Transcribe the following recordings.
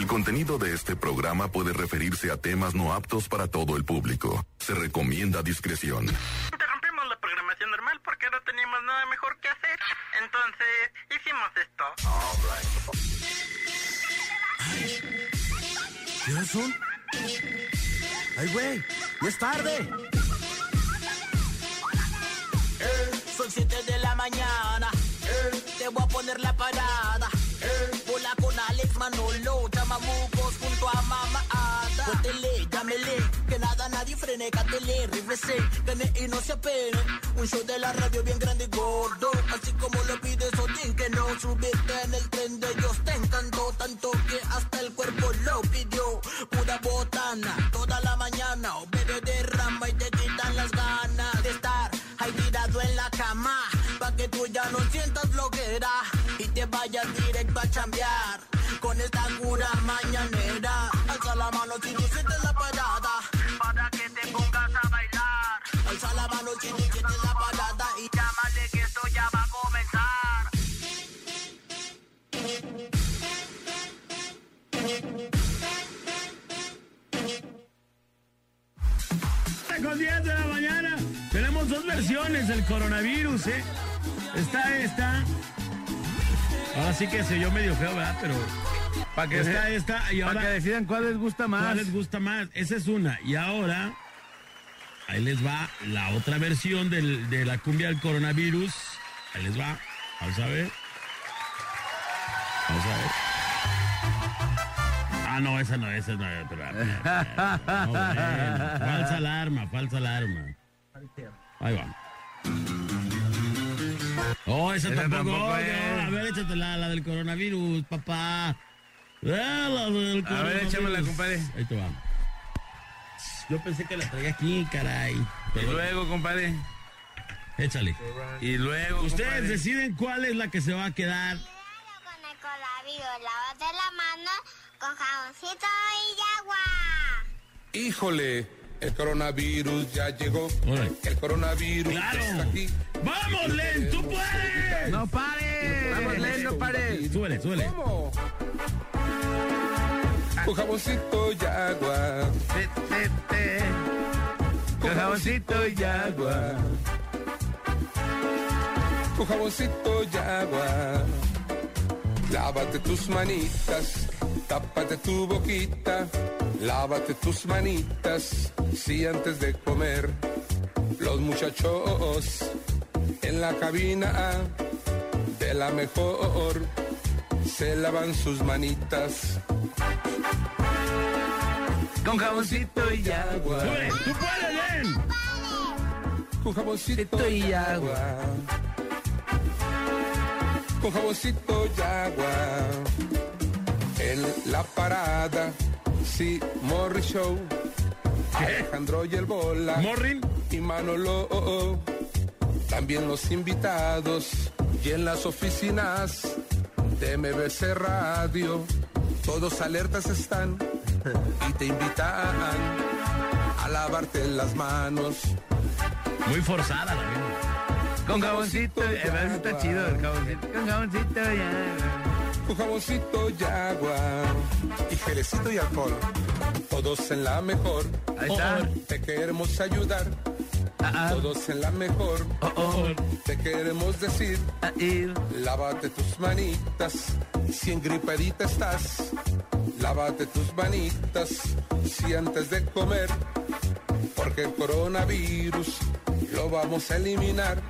El contenido de este programa puede referirse a temas no aptos para todo el público. Se recomienda discreción. Interrumpimos la programación normal porque no teníamos nada mejor que hacer. Entonces, hicimos esto. ¿Qué horas son? ¡Ay, güey! ¡Ya es tarde! Son 7 de la mañana. Te voy a poner la parada. Manolo, chamamucos junto a Mama Ada. Pótele, llámele, que nada nadie frene, cátele, rífese, gane y no se apene. Un show de la radio bien grande y gordo, así como lo pides Odín, que no subiste en el tren de ellos. Te encantó tanto que hasta el cuerpo lo pidió. Pura botana, toda la mañana, o bebé derrama y te quitan las ganas de estar ahí tirado en la cama, pa' que tú ya no sientas floquera y te vayas directo a chambear. Con esta cura mañanera, alza la mano si tú sientes la parada, para que te pongas a bailar. Alza la mano si tú sientes la parada y llámale que esto ya va a comenzar. Con 10 de la mañana. Tenemos dos versiones del coronavirus, ¿eh? Está esta. Ahora sí que se yo medio feo, ¿verdad? Pero. Para que, está se- esta y ahora. que decidan cuál les gusta más. ¿Cuál les gusta más? Esa es una. Y ahora. Ahí les va la otra versión del- de la cumbia del coronavirus. Ahí les va. Vamos a ver. Vamos a ver. Ah, no, esa no, esa no. Pero, no, bueno. falsa alarma, falsa alarma. Ahí va. Oh, esa, Esa tampoco. tampoco es. a ver, échate la, la del coronavirus, papá. La del A ver, échamela, compadre. Ahí te va. Yo pensé que la traía aquí, caray. Y Pero luego, compadre. échale. Y luego, Ustedes compadre. deciden cuál es la que se va a quedar. con el coronavirus, lávate la mano con jaboncito y agua. Híjole, el coronavirus ya llegó. El coronavirus ¡Claro! está aquí. ¡Vamos, Len! ¡Tú puedes! ¡No pare! Vamos, Len, no pare. Súbele, súbele. ¿Cómo? Con jaboncito y agua. Te, te, te. Con jaboncito y agua. Con jaboncito y agua. Lávate tus manitas, tápate tu boquita, lávate tus manitas, si antes de comer. Los muchachos en la cabina de la mejor se lavan sus manitas. Con jaboncito y agua. ¡Tú puedes! Con jaboncito y agua. Con jaboncito y agua. En la parada, sí, Morri Show. Alejandro y el Bola. Morrin. y Manolo. También los invitados y en las oficinas de MBC Radio. Todos alertas están y te invitan a lavarte las manos. Muy forzada la vida. Con jaboncito. agua. Eso está chido, el jaboncito. Con jaboncito y agua. Con jaboncito y agua y gelecito y alcohol. Todos en la mejor. Ahí está. Te queremos ayudar. Ah, ah. Todos en la mejor. Oh, oh. Te queremos decir. Ah. Lávate tus manitas, si engripadita estás. Lávate tus manitas, si antes de comer. Porque el coronavirus lo vamos a eliminar.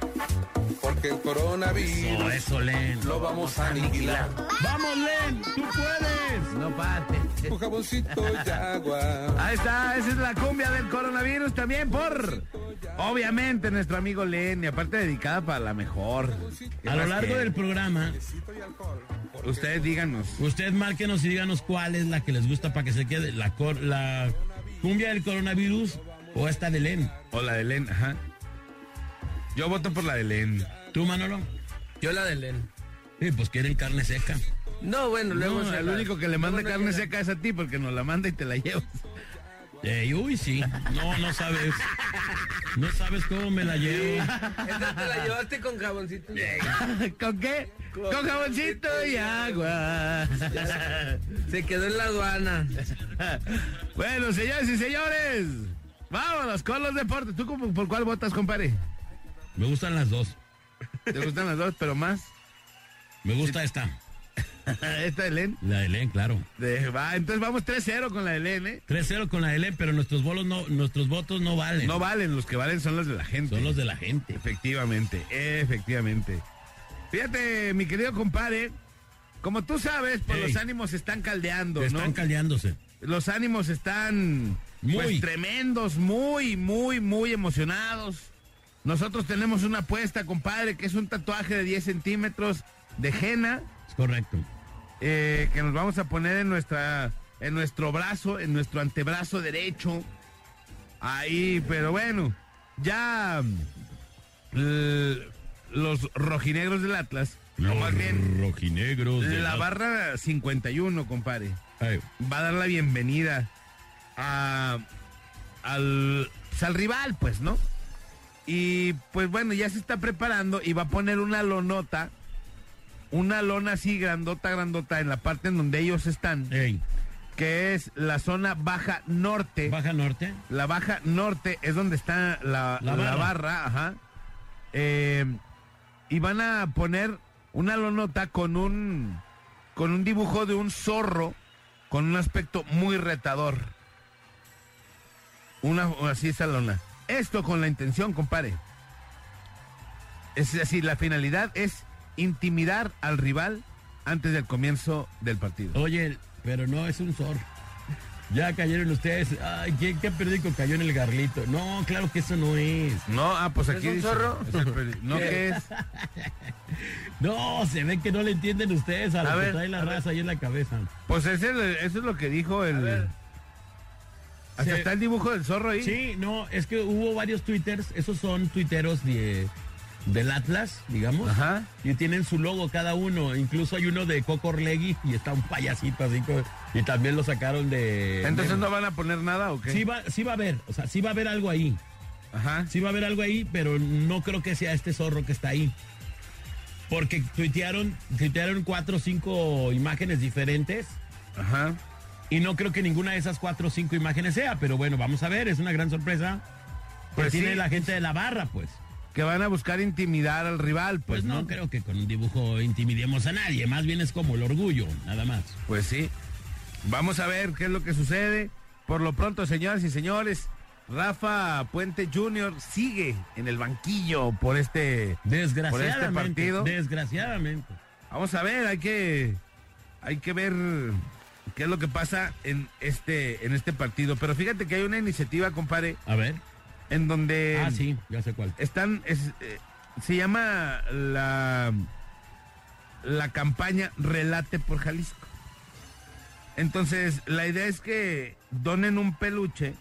Porque el coronavirus No, eso, Len. lo vamos a aniquilar. ¡Vamos, Len! ¡Tú puedes! No pare. Un jaboncito y agua. Ahí está, esa es la cumbia del coronavirus también por, obviamente, nuestro amigo Len, y aparte dedicada para la mejor. A lo largo del programa, Ustedes díganos. usted márquenos y díganos cuál es la que les gusta para que se quede. La, cor- la cumbia del coronavirus o esta de Len. O la de Len, ajá. Yo voto por la de Len. ¿Tú, Manolo? Yo la de Len. Sí, pues quieren carne seca. No, bueno, luego No, el único que le manda carne seca es a ti porque nos la manda y te la llevas. Ey, uy, sí. No, no sabes. No sabes cómo me la llevo. Esta te la llevaste con jaboncito. ¿Con qué? Con jaboncito y agua. Se quedó en la aduana. Bueno, señores y señores, vámonos con los deportes. ¿Tú por cuál votas, compadre? Me gustan las dos. ¿Te gustan las dos, pero más? Me gusta esta. Esta de Len. La de Len, claro. De- va, entonces vamos 3-0 con la de Len, ¿eh? 3-0 con la de Len, pero nuestros bolos no, nuestros votos no valen. No valen, los que valen son los de la gente. Son los de la gente. Efectivamente, efectivamente. Fíjate, mi querido compadre, como tú sabes, pues Ey. los ánimos están caldeando, Están ¿no? caldeándose. los ánimos están pues, Muy. tremendos, muy, muy, muy emocionados. Nosotros tenemos una apuesta, compadre, que es un tatuaje de 10 centímetros de henna Es correcto. eh, que nos vamos a poner en nuestra, en nuestro brazo, en nuestro antebrazo derecho. Ahí, pero bueno, ya mm, los rojinegros del Atlas, o más bien rojinegros. de la barra 51, compadre Ay, va a dar la bienvenida a, al, al rival, pues, ¿no? Y pues bueno, ya se está preparando y va a poner una lonota, una lona así grandota, grandota en la parte en donde ellos están, ey, que es la zona baja norte. Baja Norte. La baja norte es donde está la, La barra, ajá. Eh, y van a poner una lonota con un con un dibujo de un zorro con un aspecto muy retador. Una así esa lona. Esto con la intención, compadre. Es así, la finalidad es intimidar al rival antes del comienzo del partido. Oye, pero no es un zorro. Ya cayeron ustedes. Ay, ¿qué, qué periódico cayó en el garlito? No, claro que eso no es. No, ah, pues aquí un dice- zorro? es el peri- no, ¿qué es? No, se ve que no le entienden ustedes a lo A que ver, trae la raza ahí en la cabeza. Pues ese, eso es lo que dijo el. Hasta está el dibujo del zorro ahí. Sí, no, es que hubo varios twitters, esos son tuiteros de, del Atlas, digamos. Ajá. Y tienen su logo cada uno. Incluso hay uno de Coco Orlegui y está un payasito así. Y también lo sacaron de. Entonces de- no van a poner nada o qué? Sí va, sí va a haber, o sea, sí va a haber algo ahí. Ajá. Sí va a haber algo ahí, pero no creo que sea este zorro que está ahí. Porque tuitearon, tuitearon cuatro o cinco imágenes diferentes. Ajá. Y no creo que ninguna de esas cuatro o cinco imágenes sea, pero bueno, vamos a ver, es una gran sorpresa. Pues Pues tiene la gente de la barra, pues. Que van a buscar intimidar al rival, Pues pues, no, ¿no? creo que con un dibujo intimidemos a nadie, más bien es como el orgullo, nada más. Pues sí. Vamos a ver qué es lo que sucede. Por lo pronto, señoras y señores, Rafa Puente Jr. sigue en el banquillo por este. Desgraciadamente. partido. Desgraciadamente. Vamos a ver, hay que. Hay que ver qué es lo que pasa en este, en este partido. Pero fíjate que hay una iniciativa, compadre, A ver. en donde. ah, sí, ya sé cuál. están es, eh, se llama la la campaña Relate por Jalisco. Entonces, la idea es que donen un peluche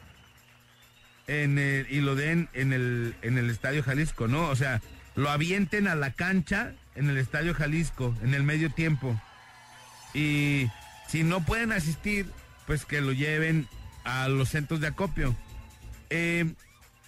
en el- y lo den en el, en el Estadio Jalisco, ¿no? O sea, lo avienten a la cancha en el Estadio Jalisco, en el medio tiempo. Y si no pueden asistir, pues que lo lleven a los centros de acopio. Eh,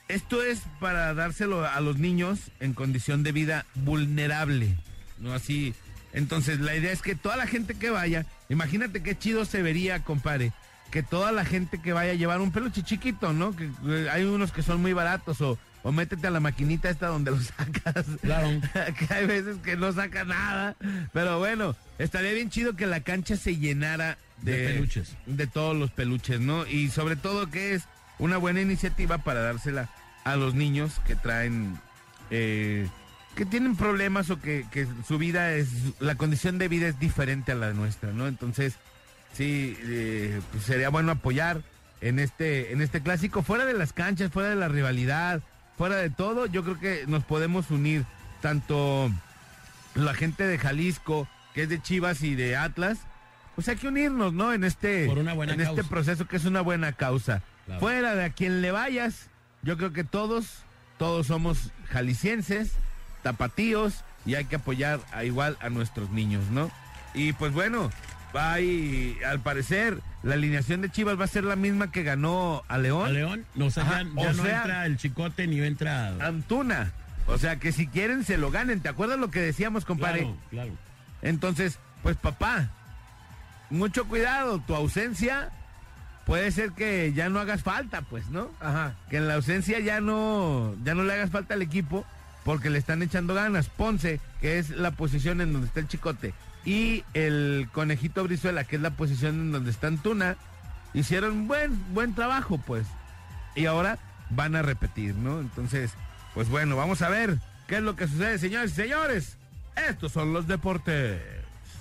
esto es para dárselo a los niños en condición de vida vulnerable, ¿no? Así. Entonces, la idea es que toda la gente que vaya, imagínate qué chido se vería, compadre, que toda la gente que vaya a llevar un peluche chiquito, ¿no? Que eh, hay unos que son muy baratos o, o métete a la maquinita esta donde lo sacas. Claro. que hay veces que no saca nada. Pero bueno, estaría bien chido que la cancha se llenara de, De peluches. De todos los peluches, ¿no? Y sobre todo que es una buena iniciativa para dársela a los niños que traen, eh, que tienen problemas o que, que su vida es, la condición de vida es diferente a la nuestra, ¿no? Entonces, sí, eh, pues sería bueno apoyar en este, en este clásico, fuera de las canchas, fuera de la rivalidad, fuera de todo, yo creo que nos podemos unir tanto la gente de Jalisco, que es de Chivas y de Atlas, pues hay que unirnos, ¿no? En este, Por una buena en este proceso que es una buena causa. Claro. Fuera de a quien le vayas, yo creo que todos, todos somos jaliscienses, tapatíos y hay que apoyar a igual a nuestros niños, ¿no? Y pues bueno, hay, al parecer, la alineación de Chivas va a ser la misma que ganó a León. A León, no, o sea, Ajá, ya, o no sea- entra el chicote ni entra. Antuna. O sea, que si quieren se lo ganen. ¿Te acuerdas lo que decíamos, compadre? Claro, claro. Entonces, pues papá, mucho cuidado, tu ausencia puede ser que ya no hagas falta, pues, ¿no? Ajá. Que en la ausencia ya no, ya no le hagas falta al equipo porque le están echando ganas. Ponce, que es la posición en donde está el chicote, y el conejito Brizuela, que es la posición en donde está Antuna, hicieron buen, buen trabajo, pues. Y ahora van a repetir, ¿no? Entonces, pues bueno, vamos a ver qué es lo que sucede, señores y señores. Estos son los deportes.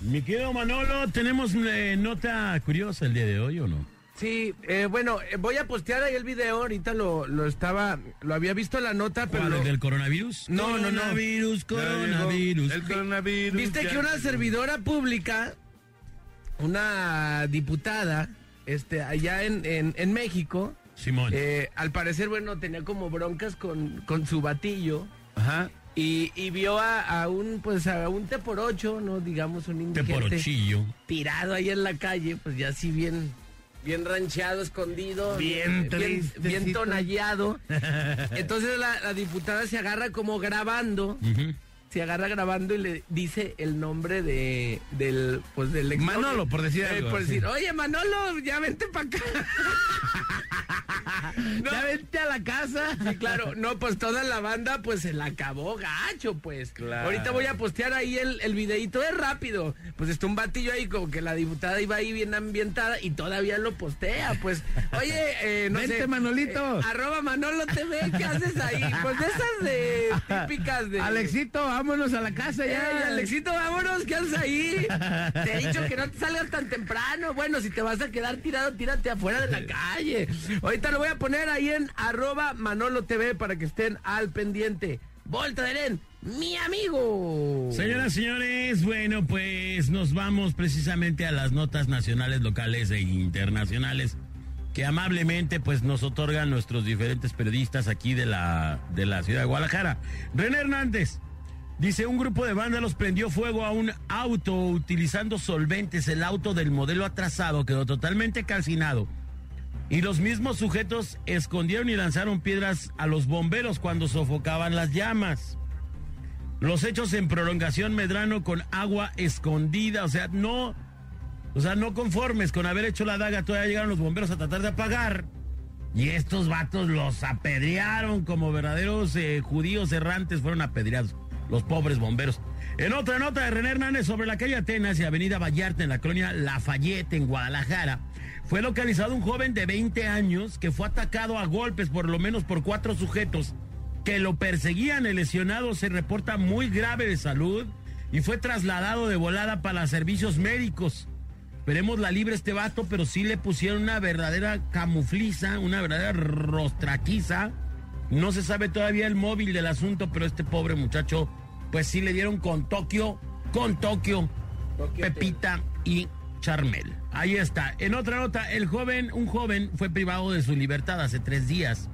Mi querido Manolo, ¿tenemos eh, nota curiosa el día de hoy o no? Sí, eh, bueno, eh, voy a postear ahí el video, ahorita lo, lo estaba, lo había visto en la nota, pero... ¿Cuál, lo- el del coronavirus? No, no, no. Coronavirus, coronavirus. El coronavirus. Viste que una servidora pública, una diputada, este, allá en, en, en México, Simón. eh, al parecer, bueno, tenía como broncas con, con su batillo Ajá. y, y vio a, a un, pues, a un te por ocho, ¿no? Digamos, un Te por indigente tirado ahí en la calle, pues ya así bien, bien rancheado, escondido, Bien bien, bien tristecito. tonallado. Entonces la, la diputada se agarra como grabando, se agarra grabando y le dice el nombre de del pues del ex Manolo, por decir Eh, algo, por sí. decir, oye Manolo, ya vente para acá. No. Ya vente a la casa. Sí, claro, no, pues toda la banda pues se la acabó gacho, pues. Claro. Ahorita voy a postear ahí el, el videito, es rápido. Pues está un batillo ahí como que la diputada iba ahí bien ambientada y todavía lo postea, pues. Oye, eh, no Vente, sé. Manolito. eh, arroba Manolo TV, ¿qué haces ahí? Pues de esas de típicas de... Alexito, vámonos a la casa Eh, ya. Alexito, vámonos, ¿qué haces ahí? Te he dicho que no te salgas tan temprano. Bueno, si te vas a quedar tirado, tírate afuera de la calle. Ahorita lo voy a poner ahí en arroba Manolo TV para que estén al pendiente. Volta Len, mi amigo. Señoras, señores, bueno, pues nos vamos precisamente a las notas nacionales, locales e internacionales que amablemente pues nos otorgan nuestros diferentes periodistas aquí de la, de la ciudad de Guadalajara. René Hernández dice, un grupo de vándalos prendió fuego a un auto utilizando solventes. El auto del modelo atrasado quedó totalmente calcinado. Y los mismos sujetos escondieron y lanzaron piedras a los bomberos cuando sofocaban las llamas. Los hechos en prolongación Medrano con agua escondida, o sea, no, o sea, no conformes con haber hecho la daga, todavía llegaron los bomberos a tratar de apagar. Y estos vatos los apedrearon como verdaderos eh, judíos errantes, fueron apedreados, los pobres bomberos. En otra nota de René Hernández sobre la calle Atenas y Avenida Vallarta en la colonia Lafayette en Guadalajara, fue localizado un joven de 20 años que fue atacado a golpes por lo menos por cuatro sujetos que lo perseguían. El lesionado se reporta muy grave de salud y fue trasladado de volada para servicios médicos. Esperemos la libre este vato, pero sí le pusieron una verdadera camufliza, una verdadera rostraquiza. No se sabe todavía el móvil del asunto, pero este pobre muchacho, pues sí le dieron con Tokio, con Tokio, Pepita y Charmel. Ahí está. En otra nota, el joven, un joven fue privado de su libertad hace tres días.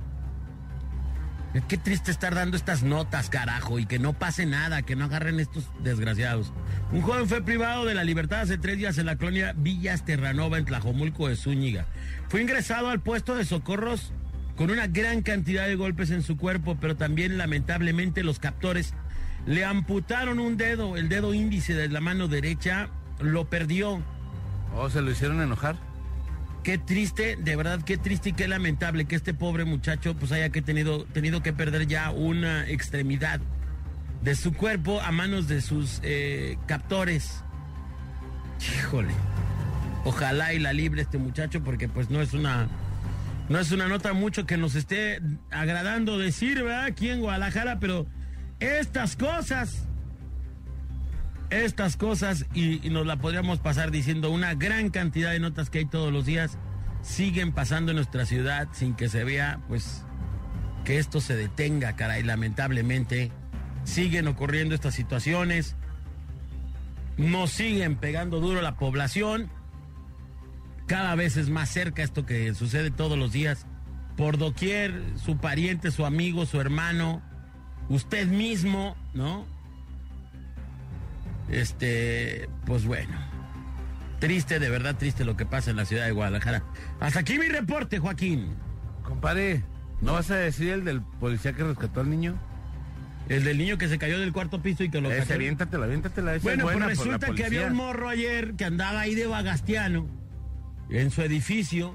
Qué triste estar dando estas notas, carajo, y que no pase nada, que no agarren estos desgraciados. Un joven fue privado de la libertad hace tres días en la colonia Villas Terranova, en Tlajomulco de Zúñiga. Fue ingresado al puesto de socorros con una gran cantidad de golpes en su cuerpo, pero también lamentablemente los captores le amputaron un dedo, el dedo índice de la mano derecha, lo perdió. Oh, se lo hicieron enojar. Qué triste, de verdad, qué triste y qué lamentable que este pobre muchacho pues haya que tenido, tenido que perder ya una extremidad de su cuerpo a manos de sus eh, captores. Híjole. Ojalá y la libre este muchacho porque pues no es una no es una nota mucho que nos esté agradando decir, ¿verdad? Aquí en Guadalajara, pero estas cosas estas cosas y, nos la podríamos pasar diciendo una gran cantidad de notas que hay todos los días siguen pasando en nuestra ciudad sin que se vea pues que esto se detenga, caray, lamentablemente. Siguen ocurriendo estas situaciones, nos siguen pegando duro la población, cada vez es más cerca esto que sucede todos los días, por doquier, su pariente, su amigo, su hermano, usted mismo, ¿no? Este, pues bueno. Triste, de verdad triste lo que pasa en la ciudad de Guadalajara. Hasta aquí mi reporte, Joaquín. Compadre, ¿no vas a decir el del policía que rescató al niño? El del niño que se cayó del cuarto piso y que lo cachó. aviéntatela, aviéntatela. esa es Bueno, pues buena la resulta que había un morro ayer que andaba ahí de Bagastiano en su edificio,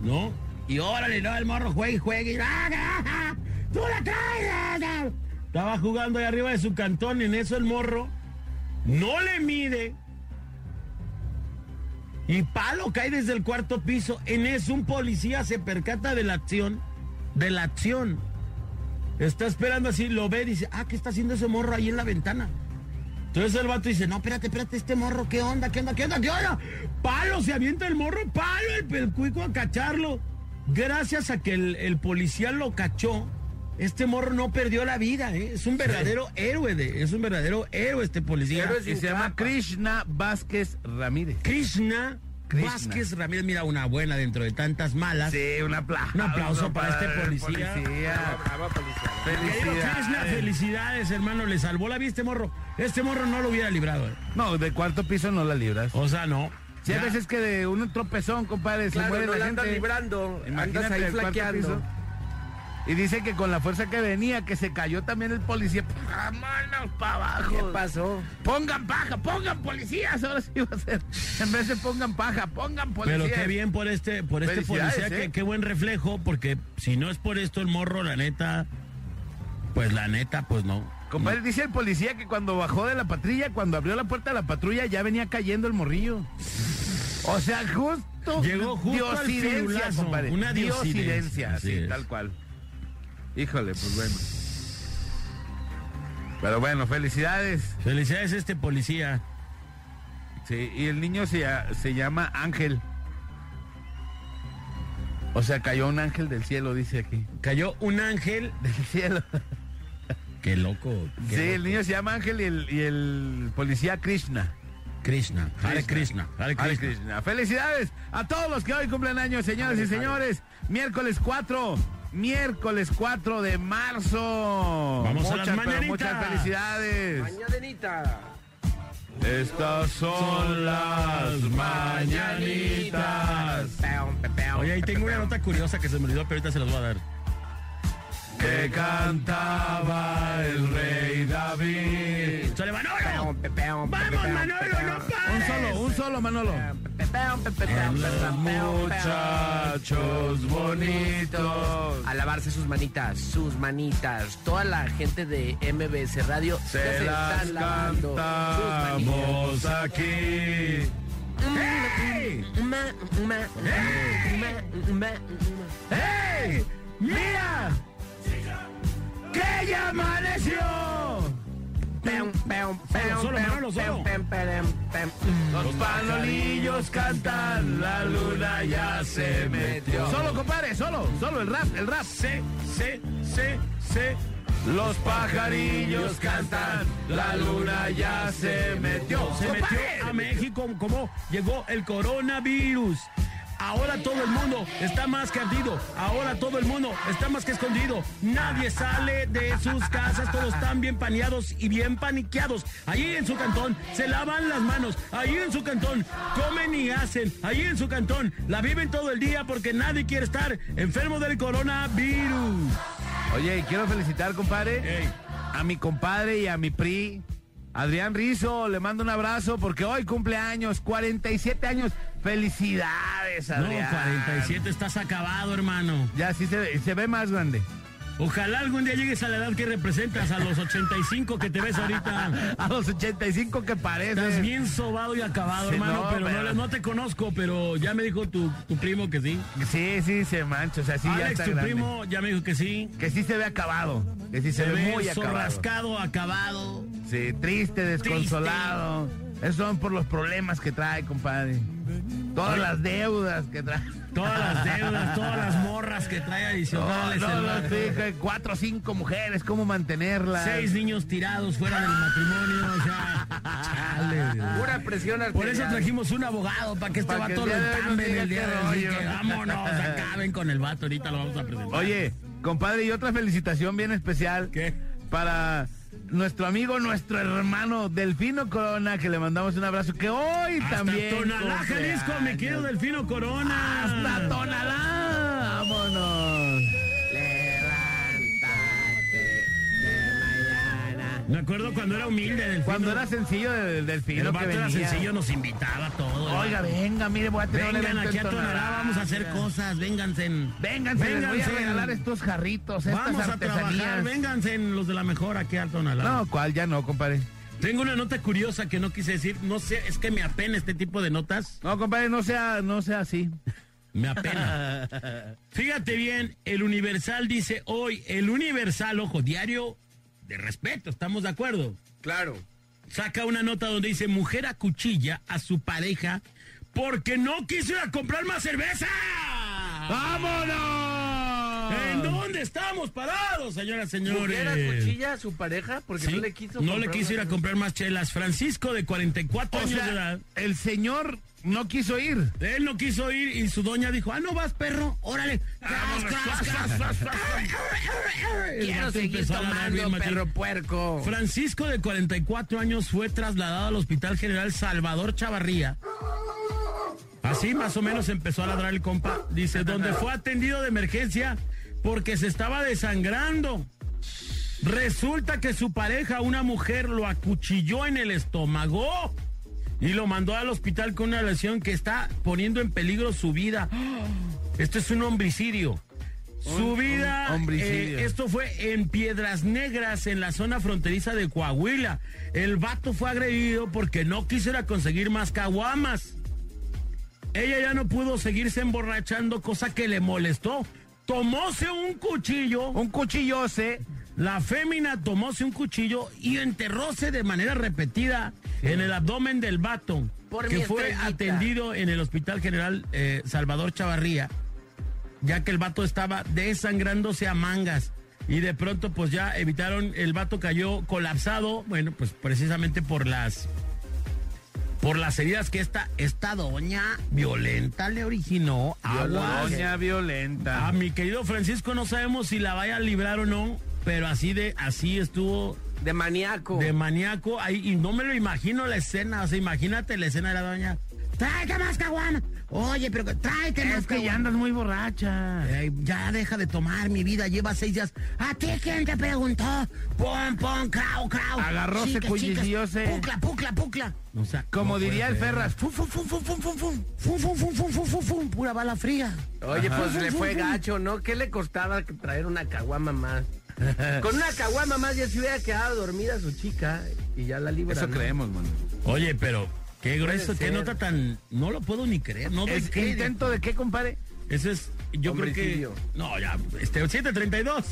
¿no? Y órale, no, el morro juegue y juegue. y, ¡ah, ah, ah! ¡Tú la traes! Estaba jugando ahí arriba de su cantón, en eso el morro no le mide. Y palo cae desde el cuarto piso. En eso un policía se percata de la acción. De la acción. Está esperando así, lo ve y dice, ah, ¿qué está haciendo ese morro ahí en la ventana? Entonces el vato dice, no, espérate, espérate, este morro, ¿qué onda? ¿Qué onda? ¿Qué onda? ¿Qué onda? Palo, se avienta el morro, palo, el, el cuico a cacharlo. Gracias a que el policía lo cachó, este morro no perdió la vida, ¿eh? Es un verdadero héroe, de, es un verdadero héroe este policía. Héroe Y se llama Krishna Vázquez Ramírez. Krishna, Krishna. Vázquez Ramírez, mira, una buena dentro de tantas malas. Sí, un aplauso. Un aplauso para este el policía. Felicidades. Querido Krishna, felicidades, hermano, le salvó la vida este morro. Este morro no lo hubiera librado. ¿eh? No, de cuarto piso no la libras. O sea, no. Si hay Ya. veces que de un tropezón, compadre, Claro, se muere no la la gente. librando, Imagínate andas ahí flaqueando. Y dice que con la fuerza que venía, que se cayó también el policía. ¡Vámonos para abajo! ¿Qué pasó? Pongan paja, pongan policías, ahora sí va a ser. En vez de pongan paja, pongan policías. Pero qué bien por este, por este policía, ¿eh? qué, qué buen reflejo, porque si no es por esto el morro, la neta, pues la neta, pues no. Compadre, dice el policía que cuando bajó de la patrulla, cuando abrió la puerta de la patrulla, ya venía cayendo el morrillo. O sea, justo. Llegó justo al diosidencia, firulazo, compadre. una diosidencia, así sí, tal cual. Híjole, pues bueno. Pero bueno, felicidades. Felicidades a este policía. Sí, y el niño se, se llama Ángel. O sea, cayó un ángel del cielo, dice aquí. Cayó un ángel. Del cielo. Qué loco. qué Sí, el niño se llama Ángel y el, y el policía Krishna. Krishna. Hare Krishna. Hare Hare Krishna. Krishna. Felicidades a todos los que hoy cumplen años, señoras y señores. Miércoles 4, miércoles 4 de marzo. Vamos a las muchas, mañanitas. muchas felicidades. Mañanita. Estas son las mañanitas Oye, ahí tengo una nota curiosa que se me olvidó, pero ahorita se las voy a dar. que cantaba el rey David. ¡Sale Manolo! ¡Vamos, Manolo, no Un solo, un solo, Manolo. Muchachos bonitos. A lavarse sus manitas, sus manitas. Toda la gente de MBS Radio ya Se las están lavando cantamos aquí. ¡Hey! ¡Hey! ¡Mira! ¡Que ya amaneció! Los panolillos cantan, la luna ya se metió. Solo, compadre, solo, solo el rap, el rap. Se, se, se, se. Los pajarillos cantan, la luna ya se metió. Se metió a México como llegó el coronavirus. Ahora todo el mundo está más que ardido. Ahora todo el mundo está más que escondido. Nadie sale de sus casas. Todos están bien paneados y bien paniqueados. Allí en su cantón se lavan las manos. Allí en su cantón comen y hacen. Allí en su cantón la viven todo el día porque nadie quiere estar enfermo del coronavirus. Oye, quiero felicitar, compadre, a mi compadre y a mi PRI, Adrián Rizo. Le mando un abrazo porque hoy cumple años, 47 años. Felicidades, No, Adrián. 47 estás acabado, hermano. Ya sí se ve, se ve más grande. Ojalá algún día llegues a la edad que representas, a los 85 que te ves ahorita. A los 85 que parece. Estás bien sobado y acabado, Sí, hermano, no, pero, pero- No, no te conozco, pero ya me dijo tu, tu primo que sí. Sí, sí, se mancha. O sea, sí, ya Alex, está tu grande. primo, ya me dijo que sí. Que sí se ve acabado. Que sí se, Se, ve, ve muy acabado. sorrascado, acabado. Sí, triste, desconsolado. Son por los problemas que trae, compadre. Todas Oye. las deudas que trae. Todas las deudas, todas las morras que trae adicionales. no, no, sí, que cuatro o cinco mujeres, ¿cómo mantenerlas? Seis niños tirados fuera del matrimonio, o sea, chale. Pura presión Por eso arterial. trajimos un abogado, para que este que vato el lo el día de hoy. que Vámonos, acaben con el vato, ahorita lo vamos a presentar. Oye, compadre, y otra felicitación bien especial ¿Qué? para nuestro amigo, nuestro hermano Delfino Corona, que le mandamos un abrazo, que hoy Hasta también. Tonalá, Jalisco, mi querido Delfino Corona. Hasta Tonalá. Vámonos. Me acuerdo cuando era humilde, Delfino. Cuando era sencillo del Delfino El que vato era venía. sencillo, nos invitaba a todo. Oiga, venga, mire, voy a tener un Vengan evento aquí en a Tonalá, vamos a hacer cosas, vénganse. En, Vénganse, les voy a Vénganse. regalar estos jarritos, estas Vamos a trabajar, artesanías. vénganse en los de la mejor aquí a Tonalá. No, ¿cuál? Ya no, compadre. Tengo una nota curiosa que no quise decir, no sé, es que me apena este tipo de notas. No, compadre, no sea, no sea así. Me apena. Fíjate bien, el Universal dice hoy, el Universal, ojo, diario de respeto, ¿estamos de acuerdo? Claro. Saca una nota donde dice, mujer acuchilla a su pareja porque no quiso ir a comprar más cerveza. ¡Vámonos! ¿En dónde estamos parados, señoras y ¿Mujer señores? cuchilla a su pareja porque Sí, no le quiso no le quiso ir a comprar más chelas. Francisco, de 44 O años de edad. el señor no quiso ir. Él no quiso ir y su doña dijo, ah, no vas, perro, órale. Quiero seguir tomando, perro puerco. Francisco, de 44 años, fue trasladado al Hospital General Salvador Chavarría. Así más o menos empezó a ladrar el compa. Dice, donde fue atendido de emergencia porque se estaba desangrando. Resulta que su pareja, una mujer, lo acuchilló en el estómago y lo mandó al hospital con una lesión que está poniendo en peligro su vida. Esto es un homicidio. Su vida, eh, esto fue en Piedras Negras, en la zona fronteriza de Coahuila. El vato fue agredido porque no quiso ir a conseguir más caguamas. Ella ya no pudo seguirse emborrachando, cosa que le molestó. Tomóse un cuchillo. Un cuchillose. La fémina tomóse un cuchillo y enterróse de manera repetida en el abdomen del vato, Por que fue atendido en el Hospital General eh, Salvador Chavarría, ya que el vato estaba desangrándose a mangas. Y de pronto, pues ya evitaron, el vato cayó colapsado, bueno, pues precisamente por las por las heridas que esta, esta doña violenta le originó. Doña violenta. A mi querido Francisco no sabemos si la vaya a librar o no, pero así de así estuvo De maníaco. de maníaco ahí y no me lo imagino la escena, o sea, imagínate la escena de la doña. Tráete más caguama. Oye, pero que- tráete más Es que ya andas muy borracha. Ey, ya deja de tomar mi vida, lleva seis días. ¿A ti quién te preguntó? Pon, pon, crau, crau. Agarróse, chicas, Pucla, pucla, pucla. O sea, Como diría el. Ferras. Fum, fum, fum, fum, fum, fum, fum. Fum, fum, fum, fum, fum, fum, fum, pura bala fría. Oye, Ajá. pues le fue gacho, ¿no? ¿Qué le costaba traer una caguama más? Con una caguama más ya se hubiera quedado dormida su chica y ya la libra. Eso ¿no? creemos, mano. Oye, pero qué grueso, qué nota tan. No lo puedo ni creer. No ¿Es crédito. intento de qué, compadre? Ese es. Yo creo que. No, ya. Este, 732.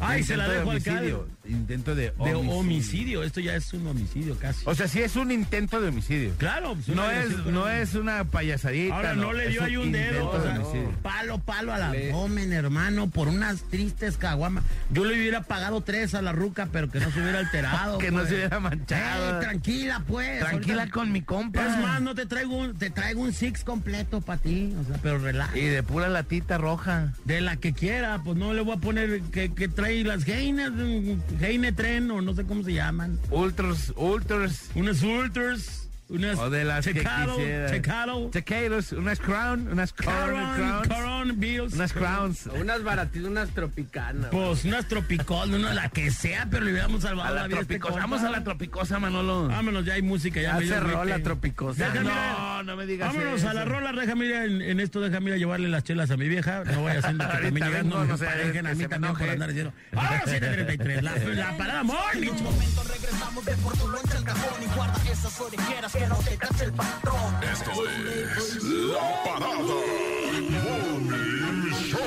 Ay, se la Intento de dejo al homicidio. caldo. Intento de De homicidio. homicidio. Esto ya es un homicidio casi. O sea, sí es un intento de homicidio. claro. pues, No es, no es una payasadita. Ahora no, le dio ahí un dedo. O de sea, homicidio. palo, palo al Le- abdomen, hermano, por unas tristes caguamas. Yo le hubiera pagado tres a la ruca, pero que no se hubiera alterado. Que no pues. se hubiera manchado. Ey, tranquila, pues. Tranquila ahorita- con mi compa. Es más, no te traigo un, te traigo un six completo para ti, o sea, pero relaja. Y de pura latita roja. De la que quiera, pues no le voy a poner que, que trae las Heine, mm, Heine Tren o no sé cómo se llaman. Ultras, ultras. Unas Ultras, unas O de las que Tecado, quisiera. Tecado, Tequeros, unas crown, unas crown, Caron Bills. unas crowns. Unas baratitas, unas tropicanas. Pues unas tropicol, una la que sea, pero le hubiéramos salvado A la la vida a este. Vamos a la tropicosa, Manolo. Vámonos, ya hay música, ya, Ya me dio cerró la tropicosa. Déjame ir No, no me digas Vámonos eso. a la rola, déjame ir en, en esto, déjame ir a llevarle las chelas a mi vieja. No voy haciendo que Ahorita también llegando me no sé, emparejen a que mí se también por andar diciendo. ¡Ah, 733! La, la parada morning. Regresamos de por tu loncha al cajón y guarda esas orejeras que no te cache el patrón. Esto es La Parada Morning Show.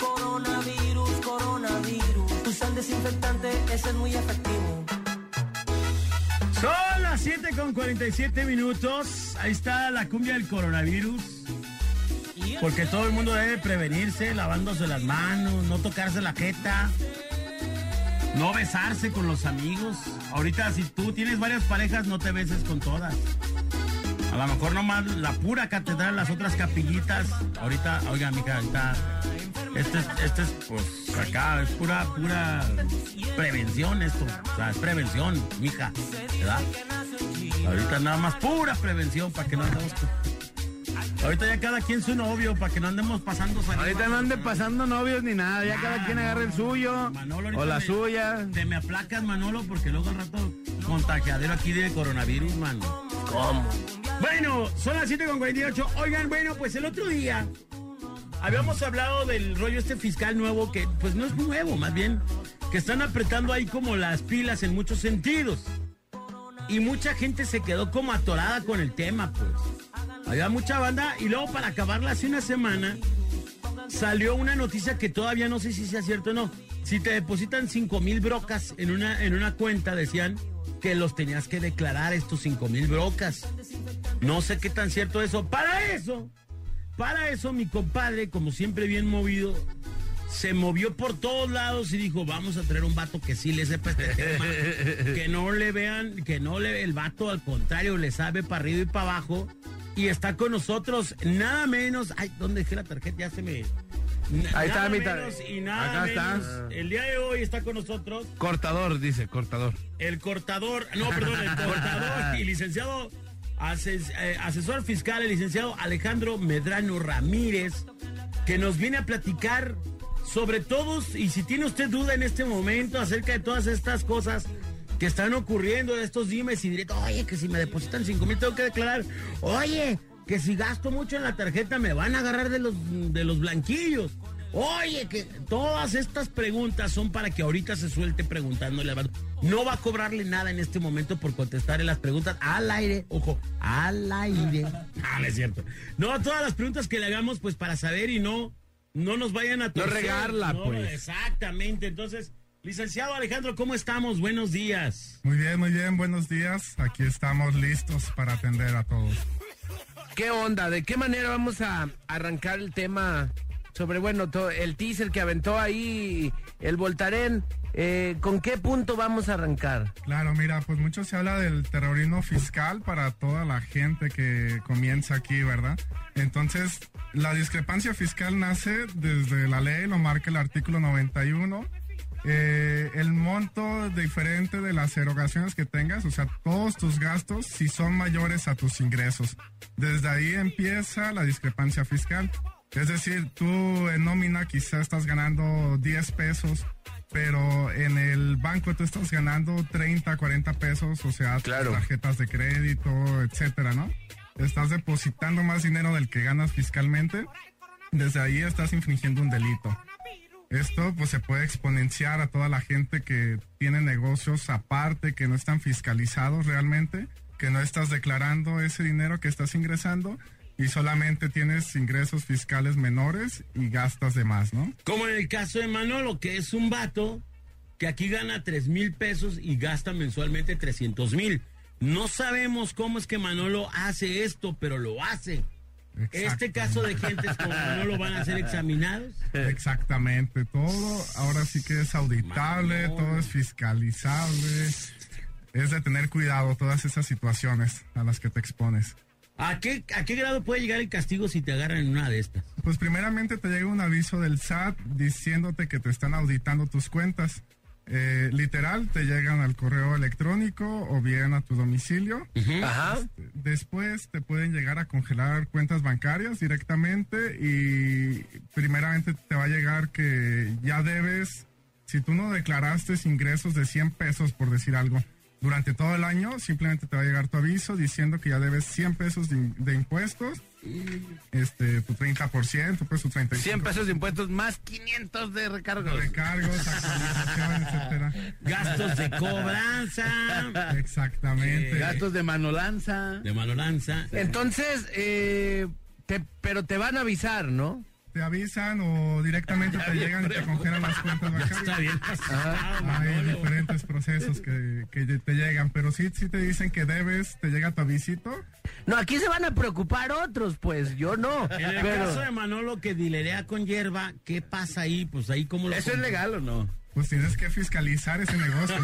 Coronavirus, coronavirus. Usa el desinfectante, ese es muy efectivo. Son las 7 con 47 minutos. Ahí está la cumbia del coronavirus. Porque todo el mundo debe prevenirse lavándose las manos, no tocarse la jeta, no besarse con los amigos. Ahorita si tú tienes varias parejas, no te beses con todas. A lo mejor nomás la pura catedral, las otras capillitas. Ahorita, oiga, mija, ahorita. Este, es- este es, pues, acá, es pura, pura prevención esto. O sea, es prevención, mija. Ahorita nada más pura prevención para que no andemos. Ahorita ya cada quien su novio, para que no andemos pasando. Ahorita no ande pasando novios ni nada, ya cada quien agarra el suyo Manolo, o la me- suya. Te me aplacas, Manolo, porque luego al rato contagiadero aquí de coronavirus, mano. ¿Cómo? Bueno, son las 7 con 48. Oigan, bueno, pues el otro día habíamos hablado del rollo este fiscal nuevo que, pues no es nuevo, más bien, que están apretando ahí como las pilas en muchos sentidos. Y mucha gente se quedó como atorada con el tema, pues. Había mucha banda y luego para acabarla hace una semana salió una noticia que todavía no sé si sea cierto o no. Si te depositan 5 mil brocas en una, en una cuenta, decían que los tenías que declarar estos 5 mil brocas. No sé qué tan cierto eso. Para eso, para eso mi compadre, como siempre bien movido, se movió por todos lados y dijo, vamos a traer un vato que sí le sepa este tema. que no le vean, que no le el vato, al contrario, le sabe para arriba y para abajo. Y está con nosotros nada menos. Ay, ¿dónde dejé la tarjeta? Ya se me. Ahí está mi menos tar- Y nada Acá está. menos, El día de hoy está con nosotros Cortador, dice, cortador. el cortador, no, perdón, el cortador y licenciado, ases- eh, asesor fiscal, el licenciado Alejandro Medrano Ramírez, que nos viene a platicar sobre todos, y si tiene usted duda en este momento acerca de todas estas cosas que están ocurriendo, estos dimes y directos, oye, que si me depositan 5 mil tengo que declarar, oye, que si gasto mucho en la tarjeta me van a agarrar de los, de los blanquillos. Oye, que todas estas preguntas son para que ahorita se suelte preguntándole al. No va a cobrarle nada en este momento por contestarle las preguntas al aire. Ojo, al aire. Ah, no es cierto. No, todas las preguntas que le hagamos, pues para saber y no, no nos vayan a torcer. regarla, No, pues. Exactamente. Entonces, licenciado Alejandro, ¿cómo estamos? Buenos días. Muy bien, muy bien, buenos días. Aquí estamos listos para atender a todos. ¿Qué onda? ¿De qué manera vamos a arrancar el tema sobre, bueno, el teaser que aventó ahí el Voltaren? Eh, ¿Con qué punto vamos a arrancar? Claro, mira, pues mucho se habla del terrorismo fiscal para toda la gente que comienza aquí, ¿verdad? Entonces, la discrepancia fiscal nace desde la ley, lo marca el artículo 91. Eh, el monto diferente de las erogaciones que tengas, o sea, todos tus gastos, si son mayores a tus ingresos. Desde ahí empieza la discrepancia fiscal. Es decir, tú en nómina quizás estás ganando 10 pesos, pero en el banco tú estás ganando 30, 40 pesos, o sea, Claro. tarjetas de crédito, etcétera, ¿no? Estás depositando más dinero del que ganas fiscalmente. Desde ahí estás infringiendo un delito. Esto pues se puede exponenciar a toda la gente que tiene negocios aparte, que no están fiscalizados realmente, que no estás declarando ese dinero que estás ingresando y solamente tienes ingresos fiscales menores y gastas de más, ¿no? Como en el caso de Manolo, que es un vato que aquí gana 3 mil pesos y gasta mensualmente 300 mil. No sabemos cómo es que Manolo hace esto, pero lo hace. Este caso de gentes como Manolo van a ser examinados. Exactamente, todo ahora sí que es auditable, todo es fiscalizable. Es de tener cuidado todas esas situaciones a las que te expones. ¿A qué, ¿A qué grado puede llegar el castigo si te agarran en una de estas? Pues primeramente te llega un aviso del SAT diciéndote que te están auditando tus cuentas. Eh, literal, te llegan al correo electrónico o bien a tu domicilio. Ajá. Después te pueden llegar a congelar cuentas bancarias directamente y primeramente te va a llegar que ya debes, si tú no declaraste ingresos de 100 pesos por decir algo, durante todo el año simplemente te va a llegar tu aviso diciendo que ya debes 100 pesos de, de impuestos, este, tu 30%, pues tu 35%. 100 pesos de impuestos más 500 de recargos. Recargos, etcétera. Gastos de cobranza, Exactamente. Gastos de manolanza. de manolanza. Entonces, eh, te- pero te van a avisar, ¿no? Te avisan o directamente te llegan y te congelan las cuentas bancarias. Está bien asustado, Hay Manolo. diferentes procesos que, que te llegan, pero sí, sí te dicen que debes, te llega tu avisito. No, aquí se van a preocupar otros, pues yo no. En el Pero- caso de Manolo que dilerea con hierba, ¿qué pasa ahí? Pues ahí cómo lo ¿Eso es legal o no? Pues tienes que fiscalizar ese negocio.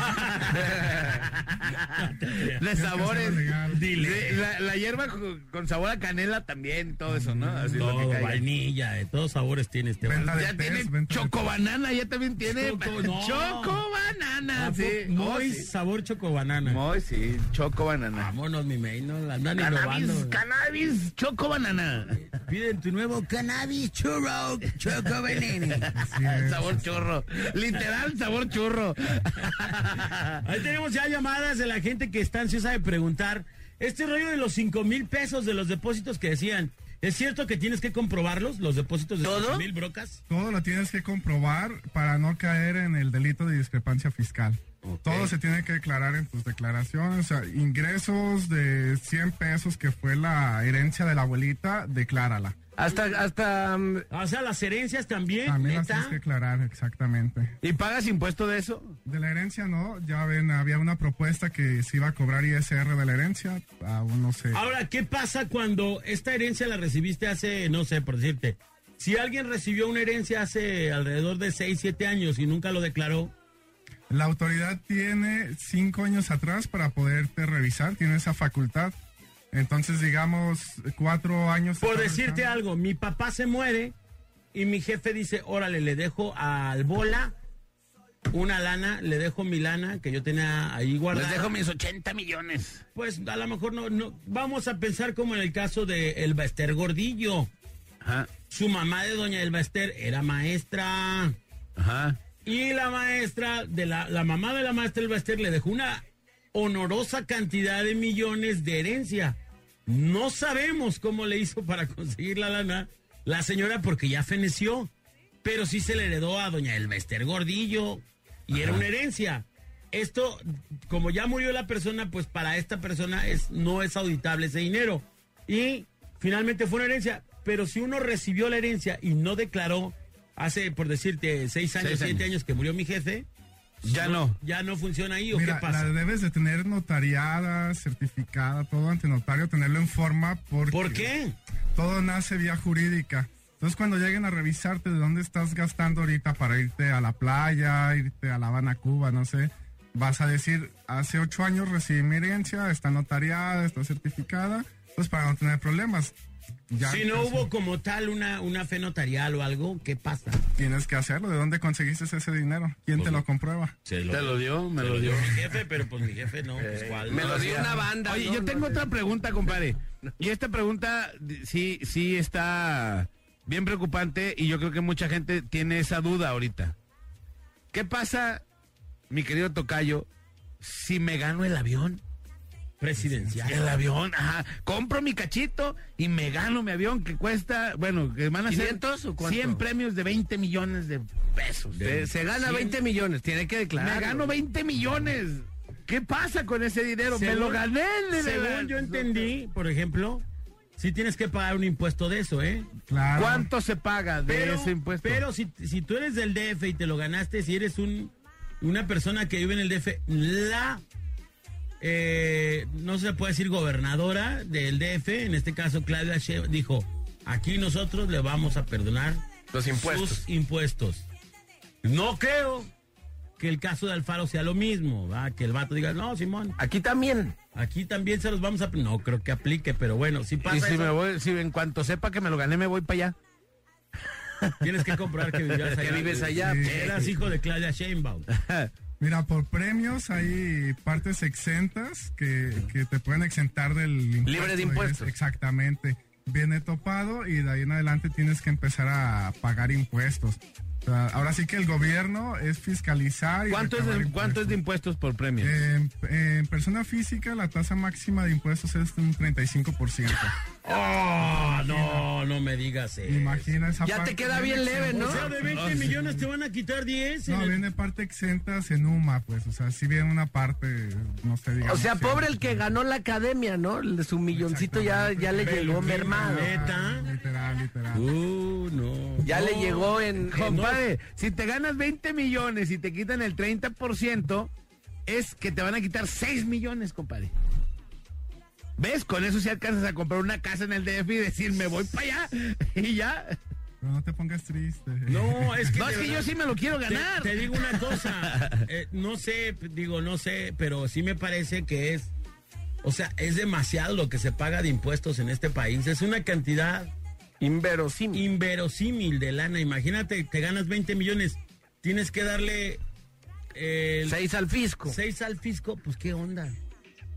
De sabores. Sí, La, la hierba con, sabor a canela también, todo eso, ¿no? Así es lo que Todo, caiga. vainilla, de todos sabores tiene este Venta de Ya test, tiene venta de choco banana, ya también tiene Choco- no. Ah, Sí, Muy Oh, sí. sabor choco banana. Muy, sí, choco banana. Vámonos, mi main, no la andan Cannabis, innovando. cannabis, choco banana. Piden tu nuevo cannabis churro, choco banana. Así es. sabor churro. Literal, sabor churro. Ahí tenemos ya llamadas de la gente que está ansiosa de preguntar. Este rollo de los cinco mil pesos de los depósitos que decían, ¿es cierto que tienes que comprobarlos, los depósitos de ¿Todo? cinco mil brocas? Todo lo tienes que comprobar para no caer en el delito de discrepancia fiscal. Todo se tiene que declarar en tus declaraciones. O sea, ingresos de 100 pesos que fue la herencia de la abuelita, declárala. Hasta, hasta, mm, O sea, las herencias también, También las tienes que declarar, exactamente. ¿Y pagas impuesto de eso? De la herencia no, ya ven, había una propuesta que se iba a cobrar ISR de la herencia, aún no sé. Ahora, ¿qué pasa cuando esta herencia la recibiste hace, no sé, por decirte, si alguien recibió una herencia hace alrededor de 6, 7 años y nunca lo declaró, La autoridad tiene cinco años atrás para poderte revisar, tiene esa facultad. Entonces, digamos, cuatro años. por decirte revisando. algo, mi papá se muere y mi jefe dice, órale, le dejo al bola una lana, le dejo mi lana que yo tenía ahí guardada. Les dejo mis 80 millones. Pues a lo mejor no, no, vamos a pensar como en el caso de Elba Ester Gordillo. Ajá, Su mamá de doña Elba Ester era maestra. ajá. Y la maestra, de la, la mamá de la maestra Elba Ester le dejó una honorosa cantidad de millones de herencia. No sabemos cómo le hizo para conseguir la lana la señora porque ya feneció. Pero sí se le heredó a doña Elba Ester Gordillo y era una herencia. Esto, como ya murió la persona, pues para esta persona es, no es auditable ese dinero. Y finalmente fue una herencia. Pero si uno recibió la herencia y no declaró hace, por decirte, seis años, Seis siete años. años que murió mi jefe, Ya no. ya no funciona ahí o Mira, qué pasa. la debes de tener notariada, certificada, todo ante notario, tenerlo en forma porque ¿Por qué? todo nace vía jurídica. Entonces, cuando lleguen a revisarte de dónde estás gastando ahorita para irte a la playa, irte a La Habana, Cuba, no sé, vas a decir, hace ocho años recibí mi herencia, está notariada, está certificada, pues para no tener problemas. Ya si no hubo como tal una, una fe notarial o algo, ¿qué pasa? Tienes que hacerlo. ¿De dónde conseguiste ese dinero? ¿Quién Pues te lo comprueba? Se Te lo dio, me lo dio. mi jefe, pero pues mi jefe no, pues cuál. me No, lo dio una banda. Oye, ¿no? yo No tengo otra pregunta, compadre. Y esta pregunta sí, sí está bien preocupante y yo creo que mucha gente tiene esa duda ahorita. ¿Qué pasa, mi querido Tocayo, si me gano el avión? Presidencial. El avión, ajá. Compro mi cachito y me gano mi avión que cuesta, bueno, que van a ser 500 o cuánto? 100 premios de 20 millones de pesos. Se, se gana 20 millones, tiene que declarar. Me gano 20 millones. ¿Qué pasa con ese dinero? me lo gané. de Según yo entendí, por ejemplo, sí tienes que pagar un impuesto de eso, ¿eh? Claro. ¿Cuánto se paga de Pero, ese impuesto? pero si, si tú eres del DF y te lo ganaste, si eres un una persona que vive en el DF, la eh, no se puede decir gobernadora del DF, en este caso Claudia Sheinbaum, dijo, aquí nosotros le vamos a perdonar Los impuestos. sus impuestos. No creo que el caso de Alfaro sea lo mismo, que el vato diga, no, Simón, Aquí también. aquí también se los vamos a... No creo que aplique, pero bueno, si pasa y si eso, me voy, si en cuanto sepa que me lo gané, me voy para allá. tienes que comprobar que vivías allá. Que vives allá. Sí. Eras hijo de Claudia Sheinbaum. Mira, por premios hay partes exentas que, que te pueden exentar del impuesto. Libre de impuestos. Exactamente. Viene topado y de ahí en adelante tienes que empezar a pagar impuestos. O sea, ahora sí que el gobierno es fiscalizar. Y ¿Cuánto es, de, ¿Cuánto es de impuestos. por premios? En, en persona física la tasa máxima de impuestos es un 35%. Oh, no, no me digas eso. Imagina esa Ya te parte. queda bien leve, ¿no? O sea, de 20 millones te van a quitar 10. en No, el- viene parte exenta en UMA, pues, o sea, sí viene una parte, no sé, digamos. O sea, pobre el que ganó la academia, ¿no? El de Su milloncito ya, ya le llegó mermado. Neta. Literal, literal. Uh, no. Ya le No. llegó en... en- Compadre, si te ganas 20 millones y te quitan el 30%, es que te van a quitar 6 millones, compadre. ¿Ves? Con eso si alcanzas a comprar una casa en el DF y decir, me voy para allá. Y ya. Pero no te pongas triste. No, es que. No, es que verdad, yo sí me lo quiero te- ganar. Te, digo una cosa. eh, no sé, digo, no sé, pero sí me parece que es. O sea, es demasiado lo que se paga de impuestos en este país. Es una cantidad Inverosímil. inverosímil de lana. Imagínate, te ganas 20 millones. Tienes que darle. eh, Seis al fisco. seis al fisco, pues qué onda.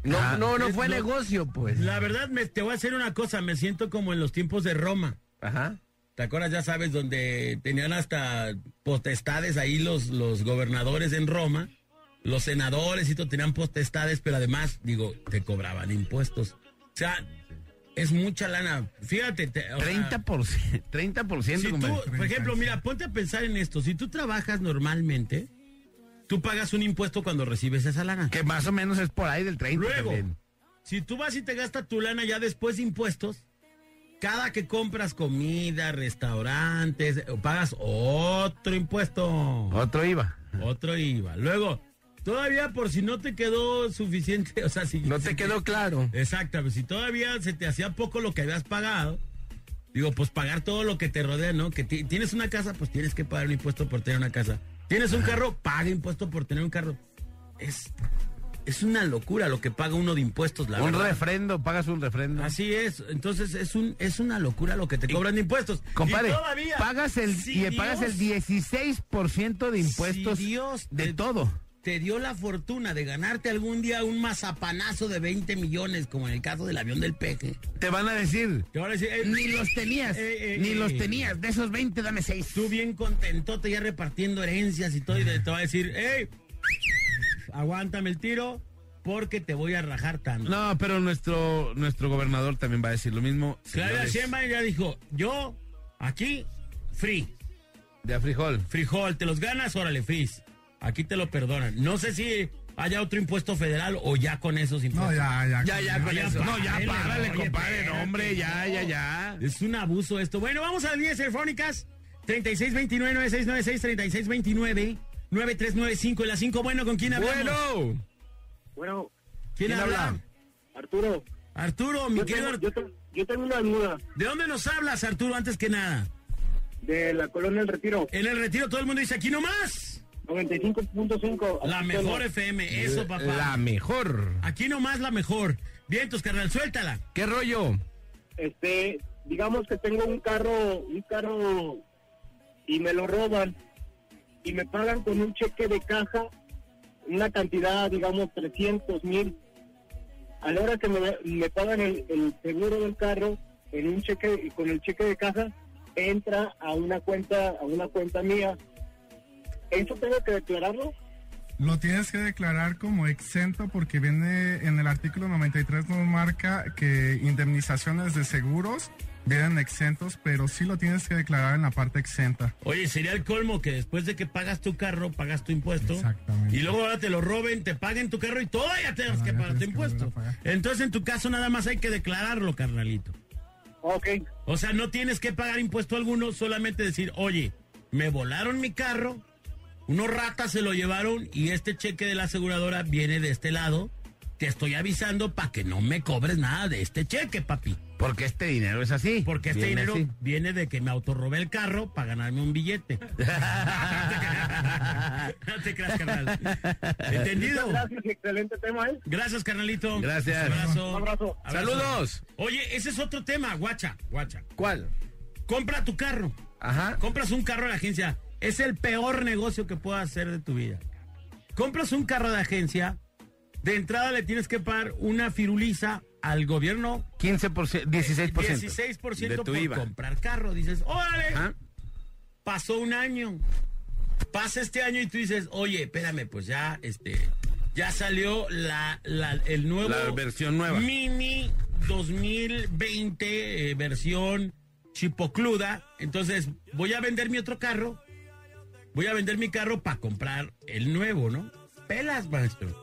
No, Ah, no, no fue lo- negocio, pues. La verdad, me, te voy a hacer una cosa. Me siento como en los tiempos de Roma. Ajá. ¿Te acuerdas? Ya sabes, donde tenían hasta potestades ahí los, los gobernadores en Roma, los senadores y todo tenían potestades, pero además, digo, te cobraban impuestos. O sea, es mucha lana. Fíjate, te- o sea, 30%, 30%, si tú, por ejemplo, 30, mira, ponte a pensar en esto. Si tú trabajas normalmente, tú pagas un impuesto cuando recibes esa lana. Que más o menos es por ahí del 30 Luego, también. si tú vas y te gastas tu lana ya después de impuestos, cada que compras comida, restaurantes, eh, pagas otro impuesto. Otro iba. Otro IVA. Luego, todavía por si no te quedó suficiente, o sea, si... No si te quedó claro. Exacto, si todavía se te hacía poco lo que habías pagado, digo, pues pagar todo lo que te rodea, ¿no? Que ti- tienes una casa, pues tienes que pagar un impuesto por tener una casa. Tienes un carro, paga impuesto por tener un carro. Es, es una locura lo que paga uno de impuestos, la un verdad. refrendo, pagas un refrendo. Así es, entonces es un es una locura lo que te cobran de impuestos. Compadre, Y todavía, pagas el si y pagas el Dios- 16% de impuestos si Dios de te- todo. Te dio la fortuna de ganarte algún día un mazapanazo de 20 millones, como en el caso del avión del peje. Te van a decir, Te van a decir, eh, ni los tenías, eh, eh, ni los tenías, de esos 20 dame 6. Tú bien contentote ya repartiendo herencias y todo, y te va a decir, hey, aguántame el tiro porque te voy a rajar tanto. No, pero nuestro, nuestro gobernador también va a decir lo mismo. Claudia Sheinbaum ya dijo, yo aquí, free. De a frijol. Frijol, ¿te los ganas? Órale, frizz. Aquí te lo perdonan. No sé si haya otro impuesto federal o ya con esos impuestos. No, ya, ya. Ya, ya, con Ya, eso. No, ya, párale, compadre. No, hombre, ya, no. ya, ya. Es un abuso esto. Bueno, vamos a las líneas telefónicas. 3629-9696, 3629-9395 y la 5. Bueno, ¿con quién hablamos? Bueno, Bueno, ¿Quién, ¿quién habla? habla? Arturo, Arturo, mi yo querido tengo, Arturo. yo, te- yo tengo una duda ¿De dónde nos hablas, Arturo, antes que nada? de la colonia del Retiro, En el retiro todo el mundo dice, aquí nomás. 95.5. La mejor. FM, eso, papá. La mejor. Aquí nomás la mejor. Vientos, carnal, suéltala. ¿Qué rollo? Este, digamos que tengo un carro, un carro y me lo roban y me pagan con un cheque de caja una cantidad, digamos, 300 mil. A la hora que me, me pagan el, el seguro del carro en un cheque, con el cheque de caja, entra a una cuenta, a una cuenta mía. ¿Eso tengo que declararlo? Lo tienes que declarar como exento porque viene en el artículo 93 nos marca que indemnizaciones de seguros vienen exentos, pero sí lo tienes que declarar en la parte exenta. Oye, sería el colmo que después de que pagas tu carro, pagas tu impuesto. Exactamente. Y luego ahora te lo roben, te paguen tu carro y todavía tengas que pagar tu impuesto. Entonces, en tu caso, nada más hay que declararlo, carnalito. Ok, O sea, no tienes que pagar impuesto alguno, solamente decir, oye, me volaron mi carro, unos ratas se lo llevaron y este cheque de la aseguradora viene de este lado. Te estoy avisando para que no me cobres nada de este cheque, papi. Porque este dinero es así. Porque este Viene dinero así. viene de que me autorrobé el carro para ganarme un billete. no te creas, carnal. ¿Entendido? gracias, excelente tema, ¿eh? Gracias, carnalito. Gracias. Un abrazo. Un abrazo. Saludos. Oye, ese es otro tema, guacha, guacha. ¿Cuál? Compra tu carro. Ajá. Compras un carro de agencia. Es el peor negocio que puedas hacer de tu vida. Compras un carro de agencia. De entrada le tienes que pagar una firuliza al gobierno 15%, 16%. 16% de tu por IVA. comprar carro. Dices, órale, pasó un año. Pasa este año y tú dices, oye, espérame, pues ya, este, ya salió la, la- el nuevo La versión nueva. Mini 2020 eh, versión chipocluda. Entonces, voy a vender mi otro carro. Voy a vender mi carro para comprar el nuevo, ¿no? Pelas, maestro.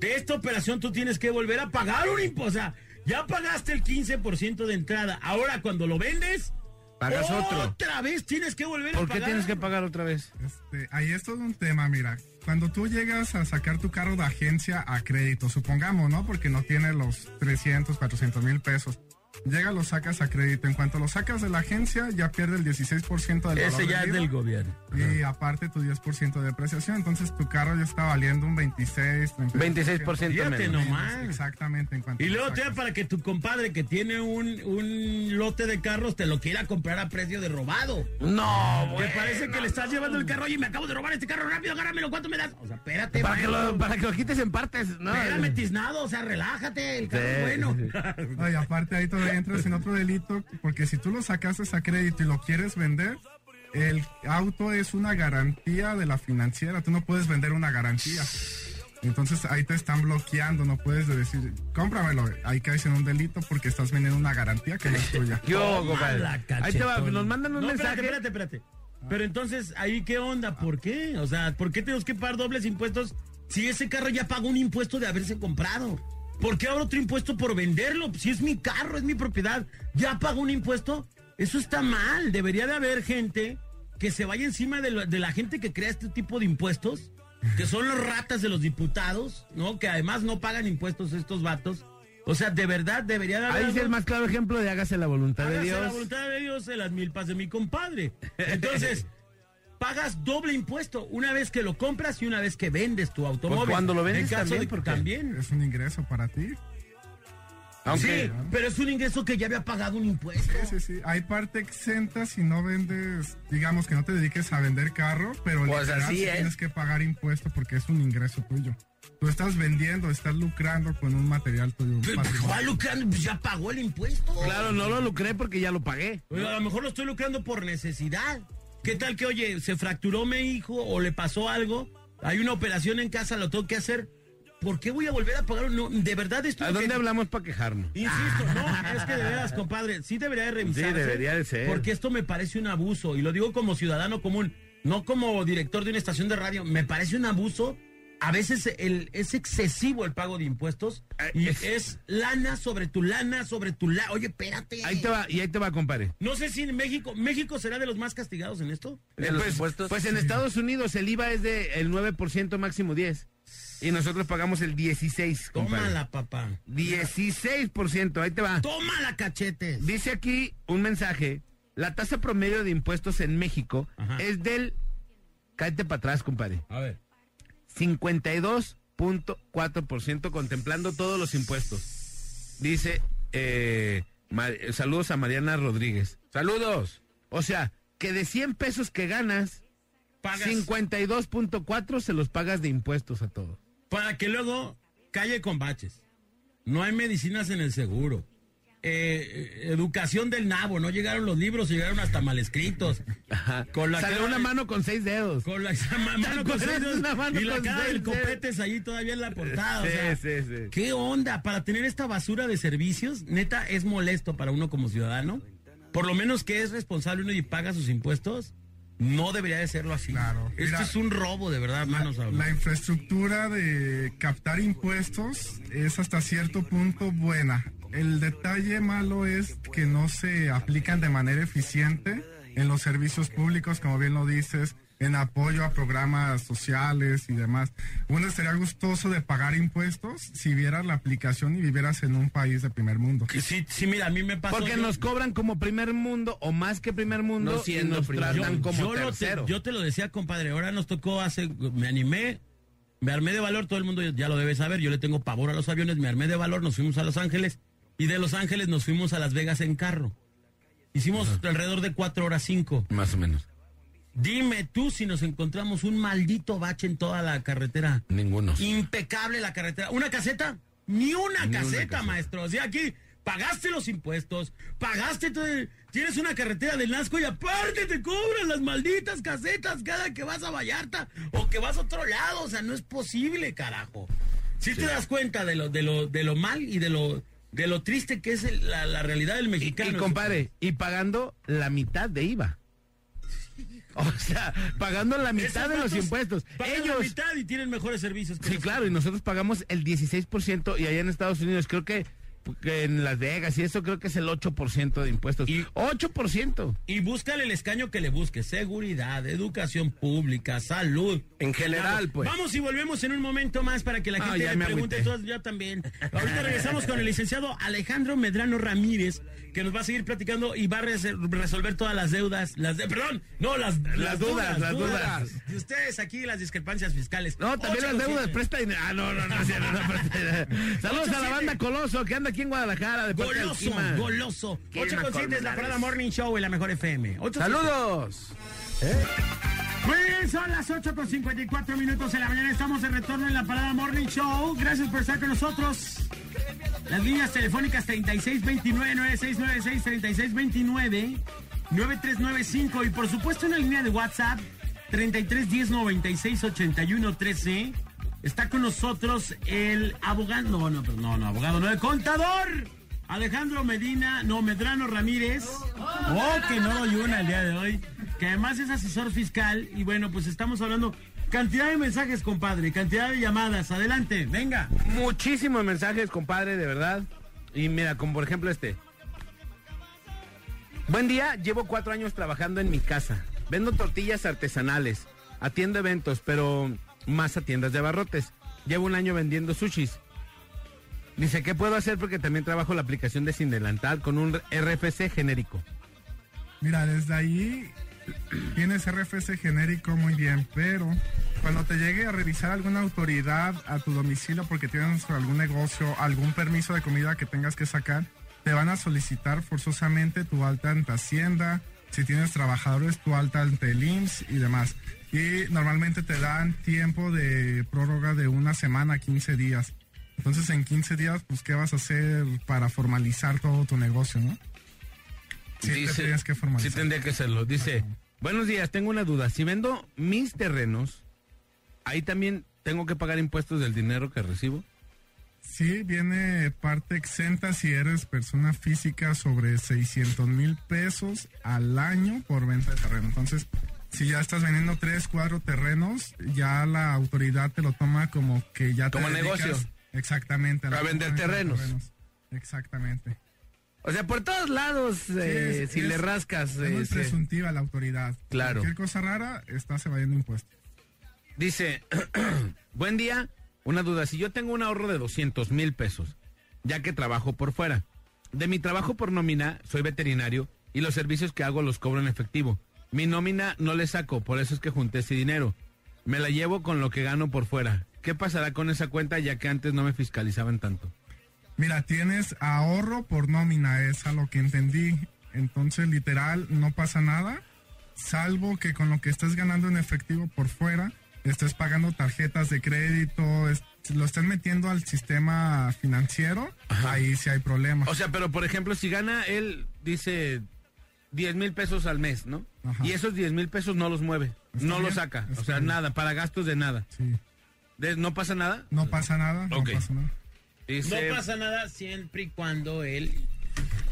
De esta operación tú tienes que volver a pagar un impuesto. O sea, ya pagaste el 15% de entrada. Ahora cuando lo vendes, Pagas otro. otra vez tienes que volver a ¿Por pagar. qué tienes que pagar otra vez? Este, ahí es todo un tema, mira. Cuando tú llegas a sacar tu carro de agencia a crédito, supongamos, ¿no? Porque no tiene los 300, 400 mil pesos. Llega, lo sacas a crédito. En cuanto lo sacas de la agencia, ya pierde el 16% del valor Ese ya es del gobierno. Y aparte tu 10% de depreciación. Entonces tu carro ya está valiendo un 26, 26% Fíjate menos. nomás. Exactamente. En cuanto Y luego te para que tu compadre que tiene un, un lote de carros te lo quiera comprar a precio de robado. No, Te parece que le estás llevando el carro y me acabo de robar este carro rápido, agárramelo, ¿cuánto me das? O sea, espérate, Para que, lo, para que lo quites en partes, ¿no? Espérame, tiznado, o sea, relájate, el carro Sí, es bueno. No, y aparte ahí todavía entras en otro delito, porque si tú lo sacaste a crédito y lo quieres vender, el auto es una garantía de la financiera, tú no puedes vender una garantía. Entonces ahí te están bloqueando, no puedes decir, cómpramelo, ahí caes en un delito porque estás vendiendo una garantía que no es tuya. Yo, compadre. Ahí te va, cachetón. nos mandan un No, mensaje. Espérate, espérate, espérate. Pero entonces, ¿ahí qué onda? ¿Por qué? O sea, ¿por qué tenemos que pagar dobles impuestos si ese carro ya pagó un impuesto de haberse comprado? ¿Por qué ahora otro impuesto por venderlo? Si es mi carro, es mi propiedad, ¿ya pagó un impuesto? Eso está mal. Debería de haber gente que se vaya encima de, lo- de la gente que crea este tipo de impuestos, que son los ratas de los diputados, ¿no? Que además no pagan impuestos estos vatos. O sea, de verdad debería de haber... Ahí es el más claro ejemplo de hágase la voluntad de Hágase Dios. la voluntad de Dios en las milpas de mi compadre. Entonces, pagas doble impuesto una vez que lo compras y una vez que vendes tu automóvil. Pues cuando lo vendes también, de- porque- también. Es un ingreso para ti. Aunque, Sí, pero es un ingreso que ya había pagado un impuesto. Sí, sí, sí. Hay parte exenta si no vendes, digamos que no te dediques a vender carro, pero Pues literal así sí es. tienes que pagar impuesto porque es un ingreso tuyo. Tú estás vendiendo, estás lucrando con un material tuyo. ¿Cuál lucrando? Pues ya pagó el impuesto. claro, no lo lucré porque ya lo pagué. Oye, a lo mejor lo estoy lucrando por necesidad. ¿Qué tal que, oye, se fracturó mi hijo o le pasó algo? Hay una operación en casa, lo tengo que hacer. ¿Por qué voy a volver a pagar? No, de verdad esto ¿A dónde que- hablamos para quejarnos? Insisto, no, es que de veras, compadre, sí debería de revisarse. Sí, debería de ser. Porque esto me parece un abuso, y lo digo como ciudadano común, no como director de una estación de radio, me parece un abuso. A veces el, es excesivo el pago de impuestos y es- es, lana sobre tu lana, sobre tu lana. Oye, espérate. Ahí te va, y ahí te va, compadre. No sé si en México, ¿México será de los más castigados en esto? Eh, pues, pues en Estados Unidos el IVA es de el 9% máximo 10. Y nosotros pagamos el 16, compadre. Tómala, papá. 16%, ahí te va. Tómala, cachetes. Dice aquí un mensaje, la tasa promedio de impuestos en México Ajá. es del cállate para atrás, compadre. A ver. 52.4% contemplando todos los impuestos. Dice, eh, saludos a Mariana Rodríguez. Saludos. O sea, que de 100 pesos que ganas, Pagas 52.4 se los pagas de impuestos a todos. para que luego calle con baches. No hay medicinas en el seguro. Eh, educación del nabo, no llegaron los libros, llegaron hasta mal escritos. Con la cara una mano con seis dedos. Con la mano con seis dedos Una mano y la con cara del copetes ahí todavía en la portada. o Sí, sea, sí, sí. ¿Qué onda? Para tener esta basura de servicios, neta, es molesto para uno como ciudadano. Por lo menos que es responsable uno y paga sus impuestos. No debería de serlo así. Claro. Esto Mira, es un robo, de verdad, manos a La infraestructura de captar impuestos es hasta cierto punto buena. El detalle malo es que no se aplican de manera eficiente en los servicios públicos, como bien lo dices, en apoyo a programas sociales y demás. Uno estaría gustoso de pagar impuestos si vieras la aplicación y vivieras en un país de primer mundo. Sí, sí, mira, a mí me pasó. Porque yo- nos cobran como primer mundo o más que primer mundo No siendo y nos primer tratan yo, como yo lo te, tercero. yo te lo decía, compadre. Ahora nos tocó hace. Me animé, me armé de valor. Todo el mundo ya lo debe saber. Yo le tengo pavor a los aviones. Me armé de valor. Nos fuimos a Los Ángeles. Y de Los Ángeles nos fuimos a Las Vegas en carro. Hicimos alrededor de cuatro horas cinco. Más o menos. Dime tú si nos encontramos un maldito bache en toda la carretera. Ninguno. Impecable la carretera. ¿Una caseta? Ni una, Ni una caseta, maestro. O sea, aquí pagaste los impuestos, pagaste todo. el- Tienes una carretera del Nasco y aparte te cobran las malditas casetas cada que vas a Vallarta o que vas a otro lado. O sea, no es posible, carajo. Si te das cuenta de lo, de lo, de lo mal y de lo, de lo triste que es el- la, la realidad del mexicano. y, compadre, y pagando la mitad de IVA. O sea, pagando la mitad de los impuestos. pagan la Ellos, mitad y tienen mejores servicios que sí, nosotros. claro, y nosotros pagamos el 16% y allá en Estados Unidos creo que en Las Vegas y eso creo que es el 8% de impuestos. Y- 8%. Y búscale el escaño que le busques. Seguridad, educación pública, salud. En general, pues. Vamos y volvemos en un momento más para que la Ah, gente ya le me pregunte todo. Yo también. Ahorita regresamos con el licenciado Alejandro Medrano Ramírez, que nos va a seguir platicando y va a res- resolver todas las deudas. Las de, perdón, no, las, las, dudas, las dudas. De ustedes aquí, las discrepancias fiscales. No, también Ocho las con deudas, presta dinero. Ah, no, no, no, no. Saludos a la banda Coloso que anda aquí en Guadalajara. De parte Goloso, Kima. goloso. Quieren 8 con 7 es la parada Morning Show en la mejor FM. Ocho, ¡Saludos! Muy bien, son las 8 con 54 minutos de la mañana. Estamos de retorno en la parada Morning Show. Gracias por estar con nosotros. Las líneas telefónicas 3629-9696, 3629-9395 y por supuesto una línea de WhatsApp 3310-9681-13. Está con nosotros el abogado, no, no, no, abogado, no, el contador. Alejandro Medina, no, Medrano Ramírez. Oh, que no doy una el día de hoy. Que además es asesor fiscal. Y bueno, pues estamos hablando cantidad de mensajes, compadre, cantidad de llamadas. Adelante, venga. Muchísimos mensajes, compadre, de verdad. Y mira, como por ejemplo este. Buen día, llevo cuatro años trabajando en mi casa. Vendo tortillas artesanales. Atiendo eventos, pero más a tiendas de abarrotes. Llevo un año vendiendo sushis. Dice, ¿qué puedo hacer? Porque también trabajo la aplicación de Sin Delantal con un RFC genérico. Mira, desde ahí tienes RFC genérico muy bien, pero cuando te llegue a revisar alguna autoridad a tu domicilio porque tienes algún negocio, algún permiso de comida que tengas que sacar, te van a solicitar forzosamente tu alta ante Hacienda, si tienes trabajadores, tu alta ante el y demás. Y normalmente te dan tiempo de prórroga de una semana, 15 días. Entonces en 15 días, pues, ¿qué vas a hacer para formalizar todo tu negocio, no? Sí, Dice- tienes que formalizar. Sí, tendría que hacerlo. Dice, buenos días, tengo una duda. Si vendo mis terrenos, ahí también tengo que pagar impuestos del dinero que recibo. Sí, viene parte exenta si eres persona física sobre 600 mil pesos al año por venta de terreno. Entonces, si ya estás vendiendo tres, cuatro terrenos, ya la autoridad te lo toma como que ya te Como dedicas negocio. Exactamente. la A vender terrenos. Exactamente. O sea, por todos lados, eh, es- si es- le rascas. Es eh, muy presuntiva la autoridad. Claro. Cualquier cosa rara, estás evadiendo impuestos. Dice, buen día, una duda. Si yo tengo un ahorro de 200 mil pesos, ya que trabajo por fuera, de mi trabajo por nómina, soy veterinario y los servicios que hago los cobro en efectivo. Mi nómina no le saco, por eso es que junté ese dinero. Me la llevo con lo que gano por fuera. ¿Qué pasará con esa cuenta ya que antes no me fiscalizaban tanto? Mira, tienes ahorro por nómina, es a lo que entendí. Entonces, literal, no pasa nada, salvo que con lo que estés ganando en efectivo por fuera, estés pagando tarjetas de crédito, lo estén metiendo al sistema financiero, ahí sí hay problemas. O sea, pero por ejemplo, si gana él, dice 10 mil pesos al mes, ¿no? Ajá. Y esos 10 mil pesos no los mueve, Está no los saca. O sea, bien. nada, para gastos de nada. Sí. De- ¿No pasa nada? No pasa nada, no pasa nada. Dice, No pasa nada siempre y cuando él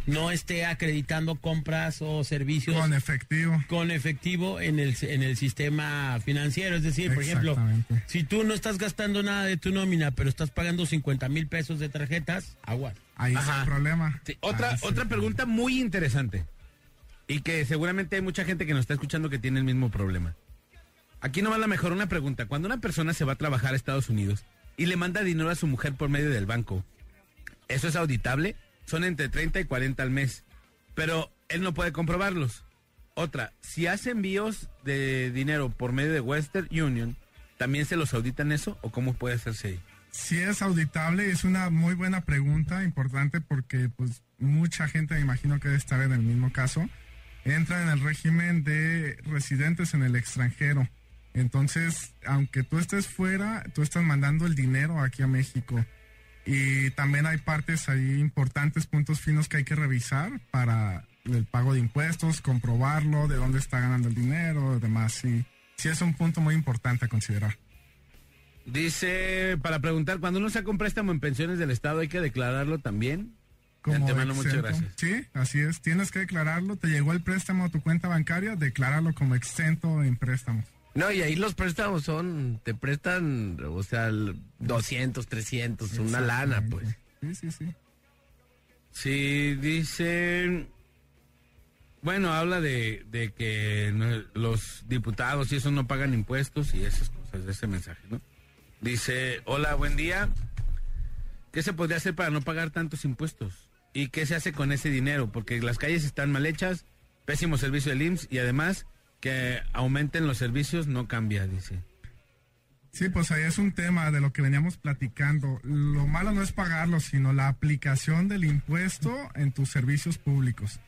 no esté acreditando compras o servicios Con efectivo. con efectivo en el, en el sistema financiero. Es decir, por ejemplo, si tú no estás gastando nada de tu nómina, pero estás pagando 50 mil pesos de tarjetas, aguas. Ahí Ajá. hay problema. Sí, otra, Ahí otra pregunta muy interesante. Y que seguramente hay mucha gente que nos está escuchando que tiene el mismo problema. Aquí no va la mejor una pregunta. Cuando una persona se va a trabajar a Estados Unidos y le manda dinero a su mujer por medio del banco, ¿eso es auditable? Son entre 30 y 40 al mes. Pero él no puede comprobarlos. Otra, si hace envíos de dinero por medio de Western Union, ¿también se los auditan eso o cómo puede hacerse ahí? Si es auditable, es una muy buena pregunta, importante porque pues mucha gente me imagino que debe estar en el mismo caso. Entra en el régimen de residentes en el extranjero. Entonces, aunque tú estés fuera, tú estás mandando el dinero aquí a México. Y también hay partes ahí importantes, puntos finos que hay que revisar para el pago de impuestos, comprobarlo, de dónde está ganando el dinero, demás. Sí, sí es un punto muy importante a considerar. Dice, para preguntar, cuando uno saca un préstamo en pensiones del Estado, ¿hay que declararlo también? De antemano, muchas gracias. Sí, así es. Tienes que declararlo. Te llegó el préstamo a tu cuenta bancaria, decláralo como exento en préstamos. No, y ahí los préstamos son, te prestan, o sea, el 200, 300, una lana, pues. Sí, sí, sí. Sí, dice... Bueno, habla de, de que los diputados y eso no pagan impuestos y esas cosas, ese mensaje, ¿no? Dice, hola, buen día. ¿Qué se podría hacer para no pagar tantos impuestos? ¿Y qué se hace con ese dinero? Porque las calles están mal hechas, pésimo servicio del IMSS y además que aumenten los servicios no cambia, dice. Sí, pues ahí es un tema de lo que veníamos platicando. Lo malo no es pagarlo, sino la aplicación del impuesto en tus servicios públicos.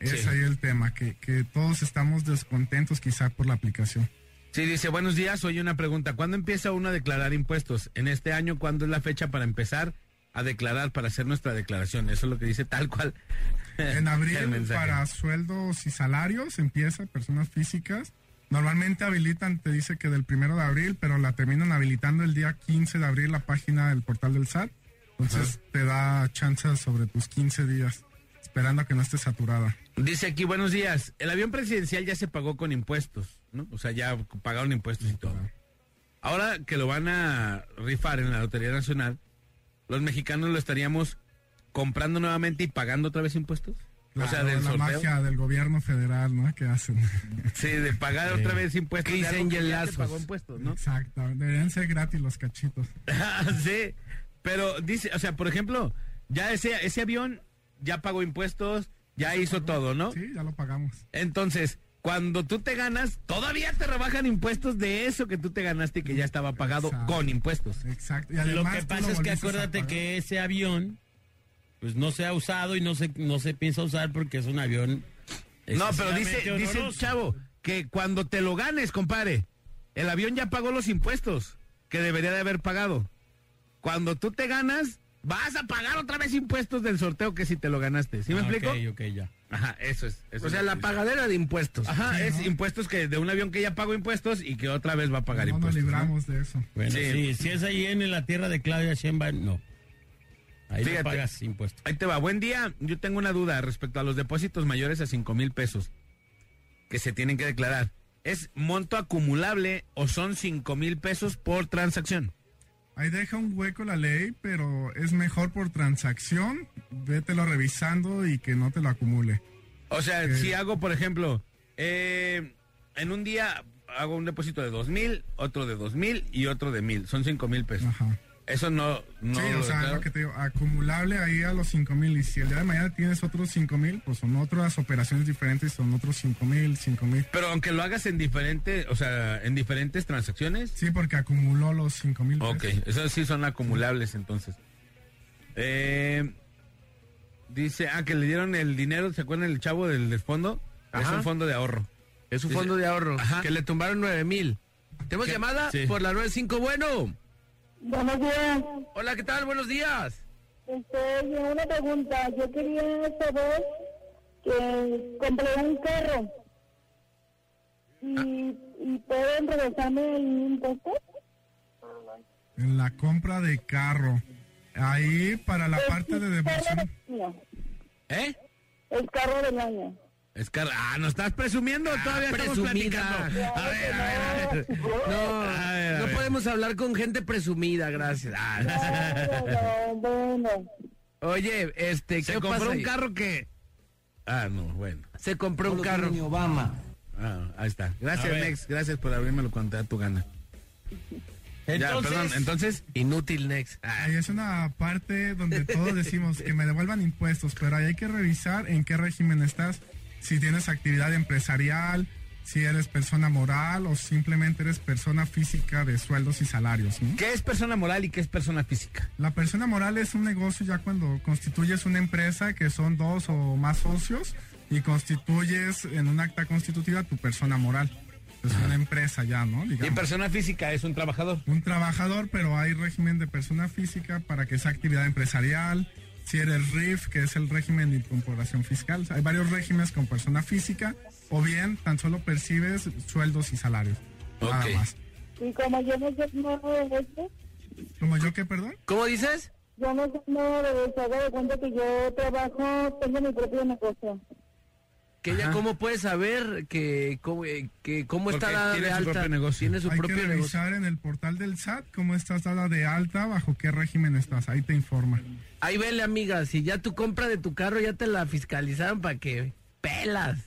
Es Sí. ahí el tema, que, que todos estamos descontentos quizá por la aplicación. Sí, dice, buenos días, oye una pregunta. ¿Cuándo empieza uno a declarar impuestos? En este año, ¿cuándo es la fecha para empezar a declarar, para hacer nuestra declaración? Eso es lo que dice tal cual. En abril para sueldos y salarios empieza, personas físicas. Normalmente habilitan, te dice que del primero de abril, pero la terminan habilitando el día 15 de abril la página del portal del SAT. Entonces te da chances sobre tus 15 días, esperando a que no esté saturada. Dice aquí, buenos días. El avión presidencial ya se pagó con impuestos, ¿no? O sea, ya pagaron impuestos y todo. Ahora que lo van a rifar en la Lotería Nacional, los mexicanos lo estaríamos comprando nuevamente y pagando otra vez impuestos. o sea, Claro, del la sorteo. magia del gobierno federal, ¿no? Que hacen. Sí, de pagar otra vez impuestos. Se Angel pagó impuestos, ¿no? Exacto, deberían ser gratis los cachitos. sí, pero dice, o sea, por ejemplo, ya ese, ese avión ya pagó impuestos, ya hizo todo, ¿no? Sí, ya lo pagamos. Entonces, cuando tú te ganas, todavía te rebajan impuestos de eso que tú te ganaste y que ya estaba pagado Exacto. con impuestos. Exacto. Y Lo que pasa lo es que acuérdate que ese avión pues no se ha usado y no se, no se piensa usar porque es un avión No, pero dice, dice el chavo que cuando te lo ganes, compadre, el avión ya pagó los impuestos que debería de haber pagado. Cuando tú te ganas, vas a pagar otra vez impuestos del sorteo que si te lo ganaste. ¿Sí me Ah, explico? Ok, ok, ya. Ajá, eso es. eso O sea, es la pagadera de impuestos. Ajá, Sí, es ¿no? impuestos que de un avión que ya pagó impuestos y que otra vez va a pagar No nos impuestos. ¿no? libramos de eso. Bueno, Sí. sí, si es ahí en la tierra de Claudia Sheinbaum, no. Ahí Fíjate. no pagas impuestos. Ahí te va. Buen día. Yo tengo una duda respecto a los depósitos mayores a cinco mil pesos que se tienen que declarar. ¿Es monto acumulable o son cinco mil pesos por transacción? Ahí deja un hueco la ley, pero es mejor por transacción. Vételo revisando y que no te lo acumule. O sea, Ok. si hago, por ejemplo, eh, en un día hago un depósito de dos mil, otro de dos mil y otro de mil. Son cinco mil pesos. Ajá. Eso no... no sí, o sea, lo que te digo, acumulable ahí a los 5 mil. Y si el día de mañana tienes otros 5 mil, pues son otras operaciones diferentes, son otros 5 mil, 5 mil. Pero aunque lo hagas en diferentes, o sea, en diferentes transacciones. Sí, porque acumuló los 5 mil. Ok, esos sí son acumulables entonces. Eh, dice, ah, que le dieron el dinero, ¿se acuerdan el chavo del, del fondo? Es un fondo de ahorro. Es un Dice- fondo de ahorro. Ajá. Que le tumbaron nueve mil. ¿Tenemos ¿Qué? llamada? Sí. Por la 95, bueno. Buenos días. Hola, ¿qué tal? Buenos días. Este, una pregunta. Yo quería saber que compré un carro y, y pueden regresarme el impuesto. En la compra de carro. Ahí para la parte de devolución. ¿Eh? El carro del año. Es que, ah, ¿no estás presumiendo? Todavía estamos presumida. platicando. A ver, a ver, a ver. No, A ver, a no ver. podemos hablar con gente presumida, gracias. Ah, Bueno, bueno. Oye, este, ¿qué Se compró pasa un ahí? carro que... Ah, no, bueno. Se compró un carro. Ah, ahí está. Gracias, A. Nex. Gracias por abrirme cuando te da tu gana. ya, Entonces, perdón. Entonces, Inútil, Next. Ahí es una parte donde todos decimos que me devuelvan impuestos, pero ahí hay que revisar en qué régimen estás, si tienes actividad empresarial, si eres persona moral o simplemente eres persona física de sueldos y salarios. ¿no? ¿qué es persona moral y qué es persona física? La persona moral es un negocio ya cuando constituyes una empresa que son dos o más socios y constituyes en un acta constitutiva tu persona moral. Es una empresa ya, ¿no? Y Digamos. persona física es un trabajador. un trabajador, pero hay régimen de persona física para que sea actividad empresarial. Si eres RIF, que es el régimen de incorporación fiscal. Hay varios regímenes con persona física, o bien tan solo percibes sueldos y salarios. Nada más. Y como yo no sé nada de esto, ¿Como yo qué, perdón? ¿Cómo dices? yo no sé nada de eso. Haga de cuenta que yo trabajo, tengo mi propio negocio. Que ella Ajá. cómo puede saber que cómo, eh, que cómo Porque está dada tiene de su alta. propio negocio. Tiene su Hay propio que negocio. revisar en el portal del SAT cómo estás dada de alta, bajo qué régimen estás. Ahí te informa. Ahí vele, amiga, si ya tu compra de tu carro ya te la fiscalizaron para que pelas.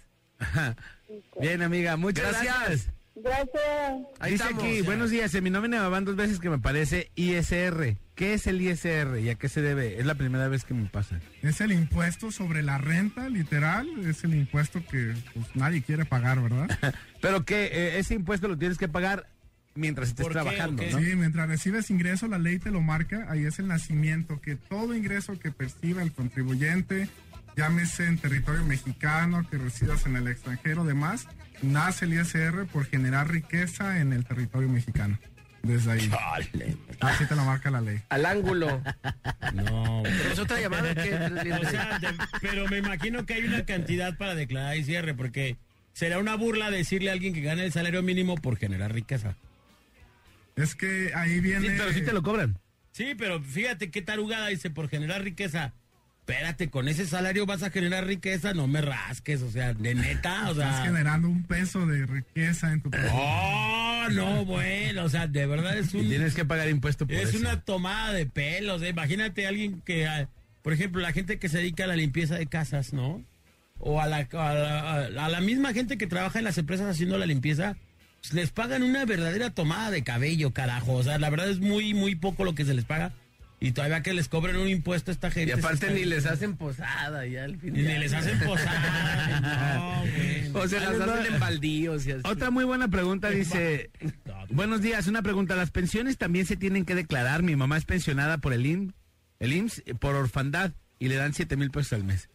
Bien, amiga, muchas Gracias. gracias. Gracias. Ahí Dice estamos. aquí, buenos días, en mi nómina me van dos veces que me parece ISR. ¿Qué es el ISR y a qué se debe? Es la primera vez que me pasa. Es el impuesto sobre la renta, literal. Es el impuesto que pues, nadie quiere pagar, ¿verdad? Pero que eh, ese impuesto lo tienes que pagar mientras estés ¿Por qué, trabajando. Sí, mientras recibes ingreso, la ley te lo marca. Ahí es el nacimiento, que todo ingreso que perciba el contribuyente, llámese en territorio mexicano, que residas en el extranjero, demás, nace el ISR por generar riqueza en el territorio mexicano. Desde ahí. Así te lo marca la ley. Al ángulo. No, güey. ¿Tenemos otra llamada o qué? O sea, de- pero me imagino que hay una cantidad para declarar ICR, porque será una burla decirle a alguien que gane el salario mínimo por generar riqueza. Es que ahí viene. Sí, pero sí te lo cobran. Sí, pero fíjate qué tarugada dice por generar riqueza. Espérate, con ese salario vas a generar riqueza, no me rasques, o sea, de neta, o Estás sea. generando un peso de riqueza en tu Oh, no, bueno, o sea, de verdad es Y un. tienes que pagar impuesto por Es eso. una tomada de pelos. ¿eh? Imagínate a alguien que, ah, por ejemplo, la gente que se dedica a la limpieza de casas, ¿no? O a la, a la, a la misma gente que trabaja en las empresas haciendo la limpieza, pues, les pagan una verdadera tomada de cabello, carajo. O sea, la verdad es muy, muy poco lo que se les paga. Y todavía que les cobren un impuesto a esta gente. Y aparte ni les hacen posada ya al final. ni les hacen posada. No, güey. O se las les va. hacen en baldíos y así. Otra muy buena pregunta dice, buenos días, una pregunta, ¿las pensiones también se tienen que declarar? Mi mamá es pensionada por el IMSS, el IMSS por orfandad y le dan 7 mil pesos al mes.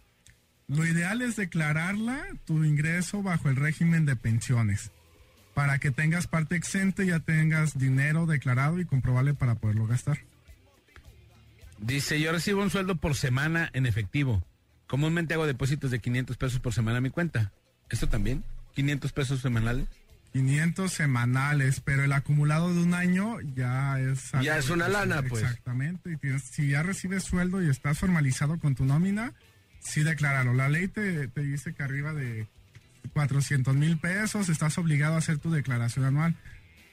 Lo ideal es declararla, tu ingreso bajo el régimen de pensiones. Para que tengas parte exenta y ya tengas dinero declarado y comprobable para poderlo gastar. Dice, yo recibo un sueldo por semana en efectivo. Comúnmente hago depósitos de 500 pesos por semana a mi cuenta. ¿Esto también? ¿500 pesos semanales? 500 semanales, pero el acumulado de un año ya es... Ya es una lana, pues. Exactamente. Y tienes- si ya recibes sueldo y estás formalizado con tu nómina, sí decláralo. La ley te, te dice que arriba de 400 mil pesos estás obligado a hacer tu declaración anual.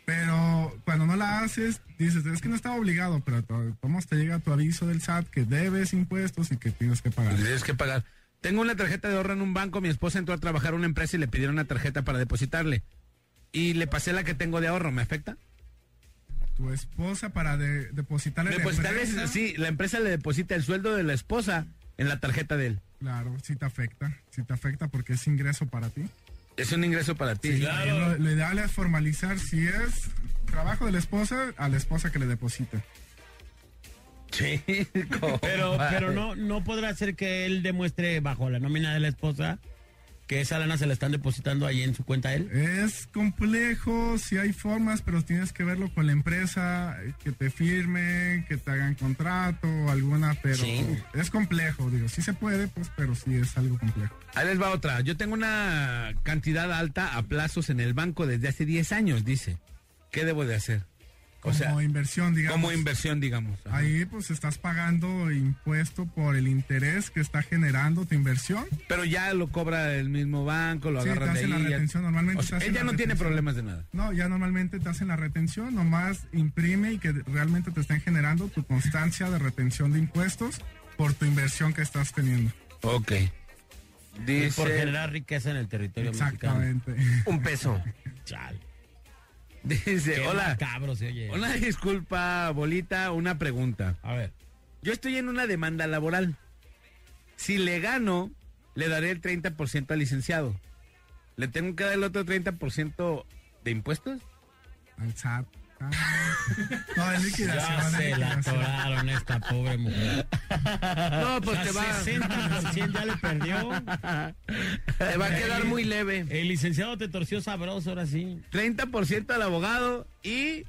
Pero cuando no la haces, dices, es que no estaba obligado, pero ¿cómo te llega tu aviso del SAT que debes impuestos y que tienes que pagar? Tienes que pagar. Tengo una tarjeta de ahorro en un banco, mi esposa entró a trabajar a una empresa y le pidieron una tarjeta para depositarle. Y le pasé la que tengo de ahorro, ¿me afecta? Tu esposa para de- depositarle la Depositarle, empresa, sí, la empresa le deposita el sueldo de la esposa en la tarjeta de él. Claro, sí te afecta, sí te afecta porque es ingreso para ti. Es un ingreso para ti. Y Lo, lo ideal es formalizar si es trabajo de la esposa a la esposa que le deposite. Sí, Pero, pero no, no podrá ser que él demuestre bajo la nómina de la esposa que esa lana se la están depositando ahí en su cuenta a él. Es complejo, sí hay formas, pero tienes que verlo con la empresa, eh, que te firmen, que te hagan contrato, alguna, pero Sí. es complejo, digo, sí se puede, pues, pero sí es algo complejo. Ahí les va otra. Yo tengo una cantidad alta a plazos en el banco desde hace 10 años, dice. ¿Qué debo de hacer? O Como sea, inversión, digamos. como inversión, digamos. Ajá. Ahí pues estás pagando impuesto por el interés que está generando tu inversión. Pero ya lo cobra el mismo banco, lo Sí, te agarran de hacen la ahí. ya- retención, normalmente O te sea, hacen ella la no tiene problemas de nada. No, ya normalmente te hacen la retención, nomás imprime y que realmente te estén generando tu constancia de retención de impuestos por tu inversión que estás teniendo. Ok. Por Dice, generar riqueza en el territorio mexicano. Exactamente. Un peso. Chale. dice, Qué hola. oye. Una disculpa, bolita, una pregunta. A ver. Yo estoy en una demanda laboral. Si le gano, le daré el 30% al licenciado. ¿Le tengo que dar el otro 30% de impuestos? Al SAT. Ah. No, es liquidación. Ya se la atoraron esta pobre mujer. No, pues O te va, 60% ya le perdió. te va a quedar muy leve. El licenciado te torció sabroso ahora sí. 30% al abogado y...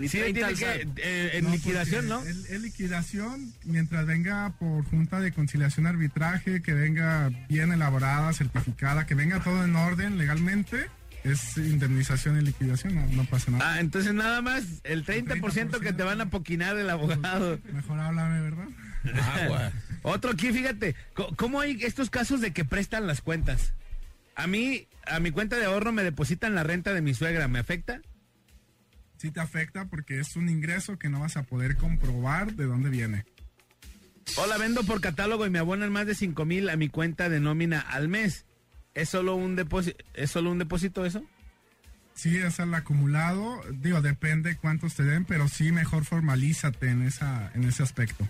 Sí, 30 tiene que, SAT. eh, en No, liquidación, ¿no? porque Es, es liquidación mientras venga por junta de conciliación arbitraje, que venga bien elaborada, certificada, que venga todo en orden legalmente, es indemnización y liquidación, no, no pasa nada. Ah, entonces nada más el 30%, que te van a poquinar el abogado. Mejor háblame, ¿verdad? Agua. Otro aquí, fíjate, ¿cómo hay estos casos de que prestan las cuentas? A mí, a mi cuenta de ahorro me depositan la renta de mi suegra, ¿me afecta? Sí te afecta porque es un ingreso que no vas a poder comprobar de dónde viene. Hola, vendo por catálogo y me abonan más de 5 mil a mi cuenta de nómina al mes. ¿Es solo un depósito, ¿es solo un depósito eso? Sí, es el acumulado. Digo, depende cuántos te den, pero sí mejor formalízate en, esa, en ese aspecto.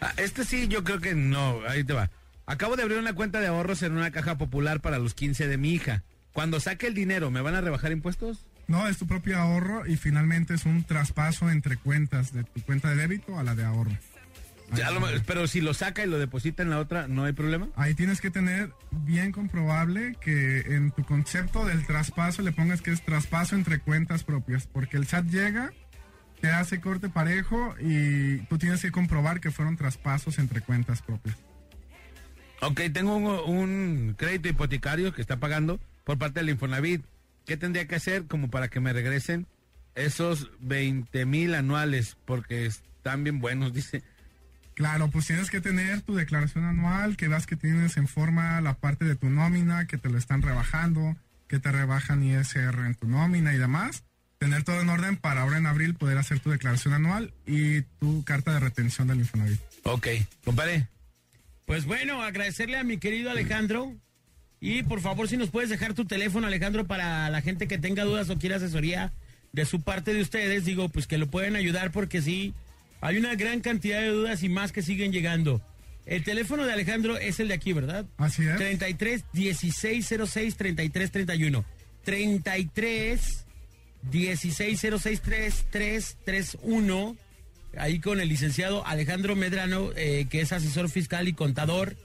Ah, este sí, yo creo que no. Ahí te va. Acabo de abrir una cuenta de ahorros en una caja popular para los 15 de mi hija. Cuando saque el dinero, ¿me van a rebajar impuestos? No, es tu propio ahorro y finalmente es un traspaso entre cuentas, de tu cuenta de débito a la de ahorro. Ya lo- pero si lo saca y lo deposita en la otra, ¿no hay problema? Ahí tienes que tener bien comprobable que en tu concepto del traspaso le pongas que es traspaso entre cuentas propias, porque el SAT llega, te hace corte parejo y tú tienes que comprobar que fueron traspasos entre cuentas propias. Ok, tengo un, un crédito hipotecario que está pagando por parte del Infonavit. ¿Qué tendría que hacer como para que me regresen esos 20 mil anuales? Porque están bien buenos, dice. Claro, pues tienes que tener tu declaración anual, que veas que tienes en forma la parte de tu nómina, que te lo están rebajando, que te rebajan ISR en tu nómina y demás. Tener todo en orden para ahora en abril poder hacer tu declaración anual y tu carta de retención del Infonavit. Ok, compadre. Pues bueno, agradecerle a mi querido Alejandro. Y por favor, si nos puedes dejar tu teléfono, Alejandro, para la gente que tenga dudas o quiera asesoría de su parte de ustedes, digo, pues que lo pueden ayudar porque sí, hay una gran cantidad de dudas y más que siguen llegando. El teléfono de Alejandro es el de aquí, ¿verdad? Así es. 33 1606 33 31. 33 1606 3331. Ahí con el licenciado Alejandro Medrano, eh, que es asesor fiscal y contador.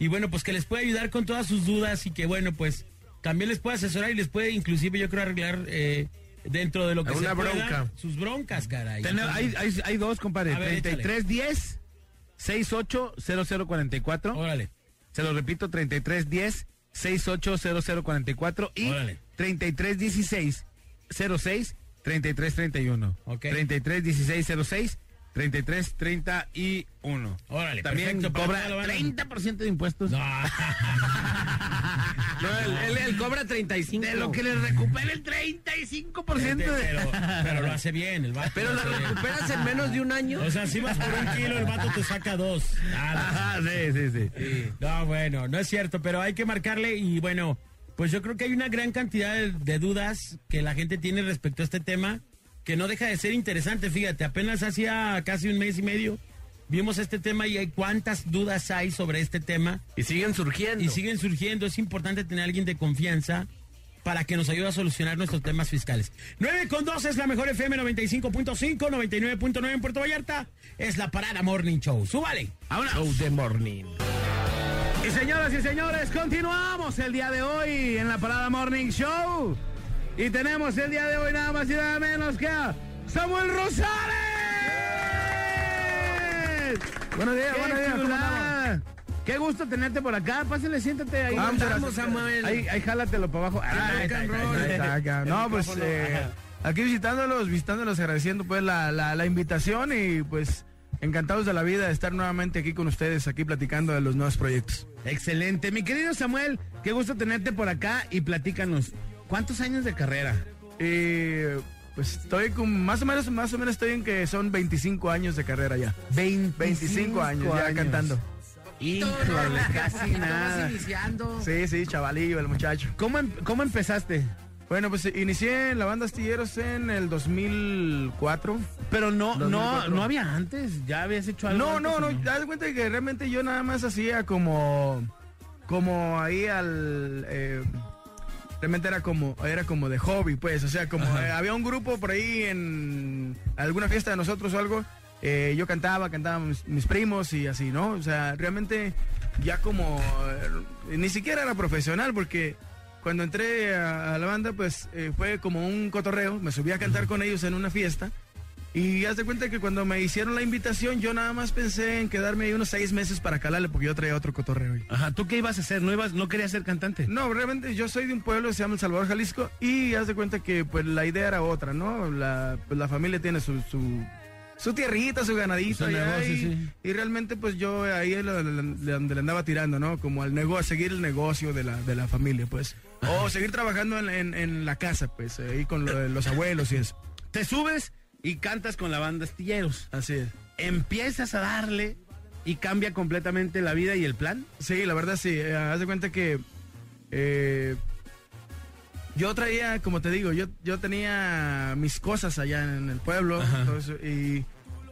Y bueno, pues que les puede ayudar con todas sus dudas y que bueno, pues también les puede asesorar y les puede inclusive yo creo arreglar eh, dentro de lo que Alguna se pueda, bronca. sus broncas, caray. Tener- hay, hay, hay dos, compadre. A ver, 3310 680044. Órale. Se lo repito, 3310 680044 y Órale. 3316 06 3331. Ok. 3316 06 3331. Órale, También perfecto, cobra lo van a- 30% de impuestos. No. No, él, él- él cobra 35. De lo que le recupera el 35%. de- pero, pero lo hace bien el vato. Pero lo bien. recuperas en menos de un año. O sea, si vas por un kilo, el vato te saca dos. Nada. Ajá, sí, sí, sí. No, bueno, no es cierto, pero hay que marcarle y bueno, pues yo creo que hay una gran cantidad de, de dudas que la gente tiene respecto a este tema que no deja de ser interesante. Fíjate, apenas hacía casi un mes y medio vimos este tema y hay cuántas dudas hay sobre este tema Y siguen surgiendo. y siguen surgiendo. Es importante tener a alguien de confianza para que nos ayude a solucionar nuestros temas fiscales. 9 con 2 es la mejor FM 95.5, 99.9 en Puerto Vallarta. Es la Parada Morning Show. Súbale. Ahora. Show de morning. Y señoras y señores, continuamos el día de hoy en la Parada Morning Show. Y tenemos el día de hoy nada más y nada menos que a Samuel Rosales. Buenos días, ¡Qué buenos días, ¿cómo! Qué gusto tenerte por acá. Pásale, siéntate ahí. Vamos, Vamos, Samuel. Ahí, ahí jálatelo para abajo. Ah, está. No, pues eh, aquí visitándolos, visitándolos, agradeciendo pues la, la, la invitación y pues encantados de la vida de estar nuevamente aquí con ustedes, aquí platicando de los nuevos proyectos. Excelente. Mi querido Samuel, qué gusto tenerte por acá y platícanos. ¿Cuántos años de carrera? Y pues estoy con, más o menos, más o menos estoy en que son 25 años de carrera ya. 25 años ya cantando. Híjole, casi nada. Iniciando. Sí, sí, chavalillo el muchacho. ¿Cómo, em- cómo empezaste? Bueno, pues inicié en la banda Astilleros en el 2004. Pero no, no, 2004. no había antes. Ya habías hecho algo. No, antes, no, ¿o no, de cuenta que realmente yo nada más hacía como, como ahí al, eh, realmente era como, era como de hobby, pues, o sea, como eh, había un grupo por ahí en alguna fiesta de nosotros o algo, eh, yo cantaba, cantaban mis, mis primos y así, ¿no? O sea, realmente ya como, eh, ni siquiera era profesional porque cuando entré a, a la banda, pues fue como un cotorreo, me subí a cantar con ellos en una fiesta. Y haz de cuenta que cuando me hicieron la invitación, yo nada más pensé en quedarme ahí unos seis meses para calarle, porque yo traía otro cotorreo. ahí. Ajá, ¿tú qué ibas a hacer? ¿No, ibas, no querías ser cantante? No, realmente yo soy de un pueblo que se llama El Salvador, Jalisco, y haz de cuenta que pues la idea era otra, ¿no? La, pues, la familia tiene su, su, su tierrita, su ganadito, Su negocio, y, sí. y realmente pues yo ahí es donde le andaba tirando, ¿no? Como al negocio, seguir el negocio de la, de la familia, pues. O seguir trabajando en, en- en la casa, pues, ahí con lo los abuelos y eso. Te subes y cantas con la banda Astilleros. Así es. Empiezas a darle y cambia completamente la vida y el plan. Sí, la verdad sí. Eh, haz de cuenta que eh, yo traía, como te digo, yo, yo tenía mis cosas allá en el pueblo. y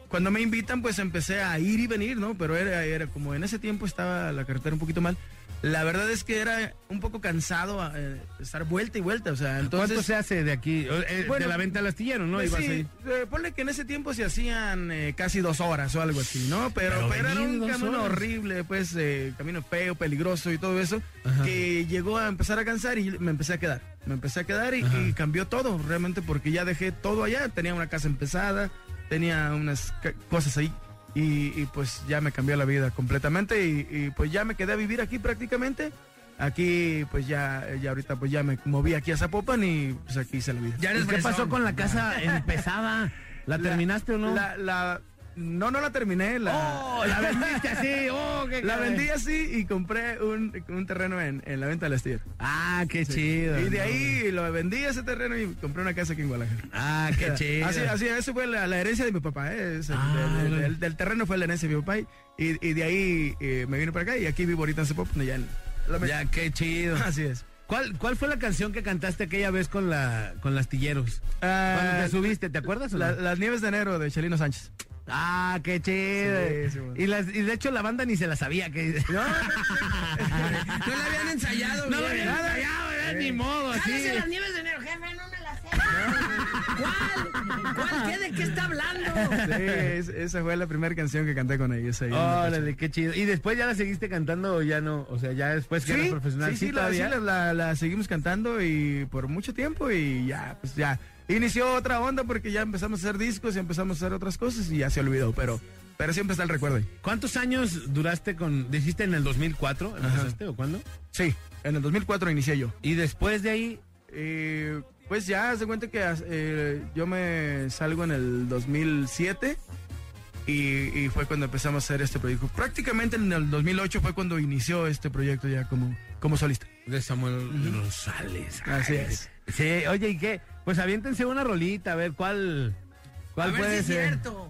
cuando me invitan, pues empecé a ir y venir, ¿no? Pero era, era como en ese tiempo estaba la carretera un poquito mal. La verdad es que era un poco cansado eh, estar vuelta y vuelta. O sea, entonces. ¿Cuánto se hace de aquí? Eh, Bueno, de la venta al astillero, ¿no? Pues sí, eh, ponle que en ese tiempo se hacían eh, casi dos horas o algo así, ¿no? Pero, Pero pero era un camino horas. horrible, pues, eh, camino feo, peligroso y todo eso, Ajá. que llegó a empezar a cansar y me empecé a quedar. Me empecé a quedar y, y cambió todo, realmente, porque ya dejé todo allá. Tenía una casa empezada, tenía unas cosas ahí. Y, y, pues ya me cambió la vida completamente y, y, pues ya me quedé a vivir aquí prácticamente. Aquí pues ya, ya ahorita pues ya me moví aquí a Zapopan y pues aquí hice la vida. Ya ¿Y eres ¿Qué pasó con la casa empezada? ¿La, terminaste o no? La, la- no, no la terminé. La, Oh, la vendiste así. Oh, qué la vendí así y compré un, un terreno en, en la venta del astillero. Ah, qué chido. Y de ¿no? ahí lo vendí ese terreno y compré una casa aquí en Guadalajara. Ah, qué chido. Así, así, eso fue la, la herencia de mi papá. ¿eh? Ese- Ah, del, del- terreno fue la herencia de mi papá y, y de ahí eh, me vine para acá y aquí vivo ahorita en Zapopan. y Ya, la- Ya, qué chido. Así es. ¿Cuál, ¿Cuál fue la canción que cantaste aquella vez con la con las tilleros? Ah, Cuando te subiste, ¿te acuerdas o no? la- las nieves de enero de Chalino Sánchez. Ah, qué chido. Sí, sí, bueno. y, las, y de hecho la banda ni se la sabía. Que... No, No la habían ensayado, No bien. habían ensayado, ni modo, así. Cállese las nieves de enero, jefe, no me la sé. ¿Cuál? ¿Cuál? ¿Qué? ¿De qué está hablando? sí, es- esa fue la primera canción que canté con ellos. ahí la Órale, qué chido. ¿Y después ya la seguiste cantando o ya no? O sea, ya después que Sí, eras profesional. sí, sí, la, la, la- la seguimos cantando y por mucho tiempo y ya, pues ya. Inició otra onda porque ya empezamos a hacer discos y empezamos a hacer otras cosas y ya se olvidó, pero, pero siempre está el recuerdo ahí. ¿Cuántos años duraste con... dijiste en el 2004? ¿Empezaste o cuándo? Sí, en el 2004 inicié yo. Y después de ahí... Eh, pues ya, se cuenta que eh, yo me salgo en el 2007 y, y fue cuando empezamos a hacer este proyecto. Prácticamente en el 2008 fue cuando inició este proyecto ya como, como solista. De Samuel Rosales. Así es. Sí, oye, ¿y qué? Pues aviéntense una rolita, a ver cuál... ¿Cuál A ver puede si es ser? cierto.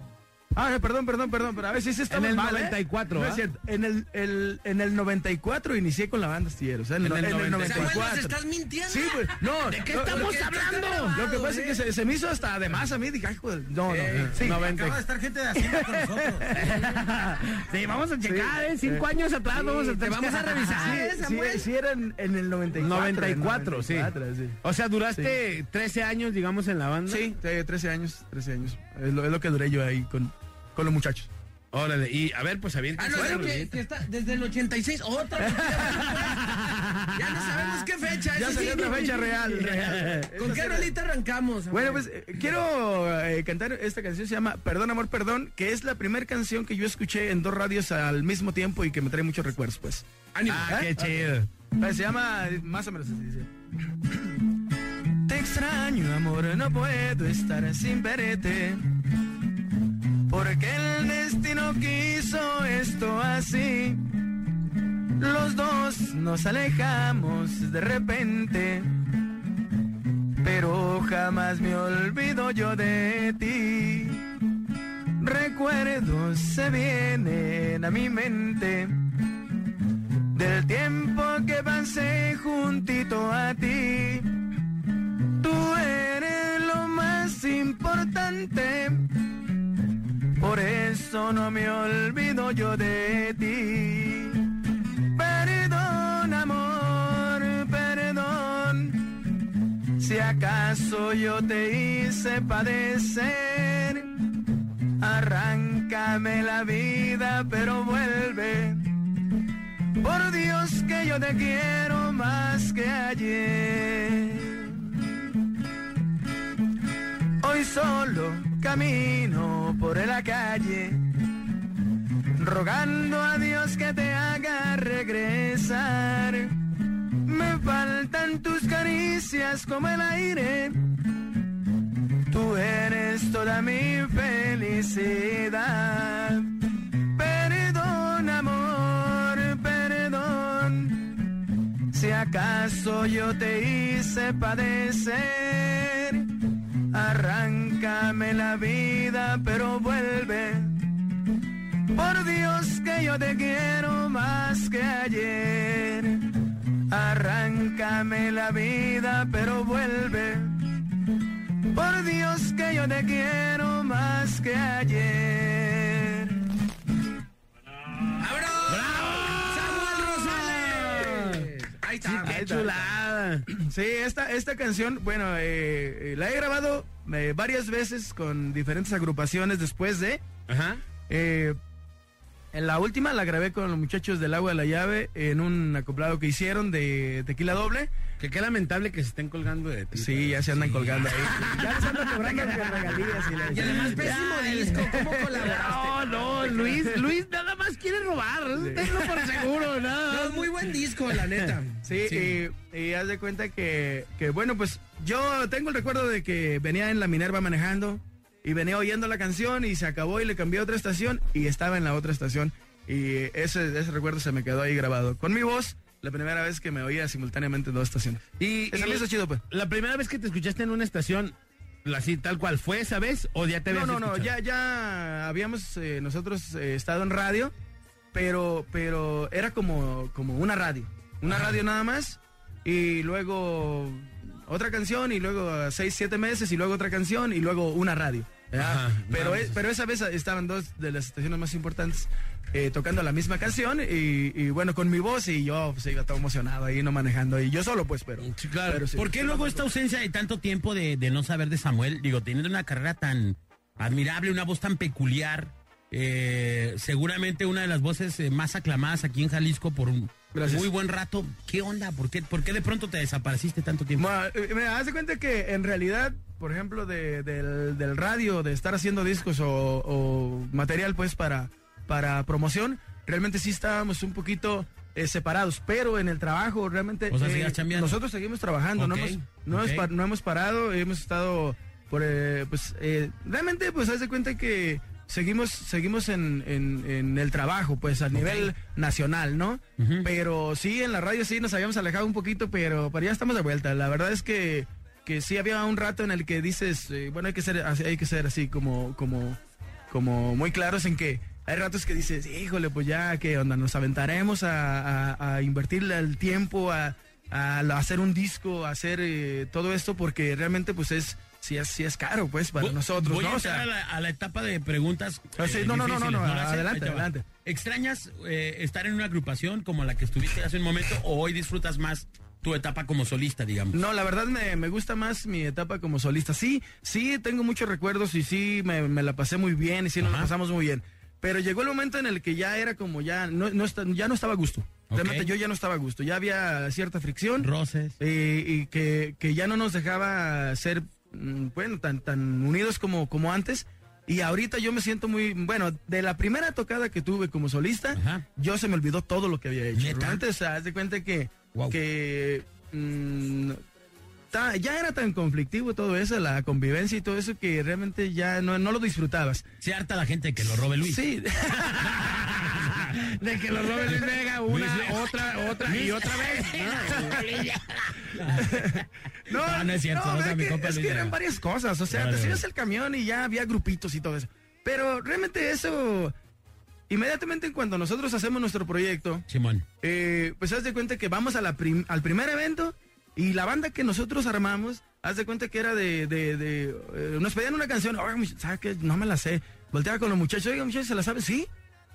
Ah, no, perdón, perdón, perdón, pero a ver si sí estamos En el mal, ¿eh? 94, No ¿ah? es cierto. En el, el- en el 94 inicié con la banda Astilleros. ¿eh? En, En el en el 94. Samuel, 94. nos estás mintiendo. Sí, pues, no. ¿De qué no, estamos que- hablando? Lo que pasa es que se, se me hizo hasta de más a mí. Dije, ay, joder, no, no. Sí, Acaba de estar gente de Hacienda con nosotros. Sí, vamos a checar, Sí. ¿eh? Cinco Eh, años atrás vamos a te vamos a revisar. ¿eh, Sí, sí, sí, era en, en el 94. 94, sí. 94, sí. O sea, duraste 13 años, digamos, en la banda. Sí, te- 13 años, 13 años. Es lo, es lo que duré yo ahí con, con los muchachos. Órale, y a ver, pues a ver. Ah, no, que, que está desde el 86. Otra. ya no sabemos qué fecha. Ya salió sí. otra fecha real. real. ¿Con qué rolita arrancamos? Bueno, pues eh, quiero eh, cantar esta canción, se llama Perdón, Amor, Perdón, que es la primera canción que yo escuché en dos radios al mismo tiempo y que me trae muchos recuerdos, pues. Ánimo. Ah, qué chido. Eh, Se llama eh, más o menos así. dice. Extraño, amor, no puedo estar sin verte. Porque el destino quiso esto así. Los dos nos alejamos de repente. Pero jamás me olvido yo de ti. Recuerdos se vienen a mi mente del tiempo que pasé juntito a ti. Por eso no me olvido yo de ti. Perdón, amor, perdón, si acaso yo te hice padecer. Arráncame la vida, pero vuelve. Por Dios que yo te quiero más que ayer. Hoy solo camino por la calle, rogando a Dios que te haga regresar. Me faltan tus caricias como el aire. Tú eres toda mi felicidad. Perdón, amor, perdón. Si ¿Acaso yo te hice padecer? Arráncame la vida, pero vuelve. Por Dios que yo te quiero más que ayer. Arráncame la vida, pero vuelve. Por Dios que yo te quiero más que ayer. ¡Samuel Rosales! Ahí está. Qué chulada. Sí, esta, esta canción, bueno, eh, eh, la he grabado eh, varias veces con diferentes agrupaciones después de. Ajá. Eh, en la última la grabé con los muchachos del Agua de la Llave en un acoplado que hicieron de tequila doble. Que qué lamentable que se estén colgando de ti. Sí, ya se andan colgando ahí. Ya les andan cobrando regalías y la- Y además, pésimo disco. ¿Cómo colaboraste? No, no, Luis, Luis nada más quiere robar. Tenlo por seguro, nada. No, muy buen disco, la neta. Sí, Y, y haz de cuenta que, que, bueno, pues yo tengo el recuerdo de que venía en la Minerva manejando y venía oyendo la canción y se acabó y le cambié a otra estación y estaba en la otra estación. Y ese, ese recuerdo se me quedó ahí grabado. Con mi voz, la primera vez que me oía simultáneamente en dos estaciones. Y, Eso me hizo chido, pues. La primera vez que te escuchaste en una estación, así tal cual, ¿fue esa vez o ya te No, habías no, no, escuchado? ya, ya habíamos eh, nosotros eh, estado en radio, pero, pero era como, como una radio. Una radio nada más, y luego otra canción, y luego seis, siete meses, y luego otra canción, y luego una radio. Pero, es- pero esa vez estaban dos de las estaciones más importantes eh, tocando la misma canción, y, y bueno, con mi voz, y yo pues, iba todo emocionado ahí, no manejando, y yo solo pues, pero... Sí, claro. pero sí. ¿Por qué luego esta ausencia de tanto tiempo de, de no saber de Samuel? Digo, teniendo una carrera tan admirable, una voz tan peculiar, eh, seguramente una de las voces eh, más aclamadas aquí en Jalisco por un Gracias. muy buen rato. ¿Qué onda? ¿Por qué, ¿Por qué de pronto te desapareciste tanto tiempo? Ma- eh, Me das de cuenta que en realidad, por ejemplo, de- del, del radio, de estar haciendo discos o, o material pues para, para promoción, realmente sí estábamos un poquito eh, separados, pero en el trabajo realmente O sea, eh, nosotros seguimos trabajando, no, hemos, no, hemos no hemos parado, hemos estado por eh, pues eh, realmente pues haz de cuenta que seguimos seguimos en, en- en el trabajo pues a nivel nacional no pero sí en la radio sí nos habíamos alejado un poquito pero pero ya estamos de vuelta. La verdad es que que sí había un rato en el que dices eh, bueno hay que ser así- hay que ser así como como como muy claros en que hay ratos que dices, híjole, pues ya, ¿qué onda? Nos aventaremos a, a- a invertirle el tiempo, a, hacer un disco, a hacer eh, todo esto, porque realmente pues es, sí es, sí es caro, pues, para Voy- nosotros, Voy ¿no? a O entrar sea, a, la, a la etapa de preguntas. Ah, sí, eh, no, no, no, no, no, adelante, adelante. ¿Extrañas eh, estar en una agrupación como la que estuviste hace un momento o hoy disfrutas más tu etapa como solista, digamos? No, la verdad me, me gusta más mi etapa como solista. Sí, sí, tengo muchos recuerdos y sí, me, me la pasé muy bien y sí, nos la pasamos muy bien. Pero llegó el momento en el que ya era como ya no, no está- ya no estaba a gusto. Realmente yo ya no estaba a gusto. Ya había cierta fricción. Roces. eh, y que, que ya no nos dejaba ser, mm, bueno, tan, tan unidos como, como antes. Y ahorita yo me siento muy, bueno, de la primera tocada que tuve como solista, Ajá. yo se me olvidó todo lo que había hecho. ¿Neta? Realmente, o sea, haz de cuenta que, Wow. que mm, ta- ya era tan conflictivo todo eso, la convivencia y todo eso, que realmente ya no, no lo disfrutabas. Se harta la gente que lo robe Luis. Sí. De que lo robe Luis Vega una, Luis otra, otra y otra vez. No, no es cierto, No, o sea, mi que- es que eran varias cosas. O sea, Vale, te subías el camión y ya había grupitos y todo eso. Pero realmente eso, inmediatamente cuando nosotros hacemos nuestro proyecto, Simón. eh, pues haz de cuenta que vamos a la prim- al primer evento y la banda que nosotros armamos, haz de cuenta que era de, de, de, eh, nos pedían una canción, oiga, much- ¿sabe qué? No me la sé. Volteaba con los muchachos, oiga, muchachos, ¿se la sabe? Sí.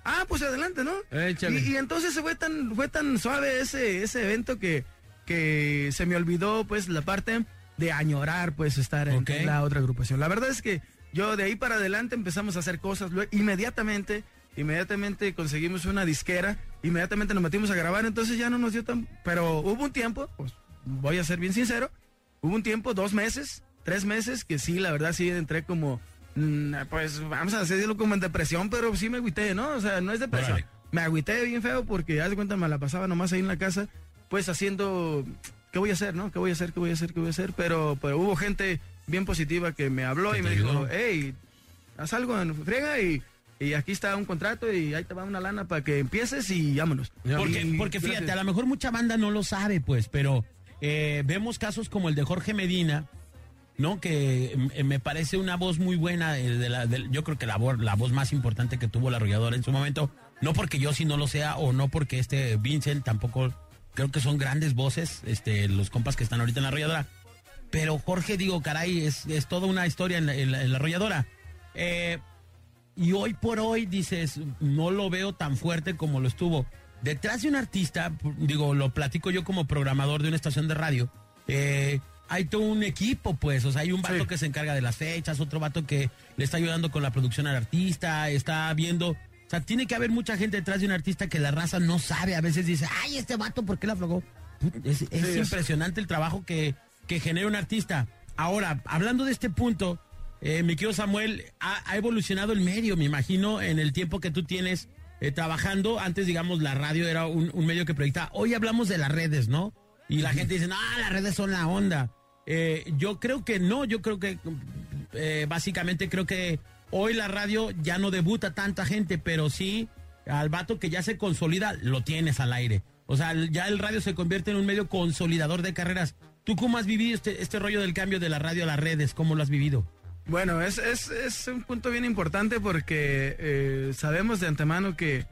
Ah, pues adelante, ¿no? Échale. Y, y entonces se fue tan, fue tan suave ese, ese evento que, que se me olvidó pues la parte de añorar pues estar en Ok. la otra agrupación. La verdad es que yo de ahí para adelante empezamos a hacer cosas, luego, inmediatamente, inmediatamente conseguimos una disquera, inmediatamente nos metimos a grabar, entonces ya no nos dio tan... Pero hubo un tiempo, pues voy a ser bien sincero, hubo un tiempo, dos meses, tres meses, que sí, la verdad sí entré como, pues vamos a decirlo como en depresión, pero sí me agüité, ¿no? O sea, no es depresión. Me agüité bien feo porque, haz de cuenta, me la pasaba nomás ahí en la casa, pues haciendo, ¿qué voy a hacer, no? ¿Qué voy a hacer, qué voy a hacer, qué voy a hacer? Pero, pero hubo gente bien positiva que me habló y me dijo, hey, haz algo en friega y, y aquí está un contrato y ahí te va una lana para que empieces y vámonos. Porque, Y porque fíjate, gracias. a lo mejor mucha banda no lo sabe, pues, pero eh, vemos casos como el de Jorge Medina, ¿no? Que eh, me parece una voz muy buena, de la, yo creo que la, voz- la voz más importante que tuvo la arrolladora en su momento, no porque yo sí no lo sea o no porque este Vincent tampoco, creo que son grandes voces, este, los compas que están ahorita en la arrolladora. Pero Jorge, digo, caray, es, es toda una historia en la, arrolladora. Eh, y hoy por hoy, dices, no lo veo tan fuerte como lo estuvo. Detrás de un artista, digo, lo platico yo como programador de una estación de radio, eh, hay todo un equipo, pues, o sea, hay un vato que se encarga de las fechas, otro vato que le está ayudando con la producción al artista, está viendo, o sea, tiene que haber mucha gente detrás de un artista que la raza no sabe, a veces dice, ay, este vato, ¿por qué la aflojó? Es, es es- impresionante el trabajo que, que genera un artista. Ahora, hablando de este punto, eh, mi querido Samuel, ha, ha evolucionado el medio, me imagino, en el tiempo que tú tienes eh, trabajando. Antes, digamos, la radio era un, un medio que proyectaba. Hoy hablamos de las redes, ¿no? Y la gente dice, no, las redes son la onda. Eh, yo creo que no, yo creo que eh, básicamente creo que hoy la radio ya no debuta tanta gente, pero sí al vato que ya se consolida, lo tienes al aire. O sea, ya el radio se convierte en un medio consolidador de carreras. ¿Tú cómo has vivido este, este rollo del cambio de la radio a las redes? ¿Cómo lo has vivido? Bueno, es, es, es un punto bien importante porque eh, sabemos de antemano que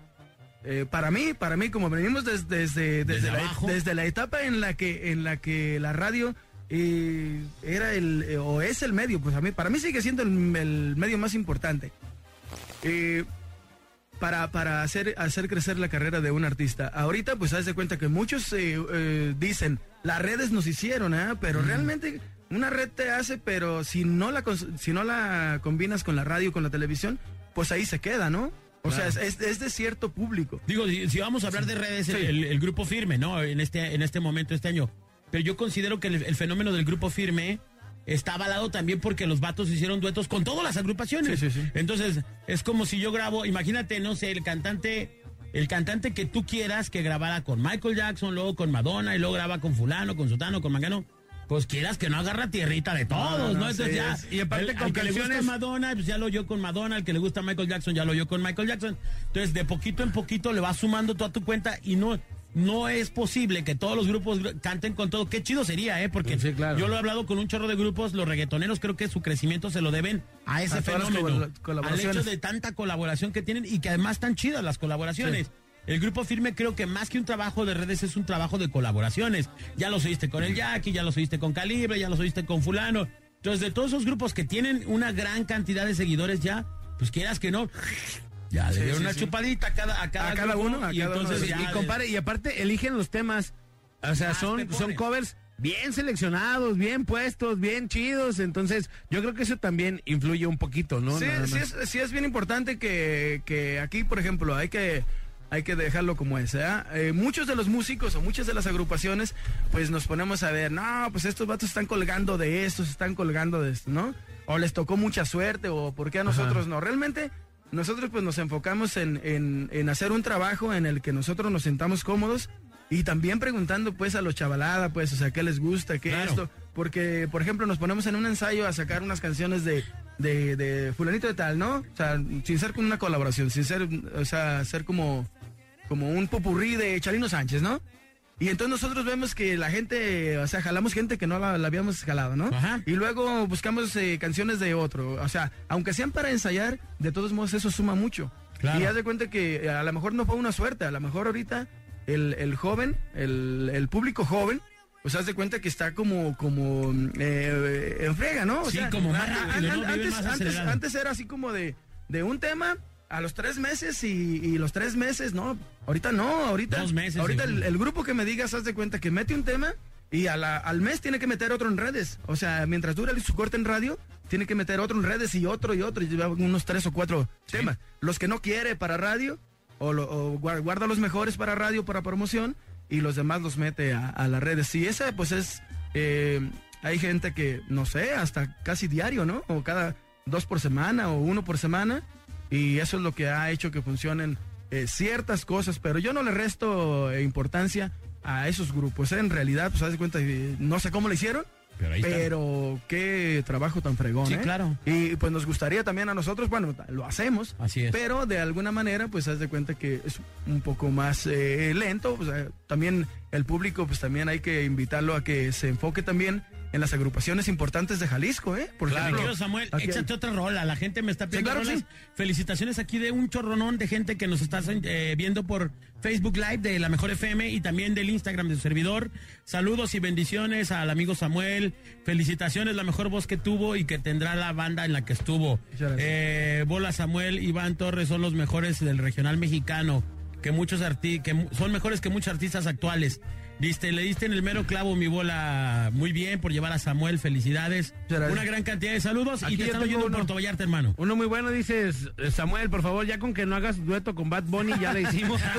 eh, para mí, para mí, como venimos des- desde, desde, Desde la, abajo. desde la etapa en la que, en la que la radio eh, era el, eh, o es el medio, pues a mí, para mí sigue siendo el, el medio más importante. Eh, para, para hacer, hacer crecer la carrera de un artista. Ahorita, pues, haz de cuenta que muchos eh, eh, dicen, las redes nos hicieron, ¿eh? pero realmente una red te hace, pero si no, la, si no la combinas con la radio, con la televisión, pues ahí se queda, ¿no? O sea, es, es- de cierto público. Digo, si, si vamos a hablar de redes, Sí. el- el grupo firme, ¿no? En este, en este momento, este año. Pero yo considero que el, el fenómeno del grupo firme está avalado también porque los vatos hicieron duetos con todas las agrupaciones. Sí, sí, sí. Entonces, es como si yo grabo, imagínate, no sé, el cantante, el cantante que tú quieras que grabara con Michael Jackson, luego con Madonna, y luego graba con fulano, con sutano, con mangano. Pues quieras que no agarra tierrita de todos, ¿no? No, no, Entonces ya. es- y aparte el- con al que le gusta Madonna, pues ya lo oyó con Madonna, al que le gusta Michael Jackson, ya lo oyó con Michael Jackson. Entonces, de poquito en poquito le vas sumando toda tu cuenta y no, no es posible que todos los grupos gr- canten con todo. Qué chido sería, ¿eh? Porque Sí, claro. yo lo he hablado con un chorro de grupos, los reggaetoneros creo que su crecimiento se lo deben a ese A fenómeno. Al hecho de tanta colaboración que tienen y que además están chidas las colaboraciones. El grupo firme creo que más que un trabajo de redes es un trabajo de colaboraciones. Ya los oíste con el Jackie, ya los oíste con Calibre, ya los oíste con fulano. Entonces, de todos esos grupos que tienen una gran cantidad de seguidores ya, pues quieras que no, ya le Sí, dieron sí, una sí. chupadita a cada, a cada, A cada grupo, uno, a y cada uno entonces de y, ya y compare, y aparte eligen los temas. O sea, Más son, son covers bien seleccionados, bien puestos, bien chidos. Entonces, yo creo que eso también influye un poquito, ¿no? Sí, es, sí es bien importante que, que aquí, por ejemplo, hay que hay que dejarlo como es. ¿eh? Eh, muchos de los músicos o muchas de las agrupaciones, pues nos ponemos a ver, no, pues estos vatos están colgando de esto, se están colgando de esto, ¿no? O les tocó mucha suerte, o por qué a nosotros no. Realmente, nosotros pues nos enfocamos en, en, en hacer un trabajo en el que nosotros nos sentamos cómodos y también preguntando pues a los chavalada, pues, o sea, qué les gusta, qué Claro. esto. Porque, por ejemplo, nos ponemos en un ensayo a sacar unas canciones de, de, de fulanito de tal, ¿no? O sea, sin ser con una colaboración, sin ser, o sea, ser como, como un popurrí de Chalino Sánchez, ¿no? Y entonces nosotros vemos que la gente, o sea, jalamos gente que no la, la habíamos jalado, ¿no? Ajá. Y luego buscamos eh, canciones de otro. O sea, aunque sean para ensayar, de todos modos eso suma mucho. Claro. Y haz de cuenta que eh, a lo mejor no fue una suerte, a lo mejor ahorita el, el joven, el, el público joven, pues haz de cuenta que está como, como eh, en frega, ¿no? O Sí, como más Antes, más antes, antes era así como de, de un tema a los tres meses y, y los tres meses, no, ahorita no, ahorita. Dos meses, Ahorita el, grupo que me digas, haz de cuenta que mete un tema y a la- al mes tiene que meter otro en redes. O sea, mientras dura su corte en radio, tiene que meter otro en redes y otro y otro, y lleva unos tres o cuatro temas. Los que no quiere para radio, o, lo- o guarda los mejores para radio, para promoción, y los demás los mete a, a las redes. Y esa, pues es. eh, hay gente que, no sé, hasta casi diario, ¿no? O cada dos por semana o uno por semana. Y eso es lo que ha hecho que funcionen eh, ciertas cosas, pero yo no le resto eh, importancia a esos grupos. En realidad, pues haz de cuenta, eh, no sé cómo lo hicieron, Pero ahí está. Pero qué trabajo tan fregón, Sí, ¿eh? claro. Y pues nos gustaría también a nosotros, bueno, lo hacemos. Así es. Pero de alguna manera, pues haz de cuenta que es un poco más eh, lento. O sea, también el público, pues también hay que invitarlo a que se enfoque también en las agrupaciones importantes de Jalisco, ¿eh? Por Mi ejemplo, Samuel, aquí échate otra rola. La gente me está pidiendo claro rolas. Felicitaciones aquí de un chorronón de gente que nos está eh, viendo por Facebook Live de la Mejor FM y también del Instagram de su servidor. Saludos y bendiciones al amigo Samuel. Felicitaciones, la mejor voz que tuvo y que tendrá la banda en la que estuvo. Eh, Bola Samuel, Iván Torres son los mejores del regional mexicano. Que muchos arti que son mejores que muchos artistas actuales. Diste, le diste en el mero clavo mi bola muy bien por llevar a Samuel, felicidades. Una gran cantidad de saludos Aquí y te tengo oyendo en. Puerto Vallarta, hermano. Uno muy bueno dice eh, Samuel, por favor, ya con que no hagas dueto con Bad Bunny, ya le hicimos.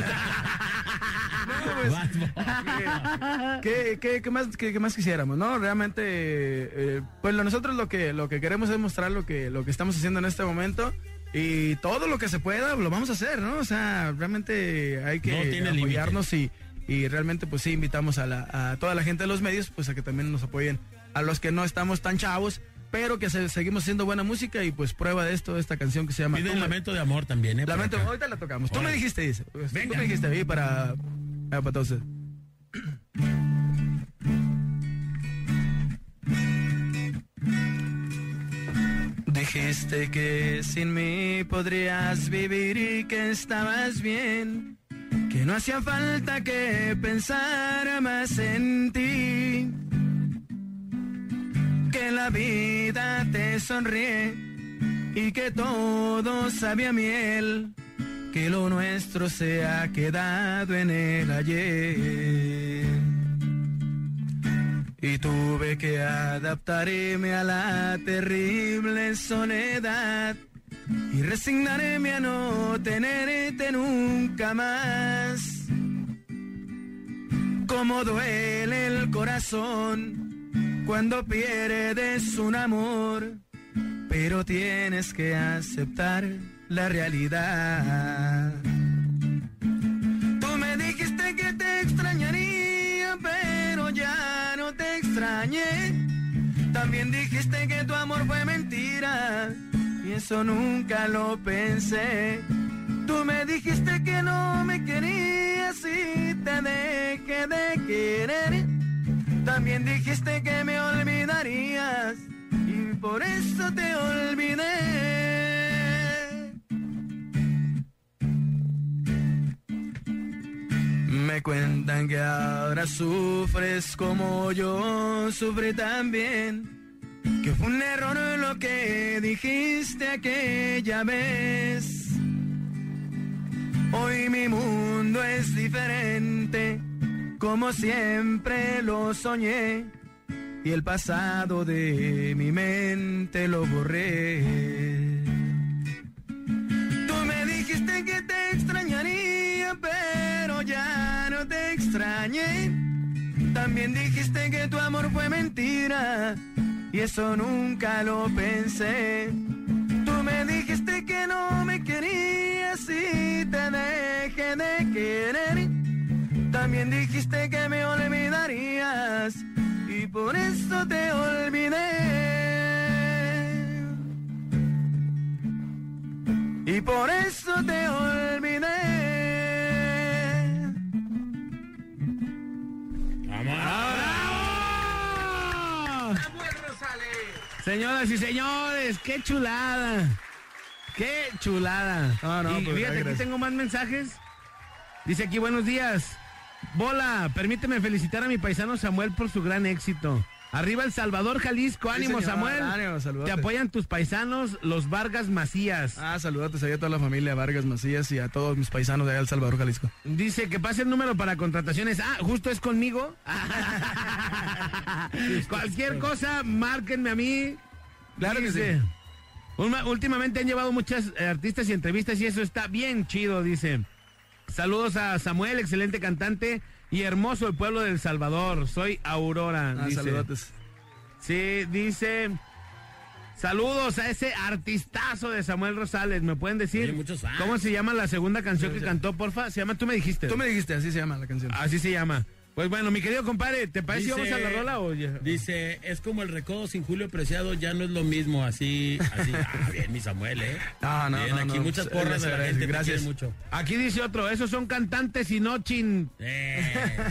Bad Bunny. ¿Qué, qué- qué más, qué, más quisiéramos, no? Realmente, eh, pues nosotros lo que, lo que queremos es mostrar lo que, lo que estamos haciendo en este momento y todo lo que se pueda lo vamos a hacer, ¿no? O sea, realmente hay que No apoyarnos y, y realmente pues sí invitamos a, la, a toda la gente de los medios pues a que también nos apoyen a los que no estamos tan chavos, pero que se- seguimos haciendo buena música y pues prueba de esto, esta canción que se llama... Tú me- lamento de amor también, ¿eh? Lamento, acá. ahorita la tocamos. Tú me dijiste, dice. Tú Venga. me dijiste ahí para, para todos. Dijiste que sin mí podrías vivir y que estabas bien, que no hacía falta que pensara más en ti, que la vida te sonríe y que todo sabía miel, que lo nuestro se ha quedado en el ayer. Y tuve que adaptarme a la terrible soledad y resignarme a no tenerte nunca más. Como duele el corazón cuando pierdes un amor pero tienes que aceptar la realidad. Tú me dijiste que te extrañaría, pero ya no te extrañé. También dijiste que tu amor fue mentira, y eso nunca lo pensé. Tú me dijiste que no me querías y te dejé de querer. También dijiste que me olvidarías y por eso te olvidé. Me cuentan que ahora sufres como yo sufrí también. Que fue un error lo que dijiste aquella vez. Hoy mi mundo es diferente, como siempre lo soñé y el pasado de mi mente lo borré. Tú me dijiste que te extrañaría, pero ya no te extrañé. También dijiste que tu amor fue mentira y eso nunca lo pensé. Tú me dijiste que no me querías y te dejé de querer. También dijiste que me olvidarías y por eso te olvidé. Y por eso te olvidé. Señoras y señores, qué chulada. Qué chulada. Ah, no, y pues, fíjate, aquí tengo más mensajes. Dice aquí, buenos días. Bola, permíteme felicitar a mi paisano Samuel por su gran éxito. Arriba El Salvador, Jalisco. Ánimo, señor, Samuel. ánimo, Te apoyan tus paisanos, los Vargas Macías. Ah, saludates ahí a toda la familia Vargas Macías y a todos mis paisanos de allá El Salvador, Jalisco. Dice que pase el número para contrataciones. Ah, justo es conmigo. Cualquier cosa, márquenme a mí. Claro que "Ulma- Últimamente han llevado muchas eh, artistas y entrevistas y eso está bien chido, dice. Saludos a Samuel, excelente cantante y hermoso el pueblo del Salvador. Soy Aurora. Ah, dice. saludates. Sí, dice. Saludos a ese artistazo de Samuel Rosales. ¿Me pueden decir Oye, cómo se llama la segunda canción que cantó, porfa? Se llama Tú me dijiste. Tú me dijiste, así se llama la canción. Así se llama. Pues bueno, mi querido compadre, ¿te parece si vamos a la rola o ya? Dice, es como el recodo sin Julio Preciado, ya no es lo mismo, así, así. Ah, bien, mi Samuel, ¿eh? No, no, Bien, no, aquí no, muchas pues, porras de la gente, te gracias. mucho. Aquí dice otro, esos son cantantes y no chin. Eh.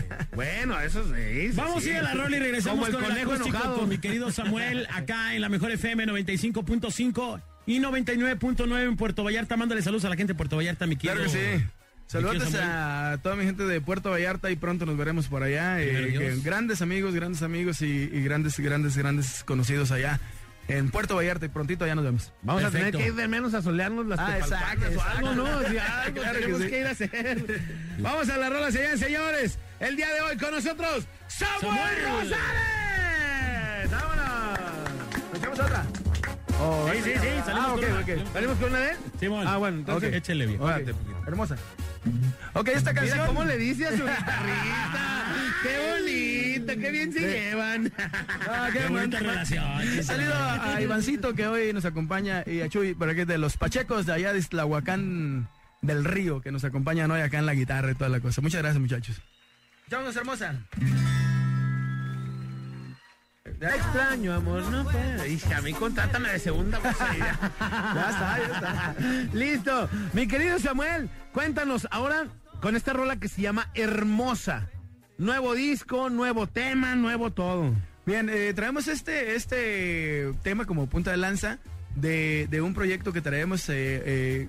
Bueno, esos sí. sí, Vamos sí. a ir a la rola y regresamos Como el con conejo el enojado. con mi querido Samuel, acá en la mejor FM 95.5 y 99.9 en Puerto Vallarta. Mándale saludos a la gente de Puerto Vallarta, mi querido. Claro que sí. Saludos a toda mi gente de Puerto Vallarta y pronto nos veremos por allá. eh, que grandes amigos, grandes amigos y, y grandes, grandes, grandes conocidos allá en Puerto Vallarta y prontito allá nos vemos. Vamos a tener que ir de menos a solearnos las Ah, exacto, o algo, ¿no? exacto. O sea, algo Claro que tenemos sí. que ir a hacer. Vamos a la rola, señores, señores. El día de hoy con nosotros, Samuel, Samuel. Rosales. ¡Vámonos! ¿Escuchamos otra? Oh, Sí, sí, sí, salimos Ah, ok, con una. ok. ¿Salimos con una de él? Simón. Ah, bueno, entonces Ok. Échele bien. Hermosa. Ok, esta canción. Mira cómo le dice a su guitarrista. ¡Qué bonito! ¡Qué bien se llevan! Ah, qué Qué bonita relación. Saludo a Ivancito que hoy nos acompaña y a Chuy, para que de los Pachecos de allá de Tlahuacán del Río que nos acompañan hoy acá en la guitarra y toda la cosa. Muchas gracias, muchachos. Vámonos, hermosa. Te extraño, amor, no puedo. Hija, a mí contrátame de segunda voz. Ya está, ya está. Listo. Mi querido Samuel, cuéntanos ahora con esta rola que se llama Hermosa. Nuevo disco, nuevo tema, nuevo todo. Bien, eh, traemos este, este tema como punta de lanza de, de un proyecto que traemos eh, eh,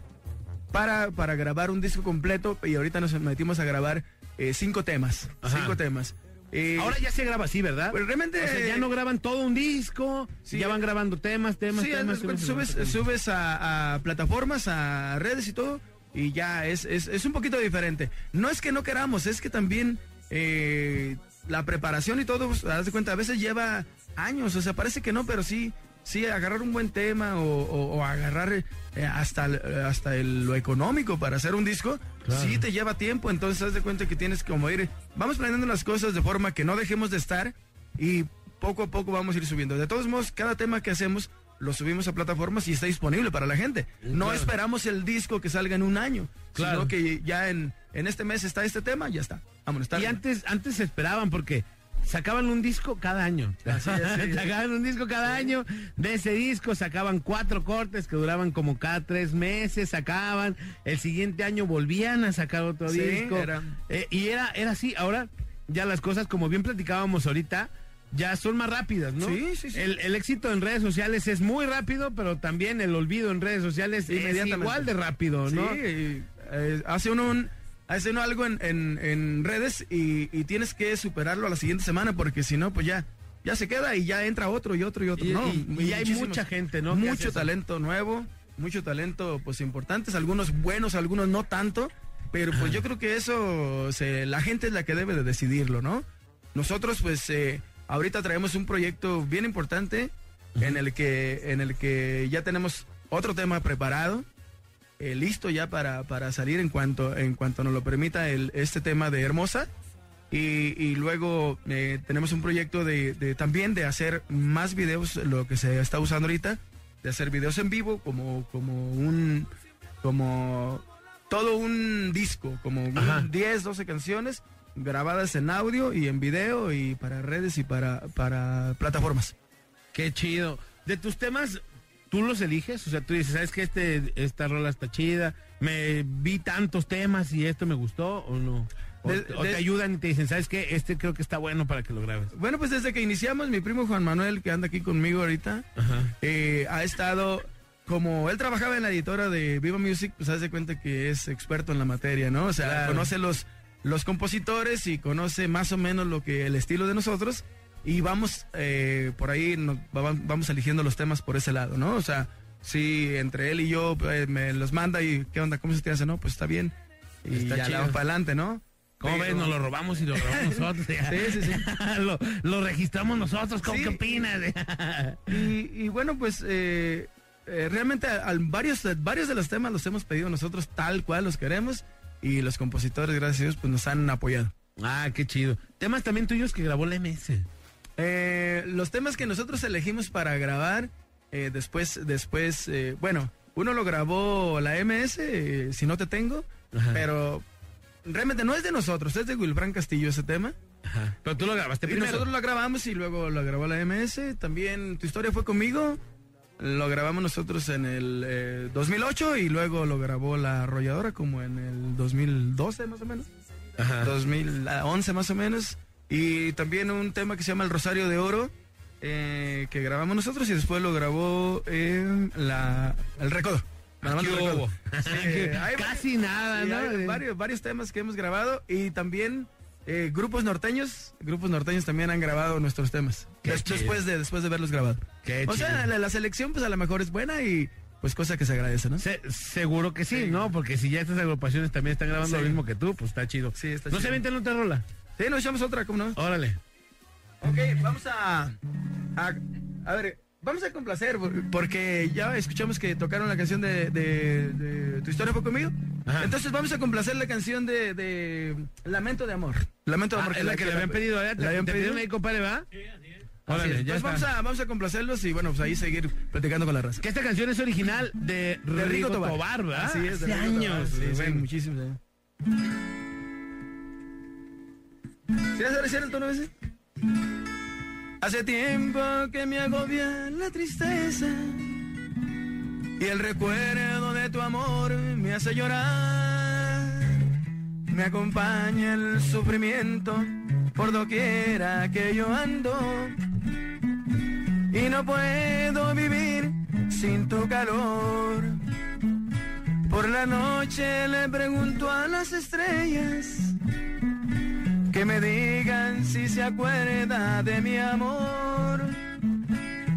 para, para grabar un disco completo y ahorita nos metimos a grabar eh, cinco temas. Ajá. Cinco temas. Eh, Ahora ya se graba así, ¿verdad? pues realmente... O sea, ya no graban todo un disco, Sí. ya van grabando temas, temas, Sí, temas. subes, temas. subes a, a plataformas, a redes y todo, y ya es, es, es un poquito diferente. No es que no queramos, es que también eh, la preparación y todo, pues, haz de cuenta, a veces lleva años, o sea, parece que no, pero sí, sí, agarrar un buen tema o, o- o agarrar eh, hasta, hasta el- lo económico para hacer un disco, sí te lleva tiempo, entonces haz de cuenta que tienes que como ir, vamos planeando las cosas de forma que no dejemos de estar y poco a poco vamos a ir subiendo. De todos modos, cada tema que hacemos lo subimos a plataformas y está disponible para la gente. No esperamos el disco que salga en un año, Claro. sino que ya en, en este mes está este tema, ya está. Vámonos, Y antes, antes se esperaban porque sacaban un disco cada año. Así es, sí. sacaban un disco cada año. De ese disco sacaban cuatro cortes que duraban como cada tres meses, sacaban. El siguiente año volvían a sacar otro Sí, disco. era- Eh, y era, era así. Ahora ya las cosas, como bien platicábamos ahorita, ya son más rápidas, ¿no? Sí, sí, sí. El, el éxito en redes sociales es muy rápido, pero también el olvido en redes sociales es igual de rápido, ¿no? Sí, y, eh, hace uno un- hace uno algo en, en- en redes y, y tienes que superarlo a la siguiente semana porque si no, pues ya, ya se queda y ya entra otro y otro y otro. Y- ¿no? y- y hay mucha gente, ¿no? Mucho talento nuevo, mucho talento pues importantes, algunos buenos, algunos no tanto, pero pues yo creo que eso se- la gente es la que debe de decidirlo, ¿no? Nosotros pues eh, ahorita traemos un proyecto bien importante en el que en el que ya tenemos otro tema preparado, eh, listo ya para, para salir en cuanto en cuanto nos lo permita el, este tema de Hermosa. Y, y luego eh, tenemos un proyecto de, de también de hacer más videos, lo que se está usando ahorita, de hacer videos en vivo como, como un como todo un disco, como un Ajá. 10, 12 canciones grabadas en audio y en video y para redes y para, para plataformas. Qué chido. De tus temas, ¿tú los eliges? O sea, tú dices, ¿sabes que este, esta rola está chida? Me vi tantos temas y esto me gustó o no. O, De- o de- te ayudan y te dicen, ¿sabes qué? Este creo que está bueno para que lo grabes. Bueno, pues desde que iniciamos, mi primo Juan Manuel, que anda aquí conmigo ahorita, eh, ha estado, como él trabajaba en la editora de Viva Music, pues hace cuenta que es experto en la materia, ¿no? O sea, Claro. conoce los, los compositores y conoce más o menos lo que el estilo de nosotros y vamos eh, por ahí, nos, va- vamos eligiendo los temas por ese lado, ¿no? O sea, si entre él y yo eh, me los manda y qué onda, cómo se te hace, no, pues está bien. Y Está ya vamos para adelante, ¿no? ¿Cómo Pero- ves? Nos lo robamos y lo robamos nosotros. Sí, sí, sí. lo, lo registramos nosotros. ¿Cómo Sí. qué opinas? Y, y bueno, pues eh, eh, realmente a- al- varios, varios de los temas los hemos pedido nosotros tal cual los queremos y los compositores, gracias a Dios, pues nos han apoyado. ah, qué chido. Temas también tuyos que grabó la MS. Eh, los temas que nosotros elegimos para grabar, eh, después, después, eh, bueno, uno lo grabó la MS, eh, si no te tengo, Ajá. pero realmente no es de nosotros, es de Wilfran Castillo ese tema. Pero tú lo grabaste Y primero. nosotros lo grabamos y luego lo grabó la MS. También Tu Historia fue conmigo. Lo grabamos nosotros en el eh, 2008 y luego lo grabó la arrolladora como en el 2012 más o menos. Ajá. 2011 más o menos. Y también un tema que se llama El Rosario de Oro, eh, que grabamos nosotros y después lo grabó eh, la, el Recodo. Casi nada, sí, ¿no? hay varios, varios temas que hemos grabado y también eh, grupos norteños, grupos norteños también han grabado nuestros temas. Des- después de después de verlos grabado. Qué o sea, la, la selección pues a lo mejor es buena y pues cosa que se agradece, ¿no? Se- seguro que sí, ¿no? Porque si ya estas agrupaciones también están grabando Sí. lo mismo que tú, pues está chido. Sí, está ¿No chido. se venden otra rola? Sí, nos echamos otra, ¿cómo no? Órale. Ok, vamos a, a. A ver, vamos a complacer, por- porque ya escuchamos que tocaron la canción de, de- de Tu historia fue conmigo. Ajá. Entonces vamos a complacer la canción de, de Lamento de Amor. Lamento de Ah, Amor. es la que le habían pedido, ¿eh? ¿Te, ¿La habían te pedido? ahí, compadre, va? Así Órale, es. ya Pues está. vamos a, vamos a complacerlos y bueno, pues ahí seguir platicando con la raza. Que esta canción es original de, De Rigo Tobar, ¿verdad? Así es, de Hace años. Tobar. Sí, sí, bueno. muchísimos años. ¿Sí vas a decir el tono ese? Hace tiempo que me agobia la tristeza y el recuerdo de tu amor me hace llorar. Me acompaña el sufrimiento por doquiera que yo ando y no puedo vivir sin tu calor. Por la noche le pregunto a las estrellas que me digan si se acuerda de mi amor.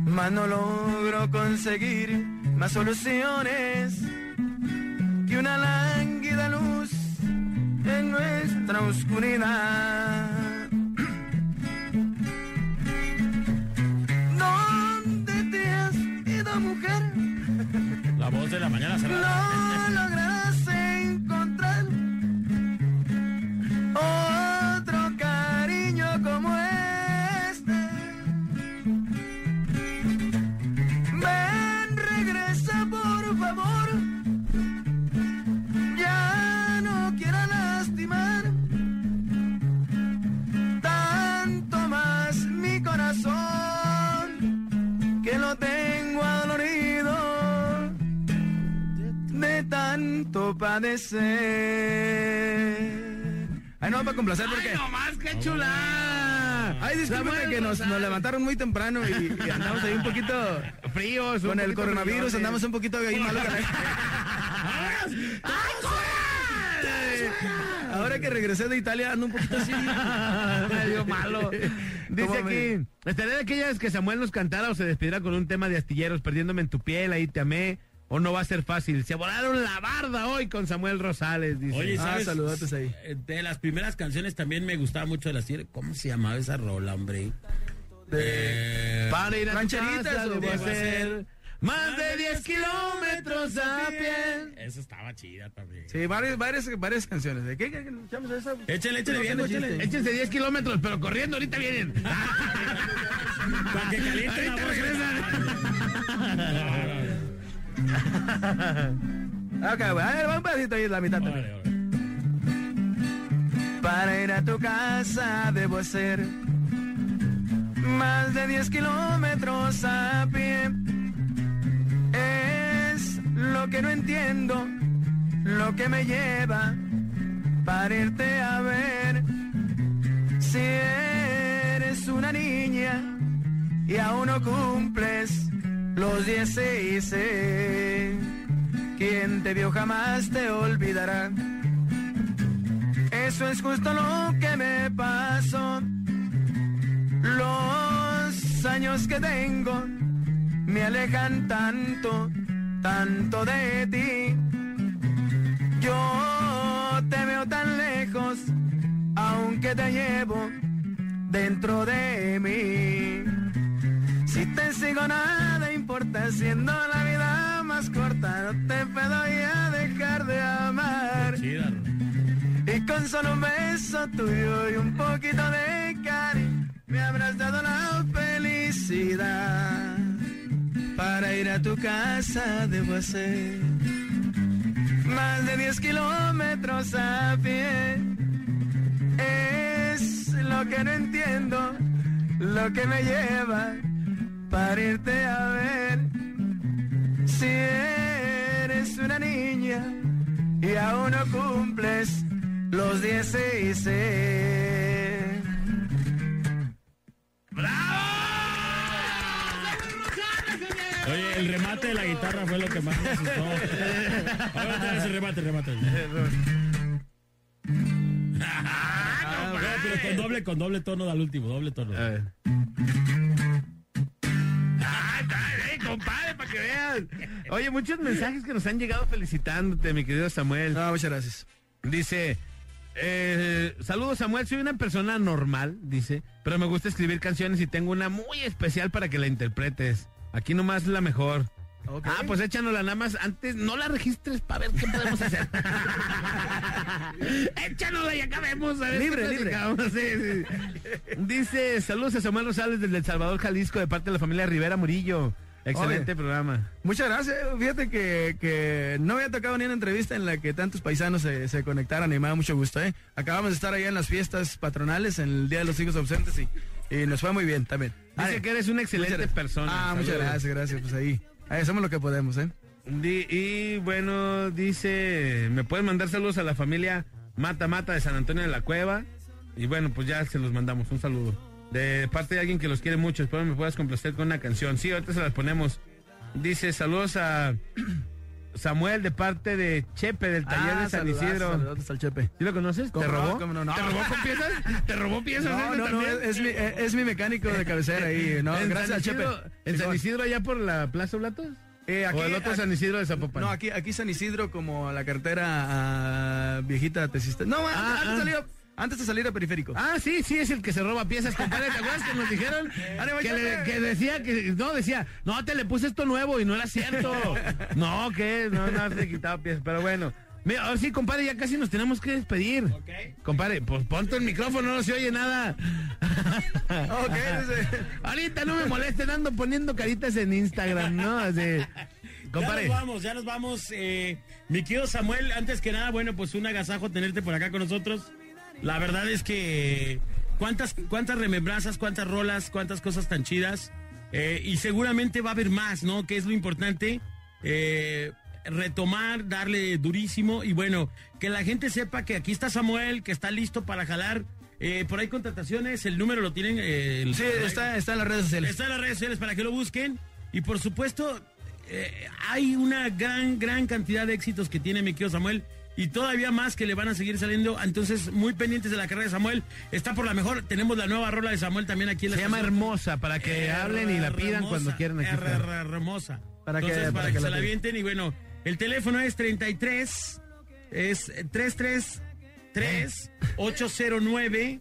Mas no logro conseguir más soluciones que una lánguida luz en nuestra oscuridad. ¿Dónde te has ido, mujer? La voz de la mañana cerrada. No lograrás encontrar otro tanto padecer. Ay, no, para complacer porque. ¡Ay, no más, qué chula! Ay, discúlpeme Samuel que nos, levantaron muy temprano y, y andamos ahí un poquito. Fríos, Con el coronavirus andamos un poquito ahí malos. Ahora que regresé de Italia ando un poquito así. Medio malo. Dice ¿Cómo me- aquí, estaría de aquellas que Samuel nos cantara o se despidiera con un tema de astilleros, perdiéndome en tu piel, ahí te amé, o no va a ser fácil. Se volaron la barda hoy con Samuel Rosales, dice. Oye, Ah, ¿sabes? saludotes ahí. Eh, De las primeras canciones también me gustaba mucho de la serie. ¿Cómo se llamaba esa rola, hombre? Eh, Para ir a Rancheritas, debo hacer más de 10 kilómetros a pie. Esa estaba chida también. Sí, varias, varias, varias canciones. ¿De qué, qué, qué escuchamos esa? Échale, échale bien, échale. Échense 10 kilómetros, pero corriendo, ahorita vienen. Para que caliente la Ahorita voz. Ok, bueno, a ver, va un pedacito ahí, la mitad también. Órale, órale. Para ir a tu casa debo hacer más de 10 kilómetros a pie. Es lo que no entiendo, lo que me lleva para irte a ver. Si eres una niña y aún no cumples los 16, quien te vio jamás te olvidará. Eso es justo lo que me pasó. Los años que tengo me alejan tanto, tanto de ti. Yo te veo tan lejos, aunque te llevo dentro de mí. Si te sigo nada importa, siendo la vida más corta, no te puedo ya dejar de amar. Chida. Y con solo un beso tuyo y un poquito de cariño me habrás dado la felicidad. Para ir a tu casa debo hacer más de 10 kilómetros a pie. Es lo que no entiendo, lo que me lleva para irte a ver. Si eres una niña y aún no cumples los 16. Oye, el remate de la guitarra fue lo que más me asustó. Ahora vez el remate, el remate. No, pero con doble, con doble tono al último, doble tono. A ver. Compadre, para que vean. Oye, muchos mensajes que nos han llegado felicitándote, mi querido Samuel. No, muchas gracias. Dice, eh, saludos Samuel, soy una persona normal, dice, pero me gusta escribir canciones y tengo una muy especial para que la interpretes. Aquí nomás la mejor. Ah, pues échanosla nada más. Antes no la registres para ver qué podemos hacer. échanosla y acá vemos. A ver Libre, libre. platicamos. Sí, sí. Dice, saludos a Samuel Rosales desde El Salvador, Jalisco, de parte de la familia Rivera Murillo. Excelente Oye. programa. Muchas gracias. Fíjate que, que no había tocado ni una entrevista en la que tantos paisanos se, se conectaran y me da mucho gusto. ¿eh? Acabamos de estar allá en las fiestas patronales, en el Día de los Hijos Ausentes y, y nos fue muy bien también. Dice que eres una excelente persona. Ah, muchas gracias, gracias. Pues ahí, ahí hacemos lo que podemos, ¿eh? Di- y bueno, dice, me pueden mandar saludos a la familia Mata Mata de San Antonio de la Cueva. Y bueno, pues ya se los mandamos, un saludo. De parte de alguien que los quiere mucho, espero me puedas complacer con una canción. Sí, ahorita se las ponemos. Dice, saludos a Samuel de parte de Chepe del taller Ah, de San saludazo, Isidro. saludotes al Chepe. ¿Sí lo conoces? ¿Cómo ¿Te robó? ¿Cómo no? No. ¿Te robó con piezas? ¿Te robó piezas? No, no, no, es, es mi, es mi mecánico de cabecera ahí, ¿no? ¿En Gracias San al Chepe. ¿En San. Isidro allá por la Plaza Blatos? Eh, ¿O el otro aquí- San Isidro de Zapopan? No, aquí, aquí San Isidro como la carretera a viejita tesista. No, antes, Ah, antes ah. salió- antes de salir a periférico. Ah, sí, sí, es el que se roba piezas, compadre. ¿Te acuerdas que nos dijeron? que, le- que decía que, no, decía, no, te le puse esto nuevo y no era cierto. No, que no, no, se quitaba piezas, pero bueno. Mira, ahora sí, compadre, ya casi nos tenemos que despedir. Compadre, pues ponte el micrófono, no se oye nada. Ahorita no me molesten, ando poniendo caritas en Instagram, ¿no? Así. Ya Compadre. nos vamos, ya nos vamos. Eh, mi querido Samuel, antes que nada, bueno, pues un agasajo tenerte por acá con nosotros. La verdad es que cuántas, cuántas remembranzas, cuántas rolas, cuántas cosas tan chidas. Eh, y seguramente va a haber más, ¿no? Que es lo importante. Eh, retomar, darle durísimo y bueno, que la gente sepa que aquí está Samuel, que está listo para jalar. Eh, por ahí contrataciones, el número lo tienen. eh, el- Sí, está, está en las redes sociales. Está en las redes sociales para que lo busquen. Y por supuesto, eh, hay una gran, gran cantidad de éxitos que tiene mi querido Samuel. Y todavía más que le van a seguir saliendo. Entonces, muy pendientes de la carrera de Samuel. Está por la mejor. Tenemos la nueva rola de Samuel también aquí en la Se llama. Hermosa, para que hablen y la pidan Hermosa, cuando quieran aquí. Hermosa. Para que- Entonces, para, para que, que se la avienten. Y bueno, el teléfono es 33, es 333 809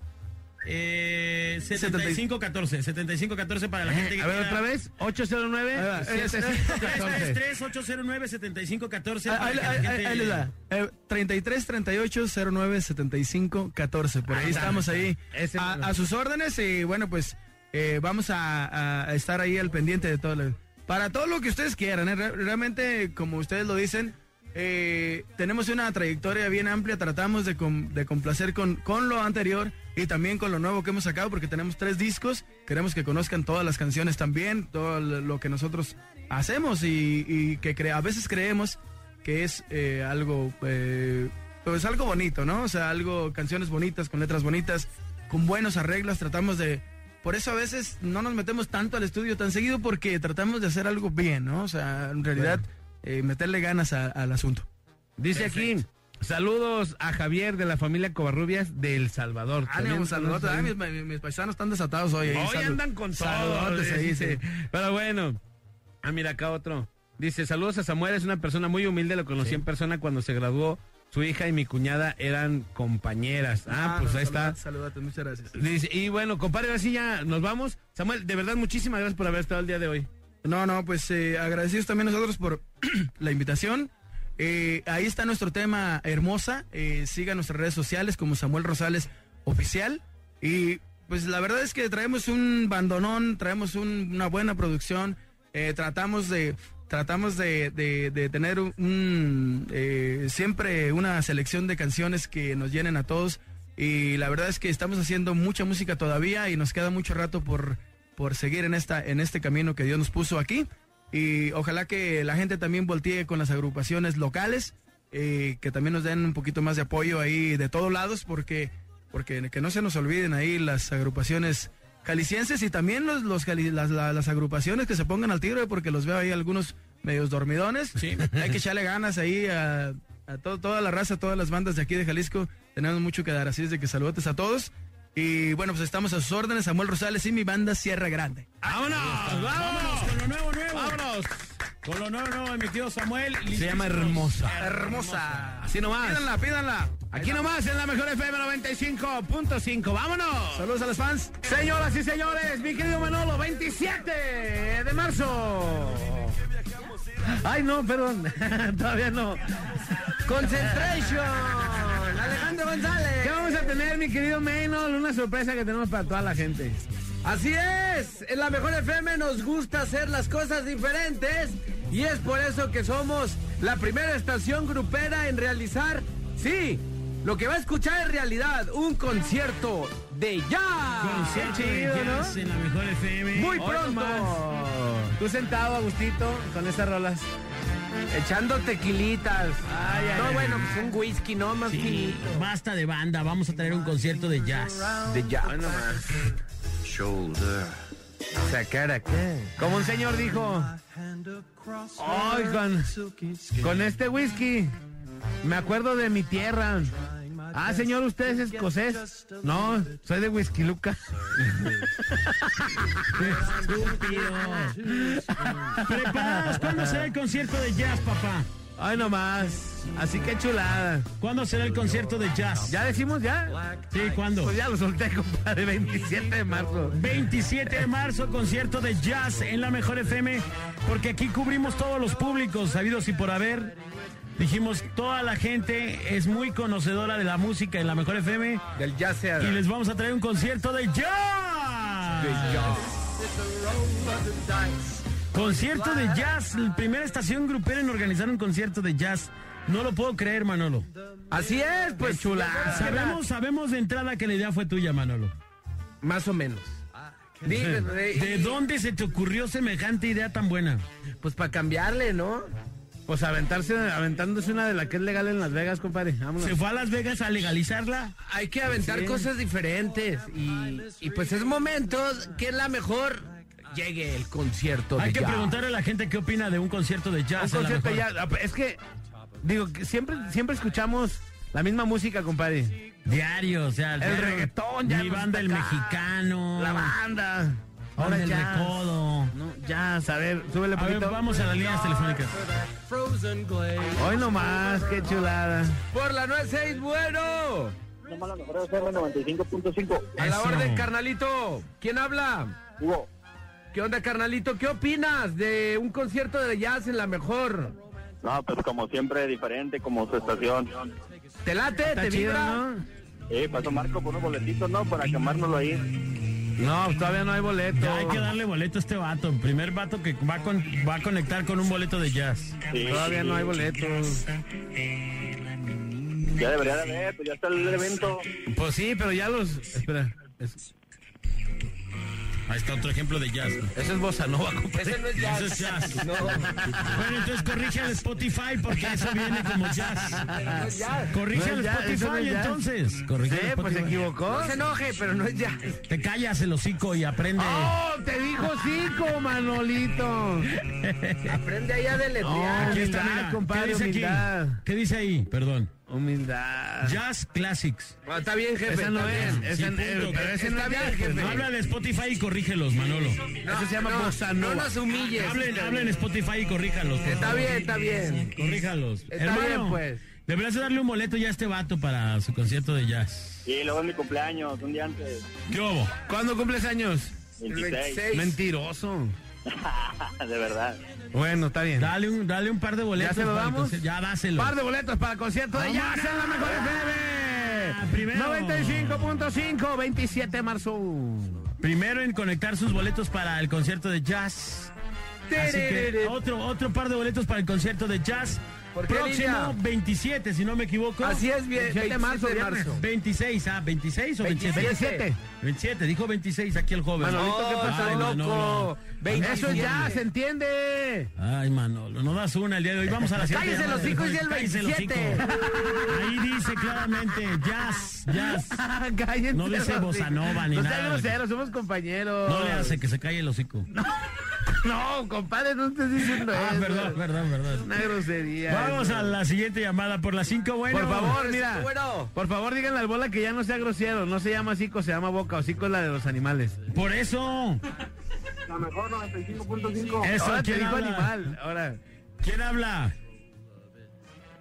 eh, 7514. 7514 para la gente que A ver, quiera- otra vez, 809 Ahí va, es- 7514. 333-809-7514 Ah, para Ahí, ahí- gente- ahí- ahí les da. Eh, 33 38 09 75 14. Por ahí, estamos ahí Ese a, a sus órdenes y bueno, pues eh, vamos a, a estar ahí al pendiente de todo. lo- para todo lo que ustedes quieran. ¿eh? Re- Realmente, como ustedes lo dicen, eh, tenemos una trayectoria bien amplia. Tratamos de, com- de complacer con, con lo anterior y también con lo nuevo que hemos sacado porque tenemos tres discos. Queremos que conozcan todas las canciones también, todo lo que nosotros hacemos y, y que cre- a veces creemos que es eh, algo, eh, pues algo bonito, ¿no? O sea, algo, canciones bonitas, con letras bonitas, con buenos arreglos, tratamos de... Por eso a veces no nos metemos tanto al estudio tan seguido porque tratamos de hacer algo bien, ¿no? O sea, en realidad eh, meterle ganas a- al asunto. Dice aquí, saludos a Javier de la familia Covarrubias de El Salvador. Ah, También un saludote. Ah, mis, mis- mis paisanos están desatados hoy. Hoy Salud- andan con saludotes sí. dice. Pero bueno. Ah, mira acá otro. Dice, saludos a Samuel, es una persona muy humilde, lo conocí en persona cuando se graduó. Su hija y mi cuñada eran compañeras. Ah, pues no, ahí está. Saludotes, muchas gracias. Dice, y bueno, compadre, ahora sí ya nos vamos. Samuel, de verdad, muchísimas gracias por haber estado el día de hoy. No, no, pues eh, agradecidos también nosotros por la invitación. Eh, ahí está nuestro tema hermosa. Eh, sigan nuestras redes sociales como Samuel Rosales Oficial. Y pues la verdad es que traemos un bandonón, traemos un- una buena producción. Eh, tratamos de tratamos de, tener un, eh, siempre una selección de canciones que nos llenen a todos Y la verdad es que estamos haciendo mucha música todavía y nos queda mucho rato por, por seguir en, esta, en este camino que Dios nos puso aquí. Y ojalá que la gente también voltee con las agrupaciones locales, eh, que también nos den un poquito más de apoyo ahí de todos lados, porque, porque que no se nos olviden ahí las agrupaciones calicienses y también los, los las, la- las agrupaciones que se pongan al tiro, porque los veo ahí algunos medios dormidones. Hay que echarle ganas ahí a, a to- toda la raza, todas las bandas de aquí de Jalisco. Tenemos mucho que dar, así es de que saludos a todos. Y bueno, pues estamos a sus órdenes, Samuel Rosales y mi banda Sierra Grande. ¡Vámonos! ¡Vámonos con lo nuevo, nuevo! ¡Vámonos! Con lo nuevo, nuevo, mi querido Samuel. Se llama Hermosa. Hermosa. Así nomás. Pídanla, pídanla. Aquí nomás en la mejor FM 95.5. ¡Vámonos! Saludos a los fans. Señoras y señores, mi querido Manolo, 27 de marzo. Ay, no, perdón. Todavía no. Concentration. Alejandro González. ¿Qué vamos a tener, mi querido Manolo? Una sorpresa que tenemos para toda la gente. Así es, en la mejor FM nos gusta hacer las cosas diferentes y es por eso que somos la primera estación grupera en realizar, sí, lo que va a escuchar en realidad, un concierto de jazz. Concierto Qué de chido, jazz ¿no? en la mejor FM. Muy Hoy pronto. Tú sentado, Agustito, con esas rolas. Echando tequilitas. Ay, ay, no, ay. bueno, pues un whisky, no más Sí, basta de banda, vamos a tener un concierto de jazz. De jazz. Sacar acá. Como un señor dijo. Ay, con, con este whisky. Me acuerdo de mi tierra. Ah, señor, ¿usted es escocés? No, soy de Whisky Luca. ¿Preparados? ¿Cuándo será el concierto de jazz, papá? Ay, nomás. Así que chulada. ¿Cuándo será el concierto de jazz? ¿Ya decimos ya? Sí, ¿cuándo? Pues ya lo solté, compadre. 27 de marzo. 27 de marzo, concierto de jazz en la Mejor FM, porque aquí cubrimos todos los públicos sabidos y por haber. Dijimos, toda la gente es muy conocedora de la música en la Mejor FM Del jazz y les vamos a traer un concierto de jazz. Concierto de jazz, la primera estación grupera en organizar un concierto de jazz. No lo puedo creer, Manolo. Así es, pues chula. Sabemos, sabemos de entrada que la idea fue tuya, Manolo. Más o menos. ¿De dónde se te ocurrió semejante idea tan buena? Pues para cambiarle, ¿no? Pues aventarse, aventándose una de la que es legal en Las Vegas, compadre. Vámonos. ¿Se fue a Las Vegas a legalizarla? Hay que aventar cosas diferentes y, y pues es momento que la mejor llegue el concierto de Hay que jazz. preguntarle a la gente qué opina de un concierto de Un jazz. la concierto mejor. ya. Es que, digo, que siempre, siempre escuchamos la misma música, compadre. Diario, o sea, El diario, reggaetón ya Mi banda el acá. mexicano. La banda. Ahora el recodo. No, ya, a ver, súbele A ver, poquito. vamos a las líneas telefónicas. Hoy nomás, qué chulada. Por la 96, bueno. Somos la mejor FM 95.5. A la orden, carnalito. ¿Quién habla? Hugo, ¿Qué onda, carnalito? ¿Qué opinas de un concierto de jazz en la mejor? no, pues como siempre, diferente, como su estación. ¿Te late? Está ¿Te chido, vibra? ¿no? Eh, pasó Marco por unos boletitos, ¿no? Para quemárnoslo ahí. No, todavía no hay boleto. Ya hay que darle boleto a este vato. Primer vato que va, con, va a conectar con un boleto de jazz. Sí. Todavía no hay boleto. Ya debería de haber, pues ya está el evento. Pues sí, pero ya los. Espera. es- Ahí está otro ejemplo de jazz. Eso es bossa nova, compadre. Ese no es jazz. Eso es jazz. No, Bueno, entonces corrige al Spotify porque eso viene como jazz. no es jazz. Corrige al Spotify es entonces. Corrige al Sí, pues se equivocó. No se enoje, pero no es jazz. Te callas el hocico y aprende. ¡Oh! Te dijo cinco, Manolito. Aprende ahí a deletrear. Aquí está, mira. compadre, ¿Qué dice humildad. aquí? ¿Qué dice ahí? Perdón. Humildad. Jazz Classics. Ah, está bien, jefe. Esa no es. Esa, Sí, eh, punto. pero ese no Está es bien, jazz, jefe. jefe. Háblale a Spotify y corrígelos, Manolo. Eso se llama no, bossa no nos humilles. Hablen, hablen Spotify y corríjalos. Está favor. bien, está bien. Corríjalos. Está Hermano, bien, pues. Deberías de darle un boleto ya a este vato para su concierto de jazz. Y luego es mi cumpleaños, un día antes. ¿Qué hubo? ¿Cuándo cumples años? 26. 26. Mentiroso. de verdad. Bueno, está bien. Dale un, dale un par de boletos. ¿Ya se lo para el damos? concierto. Ya dáselo. Par de boletos para el concierto de. Jazz en la mejor FM. primero. 95.5, 27 de marzo. Primero en conectar sus boletos para el concierto de jazz. Así que otro, otro par de boletos para el concierto de jazz. ¿Por qué Próximo línea? 27, si no me equivoco. Así es, bien, 27 de marzo, de marzo. 26, ah, 26 o 27. 27. 27, dijo 26 aquí el joven. Manolito, ¿qué No, Manolo. loco. Eso es ya, se entiende. Ay, Manolo, no das una el día de hoy. Vamos a la siguiente. Cállese los telefónica. dice el Cállese los 27. hocico. Ahí dice claramente jazz, jazz. Cállense No dice bossa nova ni no nada. sean groseros, somos compañeros. No le hace que se calle el hocico. No, compadre, no estés diciendo Ah, eso. perdón, perdón, perdón. Una grosería. Vamos eso. a la siguiente llamada por las 5, bueno. Por favor, mira. Bueno. Por favor, díganle al bola que ya no sea grosero. No se llama hocico, se llama boca. Hocico es la de los animales. Por eso. La mejor 95.5. Eso, Ahora te ¿quién habla? animal. Ahora. ¿Quién habla?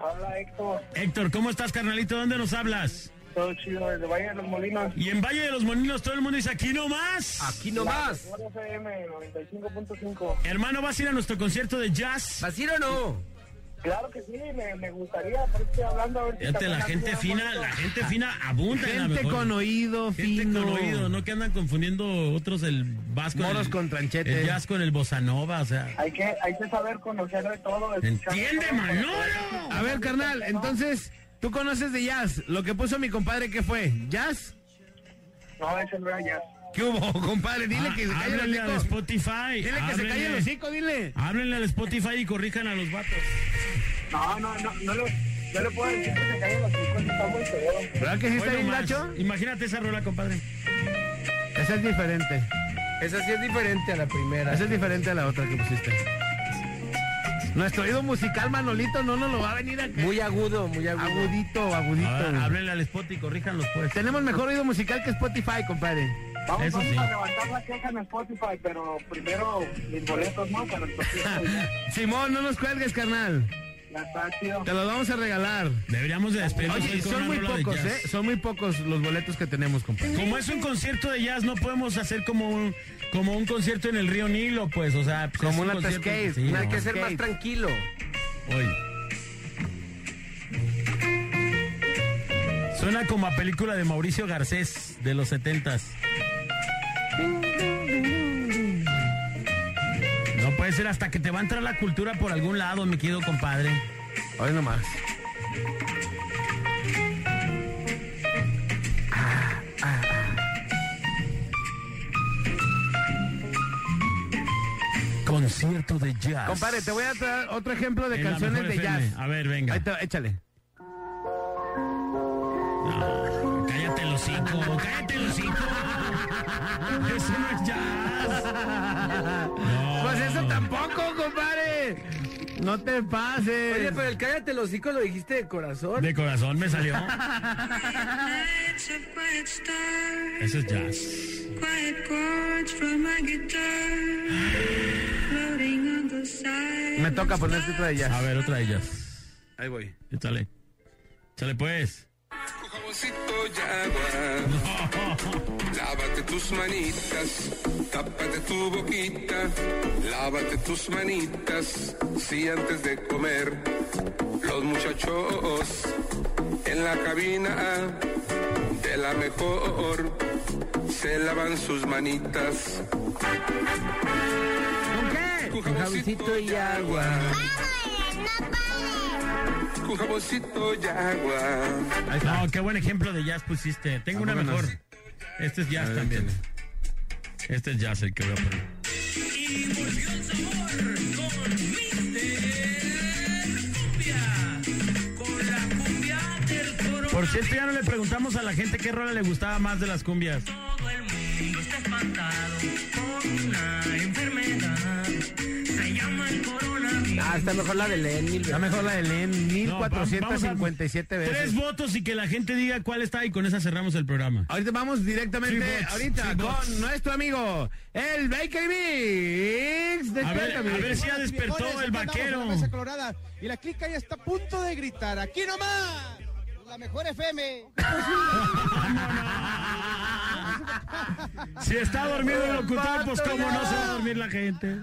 Habla Héctor. Héctor, ¿cómo estás, carnalito? ¿Dónde nos hablas? Todo chido desde Valle de los Molinos. Y en Valle de los Molinos todo el mundo dice aquí nomás. Aquí nomás. FM 95.5. Hermano, ¿vas a ir a nuestro concierto de jazz? ¿Vas a ir o no? Claro que sí, me, me gustaría, por eso estoy hablando a ver si Fíjate, la gente fina, la gente fina abunda Gente mejor. con oído Gente fino. con oído, no que andan confundiendo otros el vasco. Moros el, con tranchete. El jazz con el bossa nova, o sea. Hay que, hay que saber conocer de todo. ¡Entiende, Manolo! A ver, carnal, entonces, tú conoces de jazz. Lo que puso mi compadre, ¿qué fue? ¿Jazz? No, ese no era jazz. ¿Qué hubo, compadre? Dile Ah, que se calle el al hocico. Spotify. Dile que se calle el hocico, dile. Háblenle al Spotify y corrijan a los vatos. No, no, no, no, le, no le puedo decir que se caigan los hijos, está muy feo. ¿Verdad que sí está bien nomás. gacho? Imagínate esa rola, compadre. Esa es diferente. Esa sí es diferente a la primera. Esa es diferente a la otra que pusiste. Nuestro oído musical, Manolito, no nos lo va a venir a... Muy agudo, muy agudo. Agudito, agudito. A ver, háblenle al Spot y corríjanlos, pues. Tenemos mejor oído musical que Spotify, compadre. Vamos, Eso vamos sí. a levantar la queja en Spotify, pero primero mis boletos, ¿no? Para el. Simón, no nos cuelgues, carnal. Te los vamos a regalar. Deberíamos de despedirnos Oye, son muy pocos. ¿eh? Son muy pocos los boletos que tenemos, compadre. Como es un concierto de jazz, no podemos hacer como un, como un concierto en el río Nilo, pues, o sea, pues, Como un una concierto- Cascade, sí, una Hay no. que ser más Skate. tranquilo. Hoy. Suena como a película de Mauricio Garcés de los setentas. No puede ser hasta que te va a entrar la cultura por algún lado, mi querido compadre. Hoy nomás. Concierto de jazz. Compadre, te voy a traer otro ejemplo de En canciones de FM. jazz. A ver, venga. Ahí te, échale. No, cállate el hocico, cállate el hocico. Eso no es jazz. No. Pues eso tampoco, compadre. No te pases. Oye, pero el cállate los hocico lo dijiste de corazón. De corazón me salió. Eso es jazz. Me toca ponerte otra de jazz. A ver, otra de ellas. Ahí voy. Échale. Échale pues. Lávate tus manitas, tápate tu boquita, lávate tus manitas, si antes de comer los muchachos en la cabina de la mejor se lavan sus manitas. ¿Con? Con Con jaboncito y agua. Con jaboncito y agua. No, qué buen ejemplo de jazz pusiste. Tengo una Tampoco mejor. Este es jazz también. Este es jazz el que voy a poner. Por cierto, ya no le preguntamos a la gente qué rola le gustaba más de las cumbias. Ah, está mejor la de Len mil Está mejor la de Len, No, va- vamos a- 1457 veces. Tres votos y que la gente diga cuál está y con esa cerramos el programa. Ahorita vamos directamente, ahorita, con votes. nuestro amigo, el Bakery Mix. A ver, a si ya despertó Viejones, el vaquero. la Mesa Colorada, y la clica ya está a punto de gritar. ¡Aquí nomás! La mejor FM. Si está dormido el locutor, pues cómo no se va a dormir la gente.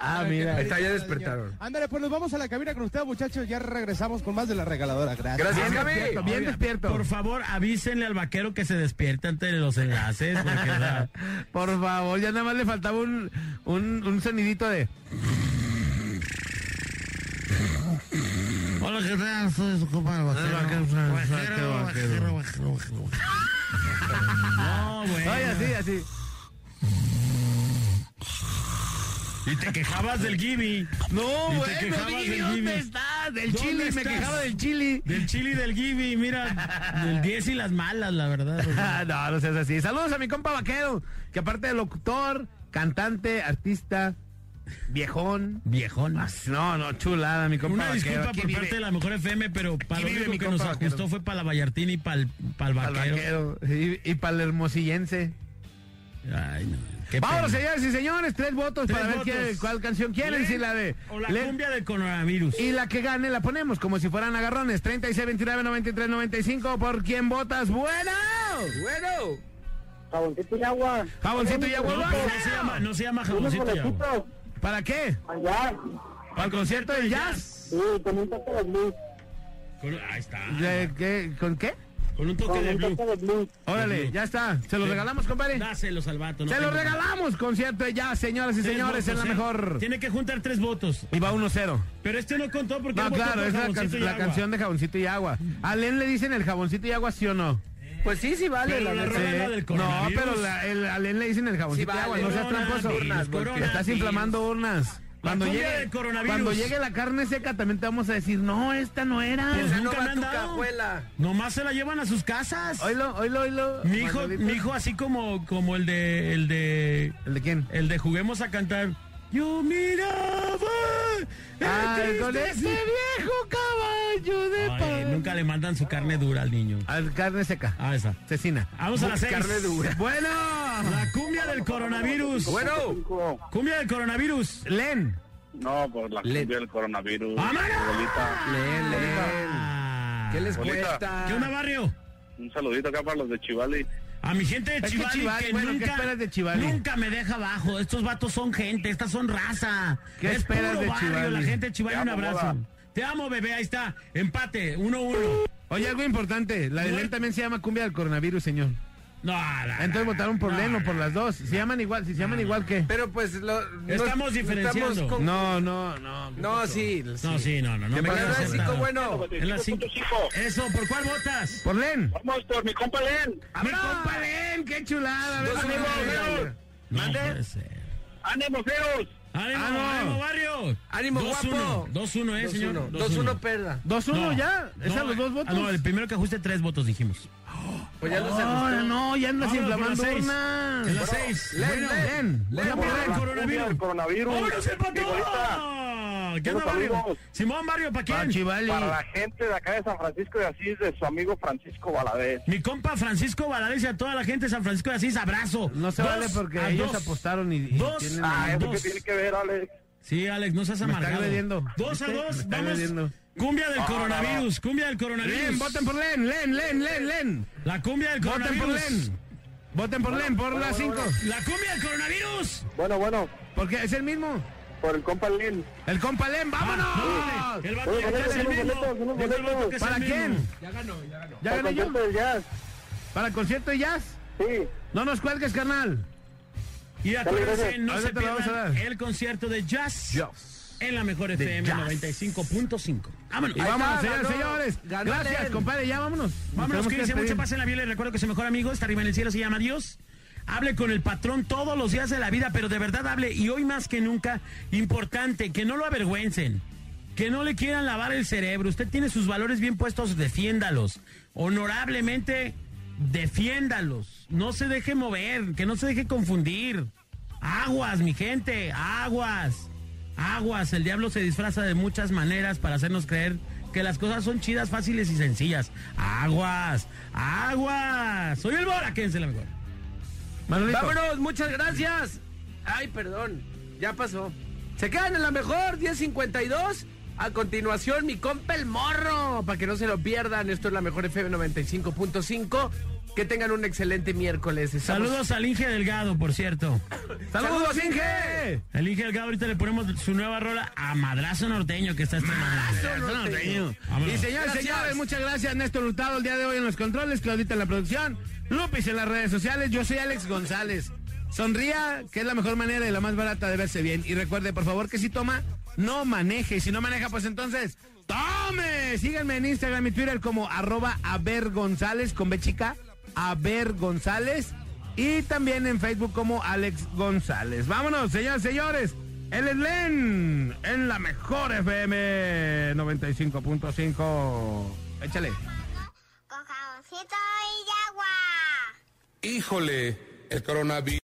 Ah, mira. Está, ya despertaron. Ándale, pues nos vamos a la cabina con ustedes, muchachos. Ya regresamos con más de la regaladora. Gracias. Gracias, Bien Gaby. despierto, bien Oiga, despierto. Por favor, avísenle al vaquero que se despierte antes de los enlaces. Porque, Por favor, ya nada más le faltaba un, un, un sonidito de... Hola, ¿qué tal? Soy su compa el vaquero. vaquero, Vaquero, vaquero, vaquero, vaquero, vaquero. No, bueno. Oye, así, así. Y te quejabas del Gibi. No, Y te bueno, dime, ¿dónde Gibi. estás? Del ¿Dónde chili, me quejaba del chili. Del chili del Gibi, mira, del 10 y las malas, la verdad. no, no seas así. Saludos a mi compa vaquero, que aparte de locutor, cantante, artista, viejón. Viejón. Ah, No, no, chulada, mi compa Una disculpa por vive parte de la mejor FM, pero para lo único mi que nos vaquero. ajustó fue para la Vallartina y para el, vaquero y, y para el hermosillense. Ay, no. Qué Vámonos, pena. señores y señores, tres votos Tres para ver votos. qué- cuál canción quieren, Len si la de O la Len- cumbia del coronavirus. Y la que gane la ponemos como si fueran agarrones. 36, 29, 93, 95. ¿Por quién votas? Bueno. Bueno. Jaboncito y agua. Jaboncito y agua. No, no se llama, no se llama jaboncito y agua. ¿Para qué? Allá. ¿Para el concierto del jazz? Sí, con un toque de blues. Ahí está. ¿De qué? ¿Con qué? Con un toque Con de un blue. toque de blues. Órale, ya está. ¿Se los regalamos, compadre? Dáselos al vato. no Se los regalamos, concierto jazz, señoras y Tres señores, en votos, la ¿eh? mejor. Tiene que juntar tres votos. Y va 1-0. Pero este no contó porque No, claro, por es la, can- canción de jaboncito y agua. ¿A Len le dicen el jaboncito y agua, sí o no? Pues sí, sí vale. Pero la la neta. rola Sí. la del No, pero la- el- a Len le dicen el jaboncito Sí, y agua, no seas tramposo. Coronavirus, Estás coronavirus. inflamando urnas. Cuando llegue, del coronavirus. cuando llegue la carne seca también te vamos a decir, no, esta no era. Pues Esa no nunca va me han dado. cajuela. Nomás se la llevan a sus casas. Oílo, oílo, oílo. Mi hijo, mi hijo así como, como el de, el de, ¿El de quién? el de juguemos a cantar. Yo miraba. el triste ese viejo caballo de Ay, nunca le mandan su carne dura al niño. Al carne seca. Ah, esa. Cecina. Vamos a las seis. Carne dura. Bueno, La cumbia del coronavirus. Bueno. Cumbia del coronavirus. Len. No, por la cumbia del coronavirus. Abuelita. Leen, leen. Ah. ¿Qué les cuesta? ¿Qué onda, barrio? Un saludito acá para los de Chivali. A mi gente de que Chivali, que, Chivali, bueno, ¿qué nunca, esperas de Chivali? nunca me deja abajo. Estos vatos son gente, estas son raza. ¿Qué es esperas puro de barrio, Chivali? La gente de Chivali, un abrazo. Te amo, bebé, ahí está. Empate, 1-1. Uno, uno. Oye, algo importante. La de No. También se llama cumbia del coronavirus, señor. No, no, Entonces votaron por no, Len o no. por las dos. Se llaman igual, si se llaman igual que. Pero pues lo, Estamos nos- diferenciando. estamos con- No, no, no. No, sí. No, sí, no, no. no ¿Qué me pasa? quedo cinco bueno. En las cinco. 5.5. Eso, ¿por cuál votas? Por Len. Vamos por mi compa Len. Mi compa Len, qué chulada. Dos amigos, ¿Mande? ¡Ánimo, feos! ¡Ánimo, Ah, ánimo, barrio! Ánimo, 2-1. guapo. 2-1, ¿eh, señor? 2-1. 2-1 perda. 2-1 No, ya. ¿Es a no, los dos ah, votos? no, el primero que ajuste tres votos dijimos. Pues ya los No, ajustó. no, ya andas Vámonos por inflamando las seis. urnas. En las seis. Len, Bueno, Len. Len, Vota por Cumbia del Len. cumbia coronavirus. del coronavirus. ¡Vámonos, empató! Igualita. ¿Qué onda, Buenos barrio? saludos. Simón, barrio, ¿para Pa' quién? Para la gente de acá de San Francisco de Asís, de su amigo Francisco Valadez. Mi compa Francisco Valadez y a toda la gente de San Francisco de Asís, abrazo. No se Dos vale porque ellos dos. apostaron y, y Dos tienen... Ah, ¿eso Dos. qué tiene que ver, Alex? Sí, Alex, no seas Me está amargado. agrediendo. Dos a dos, Me está vamos. agrediendo. Cumbia del Ah, coronavirus, cumbia del coronavirus. Len, voten por Len, Len, Len, Len, Len. La cumbia del Voten por coronavirus. Len. Voten por Len, por las cinco. La cumbia del coronavirus. Bueno, bueno, Porque es el mismo. por el compa Len. El compa Len, vámonos. Ah, no, el vato Oye, dijo que es el boletos, mismo. boletos, unos Dijo el vato boletos. que es ¿Para quién? Ya ganó, ya ganó. ¿Ya Para el gané yo? concierto del jazz. ¿Para el concierto de jazz? Sí. No nos cuelgues, carnal. Y acuérdense, no se pierdan el concierto de jazz, en la mejor FM jazz. 95.5. Vámonos. Y vámonos, señores, señores. Gracias, compadre, ya vámonos. Nos Vámonos, cuídense mucho, pasen la vida. Les recuerdo que su mejor amigo está arriba en el cielo, se llama Dios. Hable con el patrón todos los días de la vida, pero de verdad hable. Y hoy más que nunca, importante, que no lo avergüencen. Que no le quieran lavar el cerebro. Usted tiene sus valores bien puestos, defiéndalos. Honorablemente, defiéndalos. No se deje mover, que no se deje confundir. Aguas, mi gente, aguas. Aguas, el diablo se disfraza de muchas maneras para hacernos creer que las cosas son chidas, fáciles y sencillas. Aguas, aguas. Soy el Bora, quédense la mejor. Manolito. Vámonos, muchas gracias. Ay, perdón, ya pasó. Se quedan en la mejor, 10.52. A continuación, mi compa el morro, para que no se lo pierdan. Esto es la mejor FM 95.5. Que tengan un excelente miércoles. Estamos- Saludos al Inge Delgado, por cierto. ¡Saludos, Inge! El Inge Delgado ahorita le ponemos su nueva rola a Madrazo Norteño que está estrenando. Vámonos. Y señores, señores, muchas gracias. Néstor Hurtado el día de hoy en los controles, Claudita en la producción, Lupis en las redes sociales. Yo soy Alex González. Sonría, que es la mejor manera y la más barata de verse bien. Y recuerde, por favor, que si toma, no maneje. Si no maneja, pues entonces, tome. Síganme en Instagram y Twitter como arroba Aver González con B chica, Aver González. Y también en Facebook como Alex González. Vámonos, señores, señores. El Len en la mejor FM 95.5. Échale. Con jaboncito y agua. Híjole, el coronavirus.